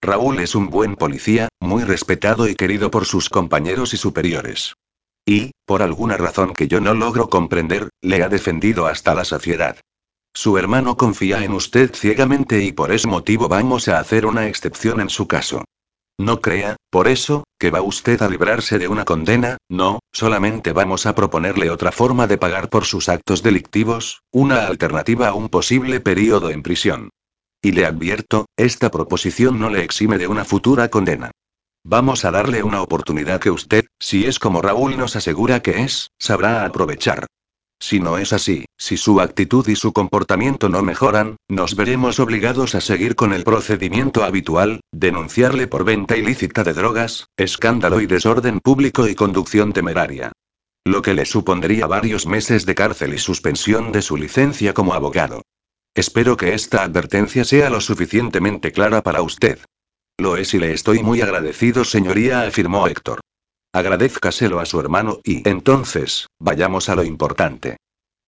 Raúl es un buen policía, muy respetado y querido por sus compañeros y superiores. Y, por alguna razón que yo no logro comprender, le ha defendido hasta la saciedad. Su hermano confía en usted ciegamente y por ese motivo vamos a hacer una excepción en su caso. No crea, por eso, que va usted a librarse de una condena, no, solamente vamos a proponerle otra forma de pagar por sus actos delictivos, una alternativa a un posible periodo en prisión. Y le advierto, esta proposición no le exime de una futura condena. Vamos a darle una oportunidad que usted, si es como Raúl nos asegura que es, sabrá aprovechar. Si no es así, si su actitud y su comportamiento no mejoran, nos veremos obligados a seguir con el procedimiento habitual, denunciarle por venta ilícita de drogas, escándalo y desorden público y conducción temeraria. Lo que le supondría varios meses de cárcel y suspensión de su licencia como abogado. Espero que esta advertencia sea lo suficientemente clara para usted. Lo es y le estoy muy agradecido, señoría, afirmó Héctor. Agradezcaselo a su hermano y entonces, vayamos a lo importante.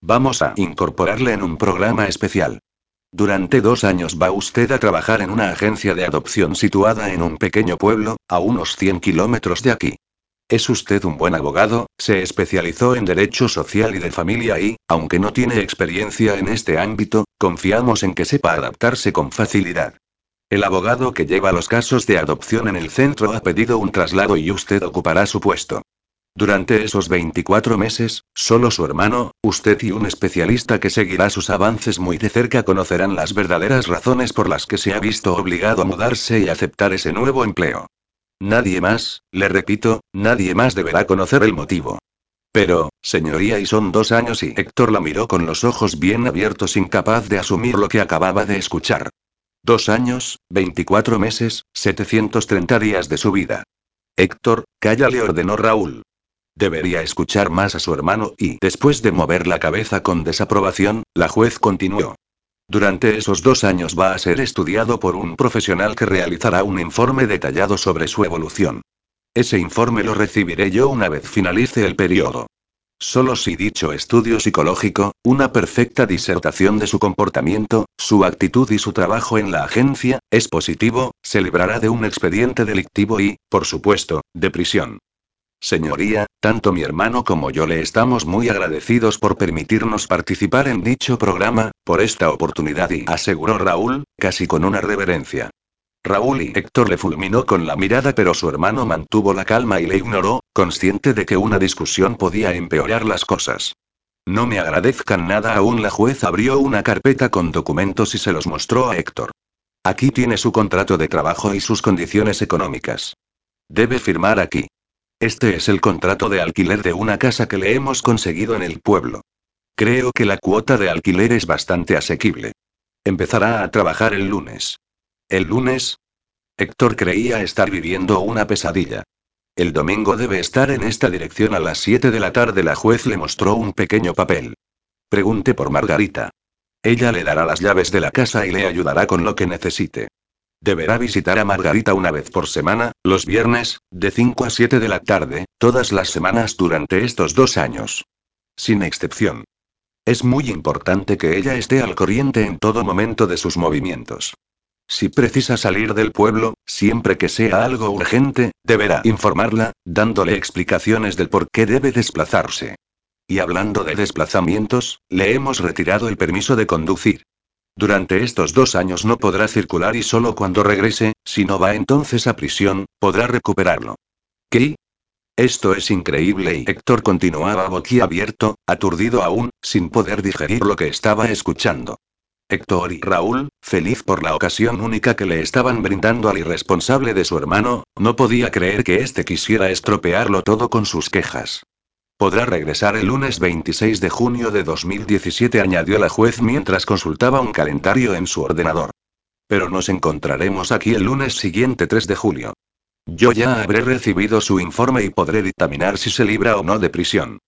Vamos a incorporarle en un programa especial. Durante dos años va usted a trabajar en una agencia de adopción situada en un pequeño pueblo, a unos 100 kilómetros de aquí. Es usted un buen abogado, se especializó en derecho social y de familia y, aunque no tiene experiencia en este ámbito, confiamos en que sepa adaptarse con facilidad. El abogado que lleva los casos de adopción en el centro ha pedido un traslado y usted ocupará su puesto. Durante esos 24 meses, solo su hermano, usted y un especialista que seguirá sus avances muy de cerca conocerán las verdaderas razones por las que se ha visto obligado a mudarse y aceptar ese nuevo empleo. Nadie más, le repito, nadie más deberá conocer el motivo. Pero, señoría, y son dos años y Héctor la miró con los ojos bien abiertos incapaz de asumir lo que acababa de escuchar. Dos años, 24 meses, 730 días de su vida. Héctor, calla, le ordenó Raúl. Debería escuchar más a su hermano y, después de mover la cabeza con desaprobación, la juez continuó. Durante esos dos años va a ser estudiado por un profesional que realizará un informe detallado sobre su evolución. Ese informe lo recibiré yo una vez finalice el periodo. Solo si dicho estudio psicológico, una perfecta disertación de su comportamiento, su actitud y su trabajo en la agencia, es positivo, se librará de un expediente delictivo y, por supuesto, de prisión. Señoría, tanto mi hermano como yo le estamos muy agradecidos por permitirnos participar en dicho programa, por esta oportunidad y aseguró Raúl, casi con una reverencia. Raúl y Héctor le fulminó con la mirada, pero su hermano mantuvo la calma y le ignoró, consciente de que una discusión podía empeorar las cosas. No me agradezcan nada aún. La juez abrió una carpeta con documentos y se los mostró a Héctor. Aquí tiene su contrato de trabajo y sus condiciones económicas. Debe firmar aquí. Este es el contrato de alquiler de una casa que le hemos conseguido en el pueblo. Creo que la cuota de alquiler es bastante asequible. Empezará a trabajar el lunes. ¿El lunes? Héctor creía estar viviendo una pesadilla. El domingo debe estar en esta dirección a las 7 de la tarde. La juez le mostró un pequeño papel. Pregunte por Margarita. Ella le dará las llaves de la casa y le ayudará con lo que necesite. Deberá visitar a Margarita una vez por semana, los viernes, de 5 a 7 de la tarde, todas las semanas durante estos dos años. Sin excepción. Es muy importante que ella esté al corriente en todo momento de sus movimientos. Si precisa salir del pueblo, siempre que sea algo urgente, deberá informarla, dándole explicaciones del por qué debe desplazarse. Y hablando de desplazamientos, le hemos retirado el permiso de conducir. Durante estos dos años no podrá circular y solo cuando regrese, si no va entonces a prisión, podrá recuperarlo. ¿Qué? Esto es increíble y Héctor continuaba boquiabierto, aturdido aún, sin poder digerir lo que estaba escuchando. Héctor y Raúl, feliz por la ocasión única que le estaban brindando al irresponsable de su hermano, no podía creer que éste quisiera estropearlo todo con sus quejas. Podrá regresar el lunes 26 de junio de 2017, añadió la juez mientras consultaba un calendario en su ordenador. Pero nos encontraremos aquí el lunes siguiente 3 de julio. Yo ya habré recibido su informe y podré dictaminar si se libra o no de prisión.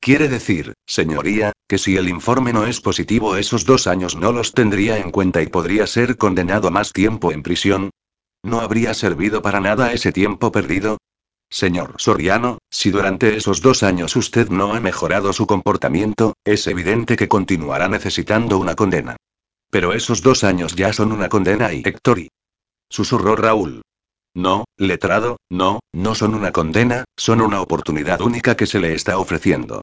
Quiere decir, señoría, que si el informe no es positivo esos dos años no los tendría en cuenta y podría ser condenado a más tiempo en prisión. ¿No habría servido para nada ese tiempo perdido? Señor Soriano, si durante esos dos años usted no ha mejorado su comportamiento, es evidente que continuará necesitando una condena. Pero esos dos años ya son una condena y Héctor Susurró Raúl. No, letrado, no, no son una condena, son una oportunidad única que se le está ofreciendo.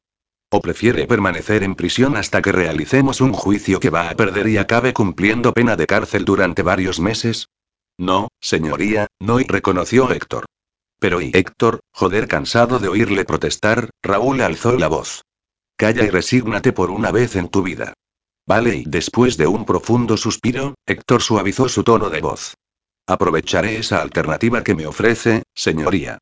¿O prefiere permanecer en prisión hasta que realicemos un juicio que va a perder y acabe cumpliendo pena de cárcel durante varios meses? No, señoría, no, y reconoció Héctor. Pero y Héctor, joder, cansado de oírle protestar, Raúl alzó la voz. Calla y resígnate por una vez en tu vida. Vale, y después de un profundo suspiro, Héctor suavizó su tono de voz. Aprovecharé esa alternativa que me ofrece, señoría.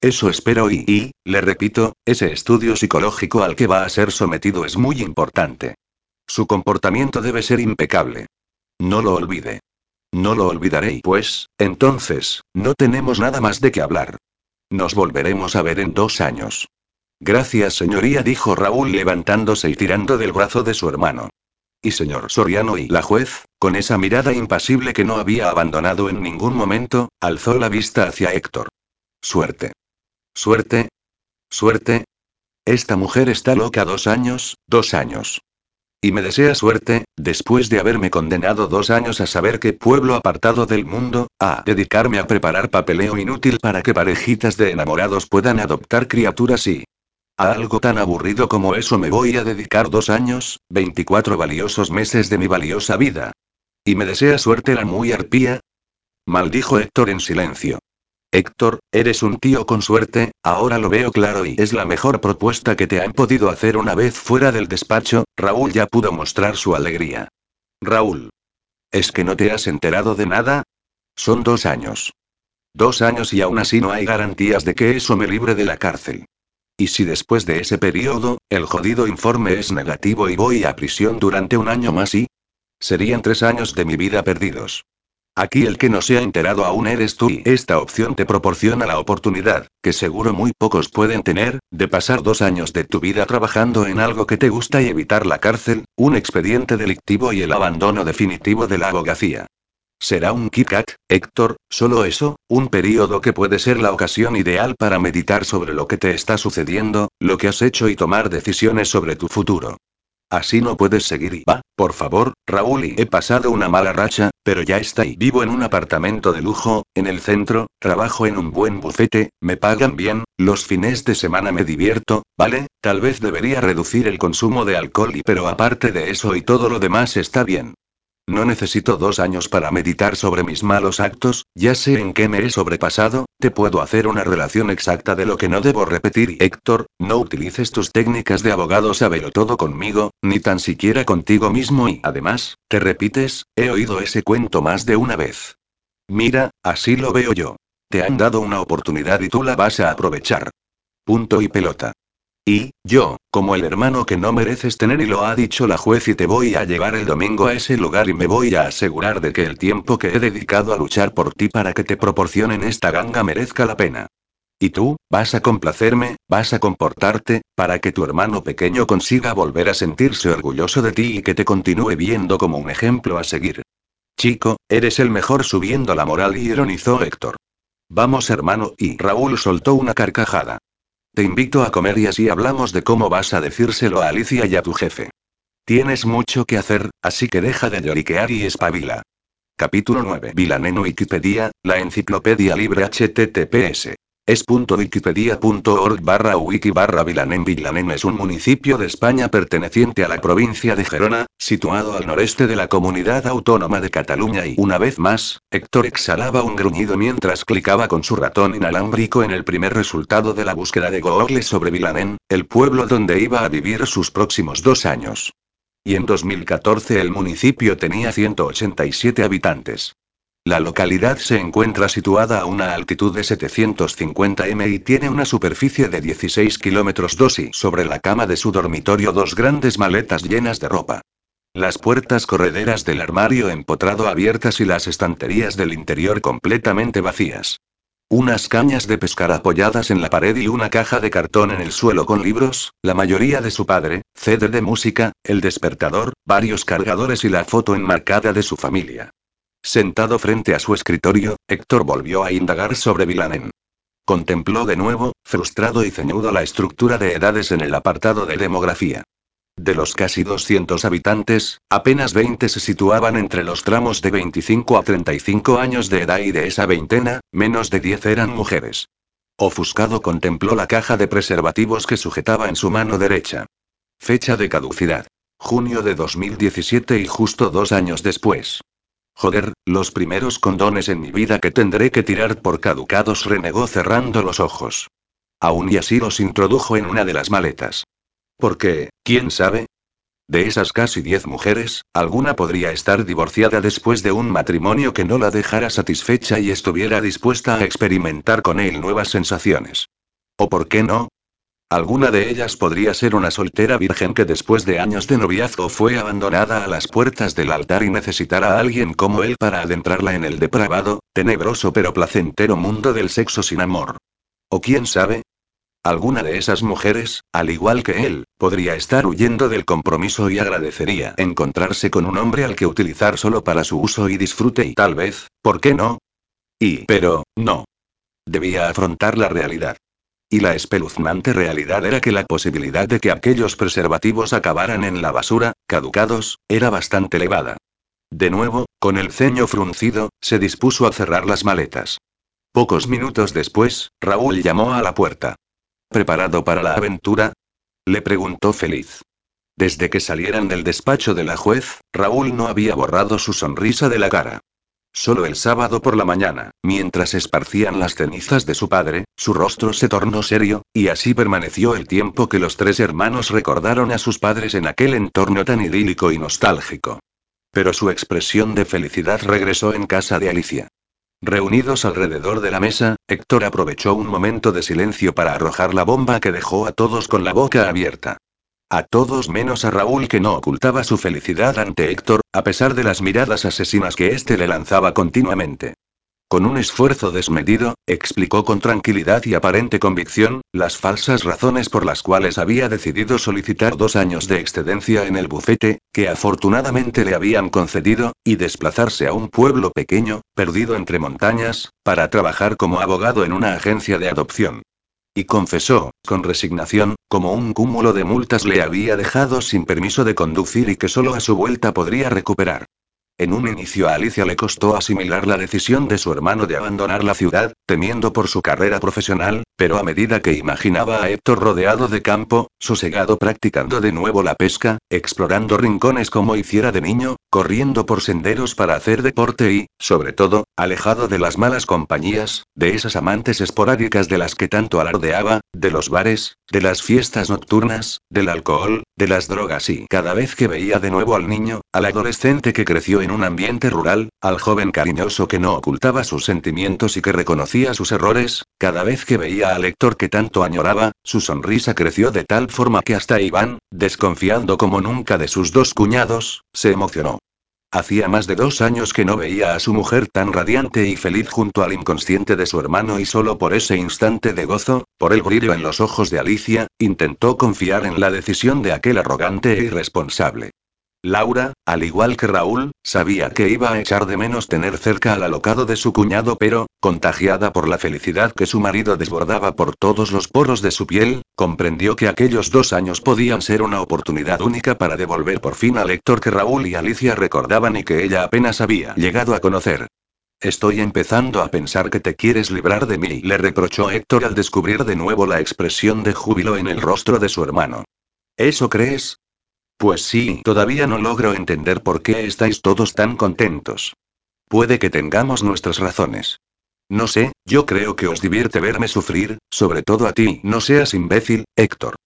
Eso espero y, y, le repito, ese estudio psicológico al que va a ser sometido es muy importante. Su comportamiento debe ser impecable. No lo olvide. No lo olvidaré pues, entonces, no tenemos nada más de qué hablar. Nos volveremos a ver en dos años. Gracias, señoría, dijo Raúl levantándose y tirando del brazo de su hermano. Y señor Soriano y la juez, con esa mirada impasible que no había abandonado en ningún momento, alzó la vista hacia Héctor. Suerte. Suerte. Suerte. Esta mujer está loca dos años, dos años. Y me desea suerte, después de haberme condenado dos años a saber qué pueblo apartado del mundo, a dedicarme a preparar papeleo inútil para que parejitas de enamorados puedan adoptar criaturas y... A algo tan aburrido como eso me voy a dedicar dos años, 24 valiosos meses de mi valiosa vida. ¿Y me desea suerte la muy arpía? Maldijo Héctor en silencio. Héctor, eres un tío con suerte, ahora lo veo claro y es la mejor propuesta que te han podido hacer una vez fuera del despacho, Raúl ya pudo mostrar su alegría. Raúl. ¿Es que no te has enterado de nada? Son dos años. Dos años y aún así no hay garantías de que eso me libre de la cárcel. ¿Y si después de ese periodo, el jodido informe es negativo y voy a prisión durante un año más y... Serían tres años de mi vida perdidos. Aquí el que no se ha enterado aún eres tú y esta opción te proporciona la oportunidad, que seguro muy pocos pueden tener, de pasar dos años de tu vida trabajando en algo que te gusta y evitar la cárcel, un expediente delictivo y el abandono definitivo de la abogacía. Será un Kit Héctor, solo eso, un periodo que puede ser la ocasión ideal para meditar sobre lo que te está sucediendo, lo que has hecho y tomar decisiones sobre tu futuro. Así no puedes seguir y va, por favor, Raúl y he pasado una mala racha, pero ya está ahí. Vivo en un apartamento de lujo, en el centro, trabajo en un buen bufete, me pagan bien, los fines de semana me divierto, ¿vale? Tal vez debería reducir el consumo de alcohol y pero aparte de eso y todo lo demás está bien. No necesito dos años para meditar sobre mis malos actos, ya sé en qué me he sobrepasado, te puedo hacer una relación exacta de lo que no debo repetir y Héctor, no utilices tus técnicas de abogado sábelo todo conmigo, ni tan siquiera contigo mismo y además, te repites, he oído ese cuento más de una vez. Mira, así lo veo yo. Te han dado una oportunidad y tú la vas a aprovechar. Punto y pelota. Y, yo, como el hermano que no mereces tener y lo ha dicho la juez y te voy a llevar el domingo a ese lugar y me voy a asegurar de que el tiempo que he dedicado a luchar por ti para que te proporcionen esta ganga merezca la pena. Y tú, vas a complacerme, vas a comportarte, para que tu hermano pequeño consiga volver a sentirse orgulloso de ti y que te continúe viendo como un ejemplo a seguir. Chico, eres el mejor subiendo la moral y ironizó Héctor. Vamos hermano, y Raúl soltó una carcajada. Te invito a comer y así hablamos de cómo vas a decírselo a Alicia y a tu jefe. Tienes mucho que hacer, así que deja de lloriquear y espabila. Capítulo 9. Vilanen Wikipedia, la enciclopedia libre https. Es.wikipedia.org barra wiki barra Vilanen es un municipio de España perteneciente a la provincia de Gerona, situado al noreste de la comunidad autónoma de Cataluña y una vez más, Héctor exhalaba un gruñido mientras clicaba con su ratón inalámbrico en el primer resultado de la búsqueda de Google sobre Vilanen, el pueblo donde iba a vivir sus próximos dos años. Y en 2014 el municipio tenía 187 habitantes. La localidad se encuentra situada a una altitud de 750 m y tiene una superficie de 16 kilómetros 2 y sobre la cama de su dormitorio dos grandes maletas llenas de ropa. Las puertas correderas del armario empotrado abiertas y las estanterías del interior completamente vacías. Unas cañas de pescar apoyadas en la pared y una caja de cartón en el suelo con libros, la mayoría de su padre, CD de música, el despertador, varios cargadores y la foto enmarcada de su familia. Sentado frente a su escritorio, Héctor volvió a indagar sobre Vilanen. Contempló de nuevo, frustrado y ceñudo la estructura de edades en el apartado de demografía. De los casi 200 habitantes, apenas 20 se situaban entre los tramos de 25 a 35 años de edad y de esa veintena, menos de 10 eran mujeres. Ofuscado contempló la caja de preservativos que sujetaba en su mano derecha. Fecha de caducidad. Junio de 2017 y justo dos años después. Joder, los primeros condones en mi vida que tendré que tirar por caducados, renegó cerrando los ojos. Aún y así los introdujo en una de las maletas. Porque, ¿quién sabe? De esas casi diez mujeres, alguna podría estar divorciada después de un matrimonio que no la dejara satisfecha y estuviera dispuesta a experimentar con él nuevas sensaciones. ¿O por qué no? Alguna de ellas podría ser una soltera virgen que después de años de noviazgo fue abandonada a las puertas del altar y necesitara a alguien como él para adentrarla en el depravado, tenebroso pero placentero mundo del sexo sin amor. O quién sabe, Alguna de esas mujeres, al igual que él, podría estar huyendo del compromiso y agradecería encontrarse con un hombre al que utilizar solo para su uso y disfrute y tal vez, ¿por qué no? Y, pero, no. Debía afrontar la realidad. Y la espeluznante realidad era que la posibilidad de que aquellos preservativos acabaran en la basura, caducados, era bastante elevada. De nuevo, con el ceño fruncido, se dispuso a cerrar las maletas. Pocos minutos después, Raúl llamó a la puerta. ¿Preparado para la aventura? Le preguntó feliz. Desde que salieran del despacho de la juez, Raúl no había borrado su sonrisa de la cara. Solo el sábado por la mañana, mientras esparcían las cenizas de su padre, su rostro se tornó serio, y así permaneció el tiempo que los tres hermanos recordaron a sus padres en aquel entorno tan idílico y nostálgico. Pero su expresión de felicidad regresó en casa de Alicia. Reunidos alrededor de la mesa, Héctor aprovechó un momento de silencio para arrojar la bomba que dejó a todos con la boca abierta. A todos menos a Raúl que no ocultaba su felicidad ante Héctor, a pesar de las miradas asesinas que éste le lanzaba continuamente. Con un esfuerzo desmedido, explicó con tranquilidad y aparente convicción, las falsas razones por las cuales había decidido solicitar dos años de excedencia en el bufete, que afortunadamente le habían concedido, y desplazarse a un pueblo pequeño, perdido entre montañas, para trabajar como abogado en una agencia de adopción. Y confesó, con resignación, como un cúmulo de multas le había dejado sin permiso de conducir y que solo a su vuelta podría recuperar. En un inicio a Alicia le costó asimilar la decisión de su hermano de abandonar la ciudad, temiendo por su carrera profesional, pero a medida que imaginaba a Héctor rodeado de campo, sosegado practicando de nuevo la pesca, explorando rincones como hiciera de niño, corriendo por senderos para hacer deporte y, sobre todo, alejado de las malas compañías, de esas amantes esporádicas de las que tanto alardeaba, de los bares, de las fiestas nocturnas, del alcohol, de las drogas y cada vez que veía de nuevo al niño, al adolescente que creció en un ambiente rural, al joven cariñoso que no ocultaba sus sentimientos y que reconocía sus errores, cada vez que veía al lector que tanto añoraba, su sonrisa creció de tal forma que hasta Iván, desconfiando como nunca de sus dos cuñados, se emocionó. Hacía más de dos años que no veía a su mujer tan radiante y feliz junto al inconsciente de su hermano y solo por ese instante de gozo, por el brillo en los ojos de Alicia, intentó confiar en la decisión de aquel arrogante e irresponsable. Laura, al igual que Raúl, sabía que iba a echar de menos tener cerca al alocado de su cuñado, pero, contagiada por la felicidad que su marido desbordaba por todos los poros de su piel, comprendió que aquellos dos años podían ser una oportunidad única para devolver por fin al lector que Raúl y Alicia recordaban y que ella apenas había llegado a conocer. Estoy empezando a pensar que te quieres librar de mí, le reprochó Héctor al descubrir de nuevo la expresión de júbilo en el rostro de su hermano. ¿Eso crees? Pues sí, todavía no logro entender por qué estáis todos tan contentos. Puede que tengamos nuestras razones. No sé, yo creo que os divierte verme sufrir, sobre todo a ti. No seas imbécil, Héctor.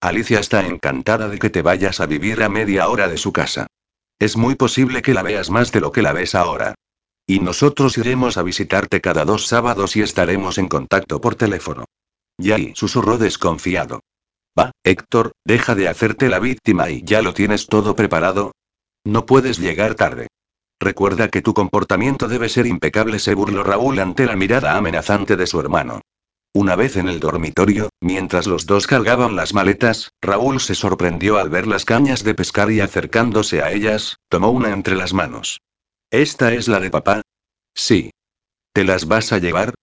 Alicia está encantada de que te vayas a vivir a media hora de su casa. Es muy posible que la veas más de lo que la ves ahora. Y nosotros iremos a visitarte cada dos sábados y estaremos en contacto por teléfono. Yai susurró desconfiado. Va, Héctor, deja de hacerte la víctima y ya lo tienes todo preparado. No puedes llegar tarde. Recuerda que tu comportamiento debe ser impecable, se burló Raúl ante la mirada amenazante de su hermano. Una vez en el dormitorio, mientras los dos cargaban las maletas, Raúl se sorprendió al ver las cañas de pescar y acercándose a ellas, tomó una entre las manos. ¿Esta es la de papá? Sí. ¿Te las vas a llevar?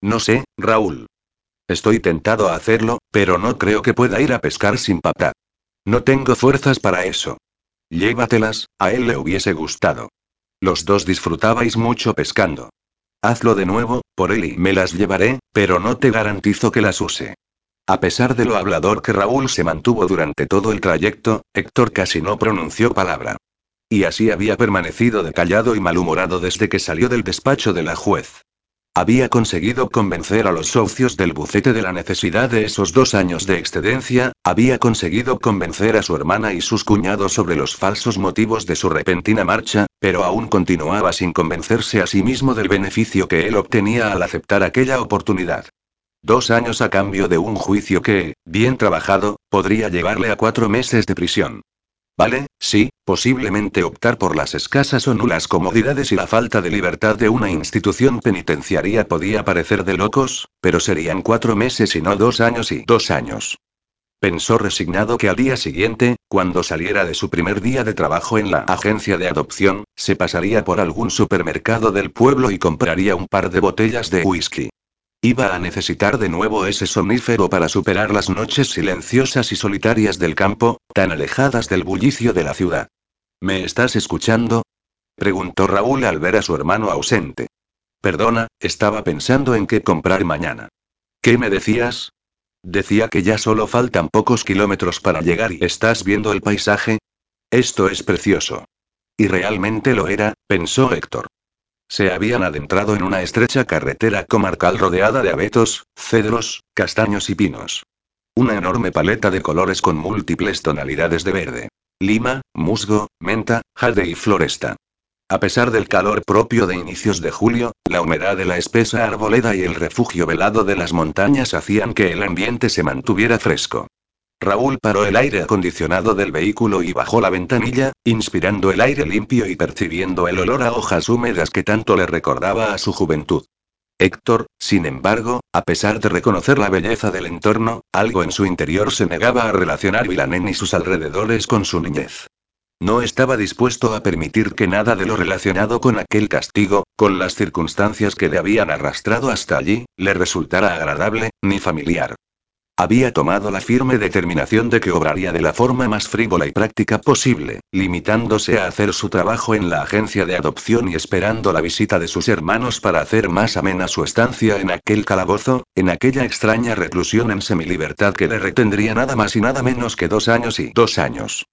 No sé, Raúl. Estoy tentado a hacerlo, pero no creo que pueda ir a pescar sin papá. No tengo fuerzas para eso. Llévatelas, a él le hubiese gustado. Los dos disfrutabais mucho pescando. Hazlo de nuevo, por él y me las llevaré, pero no te garantizo que las use. A pesar de lo hablador que Raúl se mantuvo durante todo el trayecto, Héctor casi no pronunció palabra. Y así había permanecido de callado y malhumorado desde que salió del despacho de la juez. Había conseguido convencer a los socios del bucete de la necesidad de esos dos años de excedencia, había conseguido convencer a su hermana y sus cuñados sobre los falsos motivos de su repentina marcha, pero aún continuaba sin convencerse a sí mismo del beneficio que él obtenía al aceptar aquella oportunidad. Dos años a cambio de un juicio que, bien trabajado, podría llevarle a cuatro meses de prisión. Vale, sí, posiblemente optar por las escasas o nulas comodidades y la falta de libertad de una institución penitenciaria podía parecer de locos, pero serían cuatro meses y no dos años y dos años. Pensó resignado que al día siguiente, cuando saliera de su primer día de trabajo en la agencia de adopción, se pasaría por algún supermercado del pueblo y compraría un par de botellas de whisky. Iba a necesitar de nuevo ese somnífero para superar las noches silenciosas y solitarias del campo, tan alejadas del bullicio de la ciudad. ¿Me estás escuchando? preguntó Raúl al ver a su hermano ausente. Perdona, estaba pensando en qué comprar mañana. ¿Qué me decías? Decía que ya solo faltan pocos kilómetros para llegar y estás viendo el paisaje. Esto es precioso. Y realmente lo era, pensó Héctor. Se habían adentrado en una estrecha carretera comarcal rodeada de abetos, cedros, castaños y pinos. Una enorme paleta de colores con múltiples tonalidades de verde. Lima, musgo, menta, jade y floresta. A pesar del calor propio de inicios de julio, la humedad de la espesa arboleda y el refugio velado de las montañas hacían que el ambiente se mantuviera fresco. Raúl paró el aire acondicionado del vehículo y bajó la ventanilla, inspirando el aire limpio y percibiendo el olor a hojas húmedas que tanto le recordaba a su juventud. Héctor, sin embargo, a pesar de reconocer la belleza del entorno, algo en su interior se negaba a relacionar Vilanen y sus alrededores con su niñez. No estaba dispuesto a permitir que nada de lo relacionado con aquel castigo, con las circunstancias que le habían arrastrado hasta allí, le resultara agradable, ni familiar. Había tomado la firme determinación de que obraría de la forma más frívola y práctica posible, limitándose a hacer su trabajo en la agencia de adopción y esperando la visita de sus hermanos para hacer más amena su estancia en aquel calabozo, en aquella extraña reclusión en semilibertad que le retendría nada más y nada menos que dos años y dos años.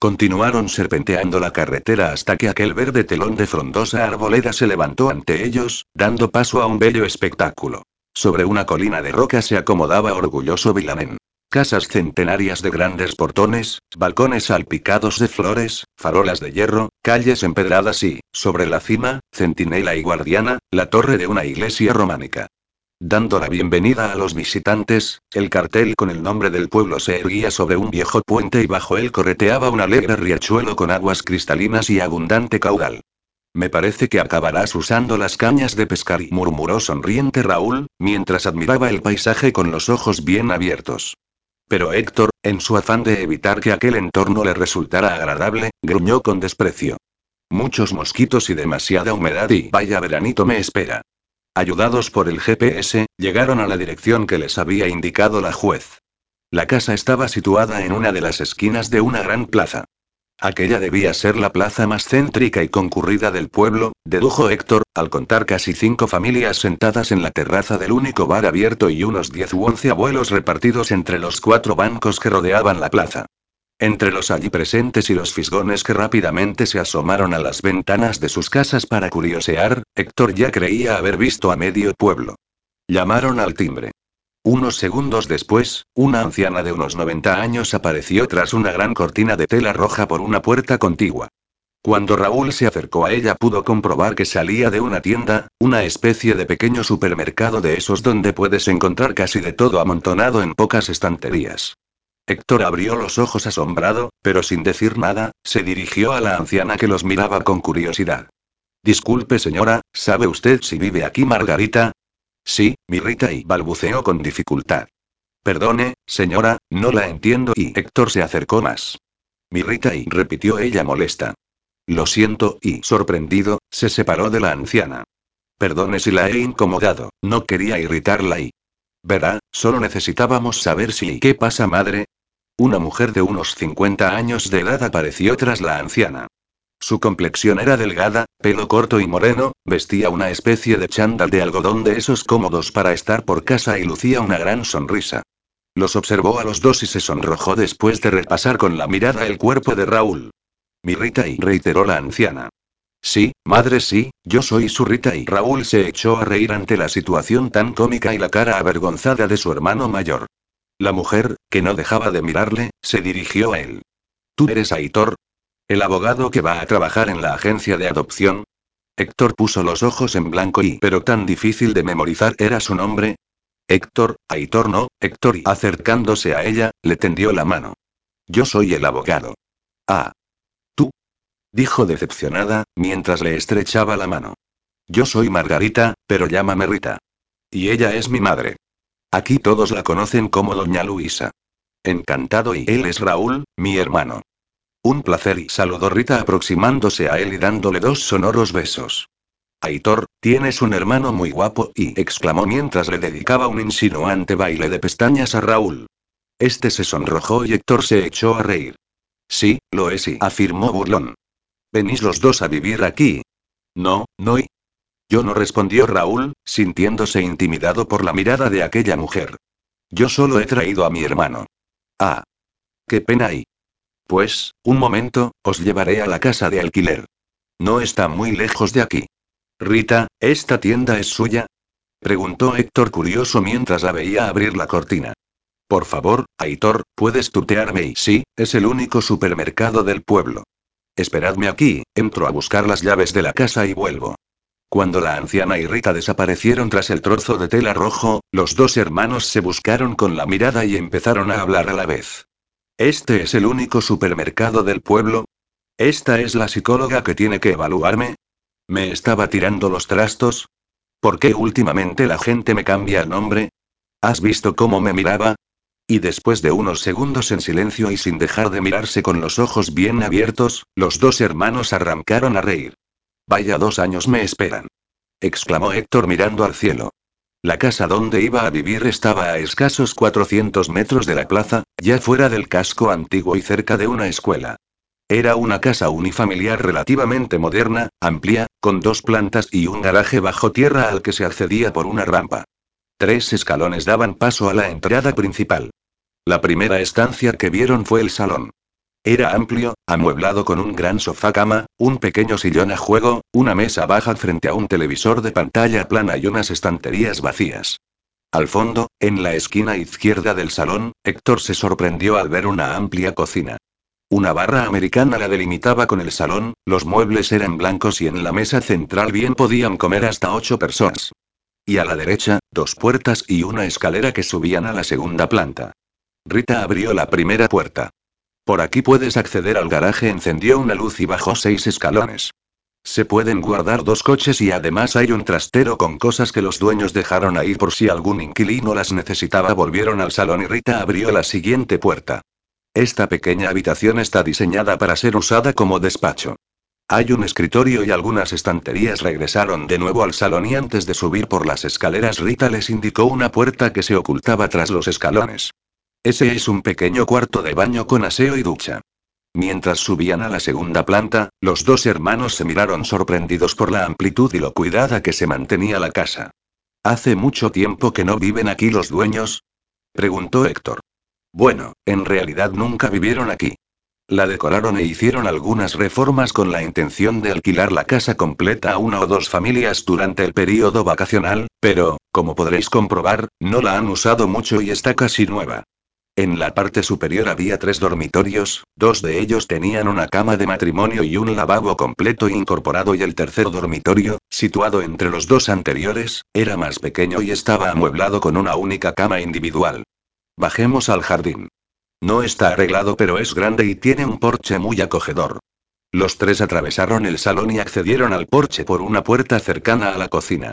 Continuaron serpenteando la carretera hasta que aquel verde telón de frondosa arboleda se levantó ante ellos, dando paso a un bello espectáculo. Sobre una colina de roca se acomodaba orgulloso Vilamen. Casas centenarias de grandes portones, balcones salpicados de flores, farolas de hierro, calles empedradas y, sobre la cima, centinela y guardiana, la torre de una iglesia románica. dando la bienvenida a los visitantes, el cartel con el nombre del pueblo se erguía sobre un viejo puente y bajo él correteaba un alegre riachuelo con aguas cristalinas y abundante caudal. Me parece que acabarás usando las cañas de pescar y murmuró sonriente Raúl, mientras admiraba el paisaje con los ojos bien abiertos. Pero Héctor, en su afán de evitar que aquel entorno le resultara agradable, gruñó con desprecio. Muchos mosquitos y demasiada humedad y vaya veranito me espera. Ayudados por el GPS, llegaron a la dirección que les había indicado la juez. La casa estaba situada en una de las esquinas de una gran plaza. Aquella debía ser la plaza más céntrica y concurrida del pueblo, dedujo Héctor, al contar casi cinco familias sentadas en la terraza del único bar abierto y unos diez u once abuelos repartidos entre los cuatro bancos que rodeaban la plaza. Entre los allí presentes y los fisgones que rápidamente se asomaron a las ventanas de sus casas para curiosear, Héctor ya creía haber visto a medio pueblo. Llamaron al timbre. Unos segundos después, una anciana de unos 90 años apareció tras una gran cortina de tela roja por una puerta contigua. Cuando Raúl se acercó a ella pudo comprobar que salía de una tienda, una especie de pequeño supermercado de esos donde puedes encontrar casi de todo amontonado en pocas estanterías. Héctor abrió los ojos asombrado, pero sin decir nada, se dirigió a la anciana que los miraba con curiosidad. Disculpe señora, ¿sabe usted si vive aquí Margarita? Sí, mi Rita y balbuceó con dificultad. Perdone, señora, no la entiendo y Héctor se acercó más. Mi Rita y repitió ella molesta. Lo siento y, sorprendido, se separó de la anciana. Perdone si la he incomodado, no quería irritarla y... Verá, solo necesitábamos saber si... ¿Qué pasa madre? Una mujer de unos 50 años de edad apareció tras la anciana. Su complexión era delgada, pelo corto y moreno, vestía una especie de chándal de algodón de esos cómodos para estar por casa y lucía una gran sonrisa. Los observó a los dos y se sonrojó después de repasar con la mirada el cuerpo de Raúl. Mi Rita y reiteró la anciana. Sí, madre sí, yo soy su Rita y Raúl se echó a reír ante la situación tan cómica y la cara avergonzada de su hermano mayor. La mujer, que no dejaba de mirarle, se dirigió a él. ¿Tú eres Aitor? ¿El abogado que va a trabajar en la agencia de adopción? Héctor puso los ojos en blanco y, pero tan difícil de memorizar era su nombre. Héctor, Aitor no, Héctor y acercándose a ella, le tendió la mano. Yo soy el abogado. Ah. Tú. Dijo decepcionada, mientras le estrechaba la mano. Yo soy Margarita, pero llámame Rita. Y ella es mi madre. Aquí todos la conocen como Doña Luisa. Encantado y él es Raúl, mi hermano. Un placer y saludó Rita aproximándose a él y dándole dos sonoros besos. Aitor, tienes un hermano muy guapo y exclamó mientras le dedicaba un insinuante baile de pestañas a Raúl. Este se sonrojó y Héctor se echó a reír. Sí, lo es y afirmó burlón. ¿Venís los dos a vivir aquí? No, no y. Yo no respondió Raúl, sintiéndose intimidado por la mirada de aquella mujer. Yo solo he traído a mi hermano. Ah. Qué pena y. Pues, un momento, os llevaré a la casa de alquiler. No está muy lejos de aquí. Rita, ¿esta tienda es suya? Preguntó Héctor curioso mientras la veía abrir la cortina. Por favor, Aitor, puedes tutearme y sí, es el único supermercado del pueblo. Esperadme aquí, entro a buscar las llaves de la casa y vuelvo. Cuando la anciana y Rita desaparecieron tras el trozo de tela rojo, los dos hermanos se buscaron con la mirada y empezaron a hablar a la vez. ¿Este es el único supermercado del pueblo? ¿Esta es la psicóloga que tiene que evaluarme? ¿Me estaba tirando los trastos? ¿Por qué últimamente la gente me cambia el nombre? ¿Has visto cómo me miraba? Y después de unos segundos en silencio y sin dejar de mirarse con los ojos bien abiertos, los dos hermanos arrancaron a reír. Vaya dos años me esperan. exclamó Héctor mirando al cielo. La casa donde iba a vivir estaba a escasos 400 metros de la plaza, ya fuera del casco antiguo y cerca de una escuela. Era una casa unifamiliar relativamente moderna, amplia, con dos plantas y un garaje bajo tierra al que se accedía por una rampa. Tres escalones daban paso a la entrada principal. La primera estancia que vieron fue el salón. Era amplio, amueblado con un gran sofá cama, un pequeño sillón a juego, una mesa baja frente a un televisor de pantalla plana y unas estanterías vacías. Al fondo, en la esquina izquierda del salón, Héctor se sorprendió al ver una amplia cocina. Una barra americana la delimitaba con el salón, los muebles eran blancos y en la mesa central bien podían comer hasta ocho personas. Y a la derecha, dos puertas y una escalera que subían a la segunda planta. Rita abrió la primera puerta. Por aquí puedes acceder al garaje, encendió una luz y bajó seis escalones. Se pueden guardar dos coches y además hay un trastero con cosas que los dueños dejaron ahí por si algún inquilino las necesitaba. Volvieron al salón y Rita abrió la siguiente puerta. Esta pequeña habitación está diseñada para ser usada como despacho. Hay un escritorio y algunas estanterías. Regresaron de nuevo al salón y antes de subir por las escaleras Rita les indicó una puerta que se ocultaba tras los escalones. Ese es un pequeño cuarto de baño con aseo y ducha. Mientras subían a la segunda planta, los dos hermanos se miraron sorprendidos por la amplitud y lo cuidada que se mantenía la casa. ¿Hace mucho tiempo que no viven aquí los dueños? preguntó Héctor. Bueno, en realidad nunca vivieron aquí. La decoraron e hicieron algunas reformas con la intención de alquilar la casa completa a una o dos familias durante el período vacacional, pero, como podréis comprobar, no la han usado mucho y está casi nueva. En la parte superior había tres dormitorios, dos de ellos tenían una cama de matrimonio y un lavabo completo incorporado y el tercer dormitorio, situado entre los dos anteriores, era más pequeño y estaba amueblado con una única cama individual. Bajemos al jardín. No está arreglado pero es grande y tiene un porche muy acogedor. Los tres atravesaron el salón y accedieron al porche por una puerta cercana a la cocina.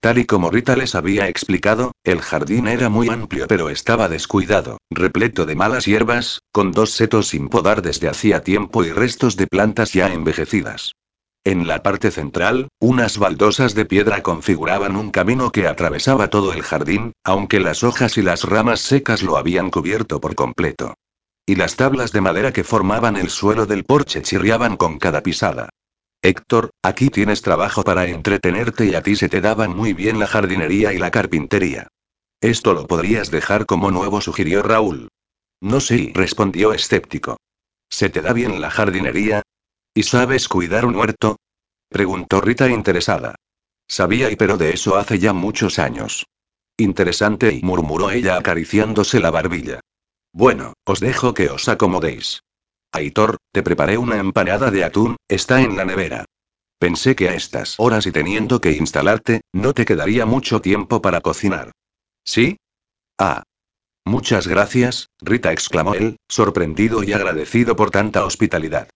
Tal y como Rita les había explicado, el jardín era muy amplio pero estaba descuidado, repleto de malas hierbas, con dos setos sin podar desde hacía tiempo y restos de plantas ya envejecidas. En la parte central, unas baldosas de piedra configuraban un camino que atravesaba todo el jardín, aunque las hojas y las ramas secas lo habían cubierto por completo. Y las tablas de madera que formaban el suelo del porche chirriaban con cada pisada. Héctor, aquí tienes trabajo para entretenerte y a ti se te daban muy bien la jardinería y la carpintería. Esto lo podrías dejar como nuevo, sugirió Raúl. No sé, respondió escéptico. ¿Se te da bien la jardinería? ¿Y sabes cuidar un huerto? preguntó Rita interesada. Sabía y pero de eso hace ya muchos años. Interesante y murmuró ella acariciándose la barbilla. Bueno, os dejo que os acomodéis. Aitor, te preparé una empanada de atún, está en la nevera. Pensé que a estas horas y teniendo que instalarte, no te quedaría mucho tiempo para cocinar. ¿Sí? Ah. Muchas gracias, Rita exclamó él, sorprendido y agradecido por tanta hospitalidad.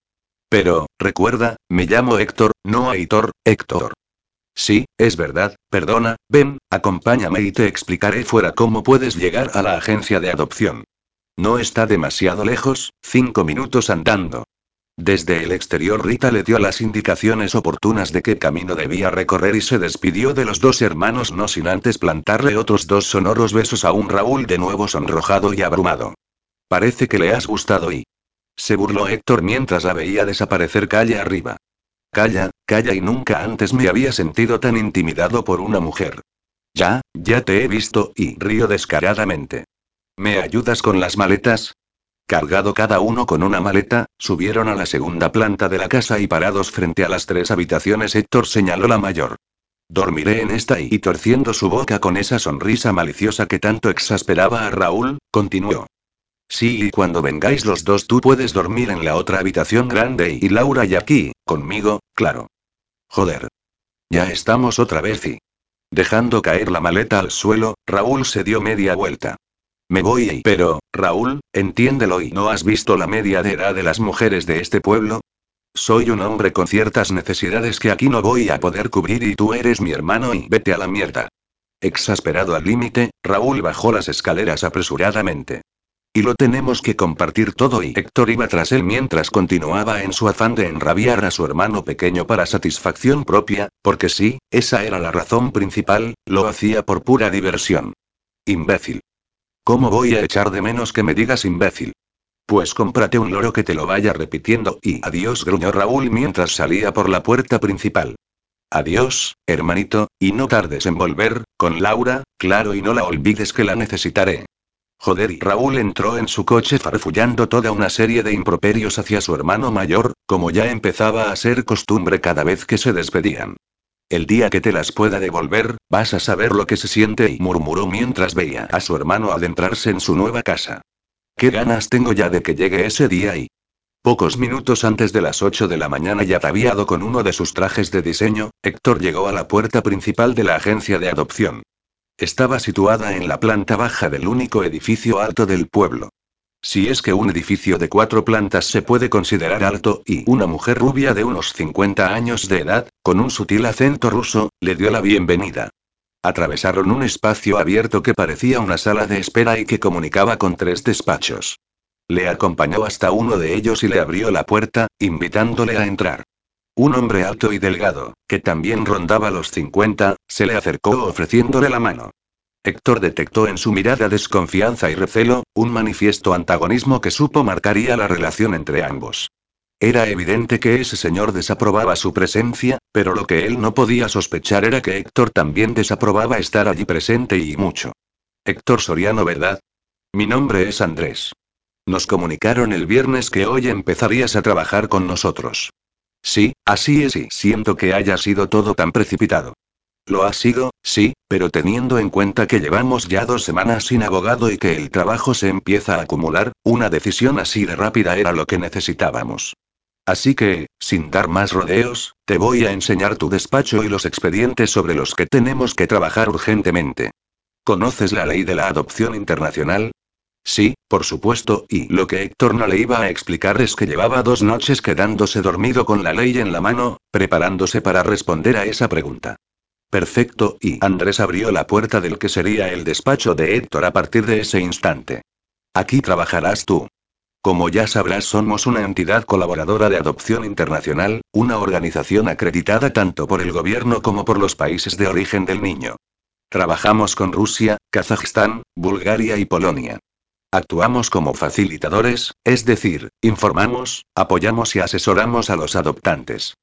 Pero, recuerda, me llamo Héctor, no Aitor, Héctor. Sí, es verdad, perdona, ven, acompáñame y te explicaré fuera cómo puedes llegar a la agencia de adopción. No está demasiado lejos, cinco minutos andando. Desde el exterior Rita le dio las indicaciones oportunas de qué camino debía recorrer y se despidió de los dos hermanos no sin antes plantarle otros dos sonoros besos a un Raúl de nuevo sonrojado y abrumado. Parece que le has gustado y... Se burló Héctor mientras la veía desaparecer calle arriba. Calla, calla y nunca antes me había sentido tan intimidado por una mujer. Ya, ya te he visto y río descaradamente. ¿Me ayudas con las maletas? Cargado cada uno con una maleta, subieron a la segunda planta de la casa y parados frente a las tres habitaciones Héctor señaló la mayor. Dormiré en esta y, torciendo su boca con esa sonrisa maliciosa que tanto exasperaba a Raúl, continuó. Sí, y cuando vengáis los dos tú puedes dormir en la otra habitación grande y Laura y aquí, conmigo, claro. Joder. Ya estamos otra vez y... Dejando caer la maleta al suelo, Raúl se dio media vuelta. Me voy y... Pero, Raúl, entiéndelo y ¿no has visto la media de edad de las mujeres de este pueblo? Soy un hombre con ciertas necesidades que aquí no voy a poder cubrir y tú eres mi hermano y vete a la mierda. Exasperado al límite, Raúl bajó las escaleras apresuradamente. Y lo tenemos que compartir todo y Héctor iba tras él mientras continuaba en su afán de enrabiar a su hermano pequeño para satisfacción propia, porque sí, esa era la razón principal, lo hacía por pura diversión. Imbécil. ¿Cómo voy a echar de menos que me digas imbécil? Pues cómprate un loro que te lo vaya repitiendo y adiós, gruñó Raúl mientras salía por la puerta principal. Adiós, hermanito, y no tardes en volver, con Laura, claro, y no la olvides que la necesitaré. Joder, y Raúl entró en su coche farfullando toda una serie de improperios hacia su hermano mayor, como ya empezaba a ser costumbre cada vez que se despedían. El día que te las pueda devolver, vas a saber lo que se siente y murmuró mientras veía a su hermano adentrarse en su nueva casa. Qué ganas tengo ya de que llegue ese día y... Pocos minutos antes de las 8 de la mañana y ataviado con uno de sus trajes de diseño, Héctor llegó a la puerta principal de la agencia de adopción. Estaba situada en la planta baja del único edificio alto del pueblo. Si es que un edificio de cuatro plantas se puede considerar alto, y una mujer rubia de unos 50 años de edad, con un sutil acento ruso, le dio la bienvenida. Atravesaron un espacio abierto que parecía una sala de espera y que comunicaba con tres despachos. Le acompañó hasta uno de ellos y le abrió la puerta, invitándole a entrar. Un hombre alto y delgado, que también rondaba los 50, se le acercó ofreciéndole la mano. Héctor detectó en su mirada desconfianza y recelo, un manifiesto antagonismo que supo marcaría la relación entre ambos. Era evidente que ese señor desaprobaba su presencia, pero lo que él no podía sospechar era que Héctor también desaprobaba estar allí presente y mucho. Héctor Soriano, ¿verdad? Mi nombre es Andrés. Nos comunicaron el viernes que hoy empezarías a trabajar con nosotros. Sí, así es y siento que haya sido todo tan precipitado. Lo ha sido, sí, pero teniendo en cuenta que llevamos ya dos semanas sin abogado y que el trabajo se empieza a acumular, una decisión así de rápida era lo que necesitábamos. Así que, sin dar más rodeos, te voy a enseñar tu despacho y los expedientes sobre los que tenemos que trabajar urgentemente. ¿Conoces la ley de la adopción internacional? Sí, por supuesto, y lo que Héctor no le iba a explicar es que llevaba dos noches quedándose dormido con la ley en la mano, preparándose para responder a esa pregunta. Perfecto, y Andrés abrió la puerta del que sería el despacho de Héctor a partir de ese instante. Aquí trabajarás tú. Como ya sabrás, somos una entidad colaboradora de adopción internacional, una organización acreditada tanto por el gobierno como por los países de origen del niño. Trabajamos con Rusia, Kazajstán, Bulgaria y Polonia. Actuamos como facilitadores, es decir, informamos, apoyamos y asesoramos a los adoptantes.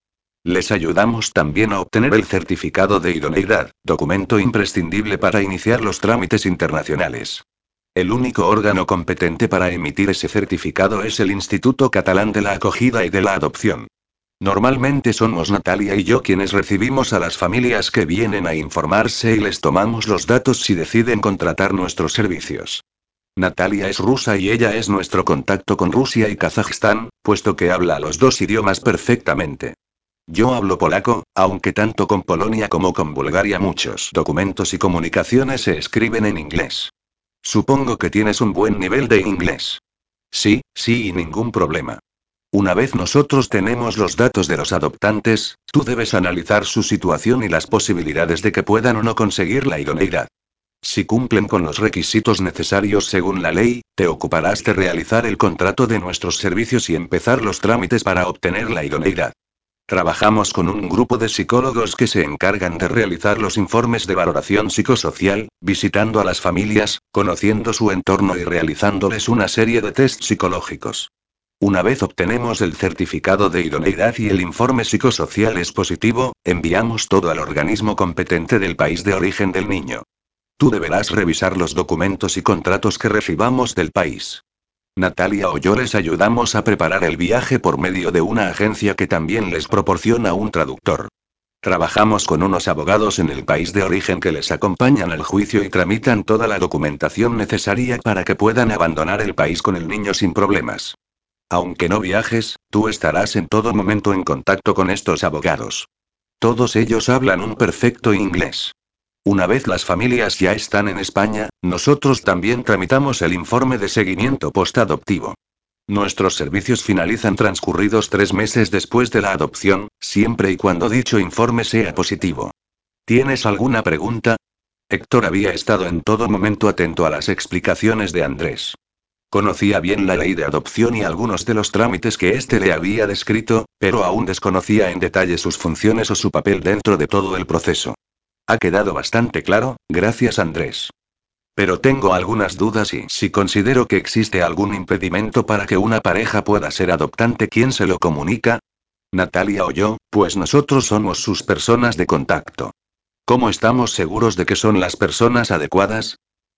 Les ayudamos también a obtener el certificado de idoneidad, documento imprescindible para iniciar los trámites internacionales. El único órgano competente para emitir ese certificado es el Instituto Catalán de la Acogida y de la Adopción. Normalmente somos Natalia y yo quienes recibimos a las familias que vienen a informarse y les tomamos los datos si deciden contratar nuestros servicios. Natalia es rusa y ella es nuestro contacto con Rusia y Kazajstán, puesto que habla los dos idiomas perfectamente. Yo hablo polaco, aunque tanto con Polonia como con Bulgaria muchos documentos y comunicaciones se escriben en inglés. Supongo que tienes un buen nivel de inglés. Sí, sí y ningún problema. Una vez nosotros tenemos los datos de los adoptantes, tú debes analizar su situación y las posibilidades de que puedan o no conseguir la idoneidad. Si cumplen con los requisitos necesarios según la ley, te ocuparás de realizar el contrato de nuestros servicios y empezar los trámites para obtener la idoneidad. Trabajamos con un grupo de psicólogos que se encargan de realizar los informes de valoración psicosocial, visitando a las familias, conociendo su entorno y realizándoles una serie de tests psicológicos. Una vez obtenemos el certificado de idoneidad y el informe psicosocial es positivo, enviamos todo al organismo competente del país de origen del niño. Tú deberás revisar los documentos y contratos que recibamos del país. Natalia o yo les ayudamos a preparar el viaje por medio de una agencia que también les proporciona un traductor. Trabajamos con unos abogados en el país de origen que les acompañan al juicio y tramitan toda la documentación necesaria para que puedan abandonar el país con el niño sin problemas. Aunque no viajes, tú estarás en todo momento en contacto con estos abogados. Todos ellos hablan un perfecto inglés. Una vez las familias ya están en España, nosotros también tramitamos el informe de seguimiento postadoptivo. Nuestros servicios finalizan transcurridos tres meses después de la adopción, siempre y cuando dicho informe sea positivo. ¿Tienes alguna pregunta? Héctor había estado en todo momento atento a las explicaciones de Andrés. Conocía bien la ley de adopción y algunos de los trámites que éste le había descrito, pero aún desconocía en detalle sus funciones o su papel dentro de todo el proceso. Ha quedado bastante claro, gracias Andrés. Pero tengo algunas dudas y si considero que existe algún impedimento para que una pareja pueda ser adoptante, ¿quién se lo comunica? Natalia o yo, pues nosotros somos sus personas de contacto. ¿Cómo estamos seguros de que son las personas adecuadas?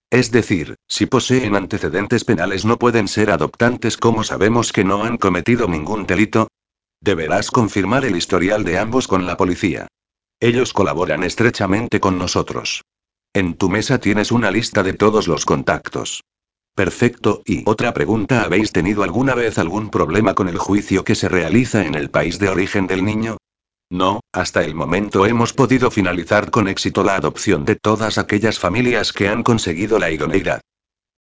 Es decir, si poseen antecedentes penales no pueden ser adoptantes, ¿cómo sabemos que no han cometido ningún delito? Deberás confirmar el historial de ambos con la policía. Ellos colaboran estrechamente con nosotros. En tu mesa tienes una lista de todos los contactos. Perfecto, y otra pregunta, ¿habéis tenido alguna vez algún problema con el juicio que se realiza en el país de origen del niño? No, hasta el momento hemos podido finalizar con éxito la adopción de todas aquellas familias que han conseguido la idoneidad.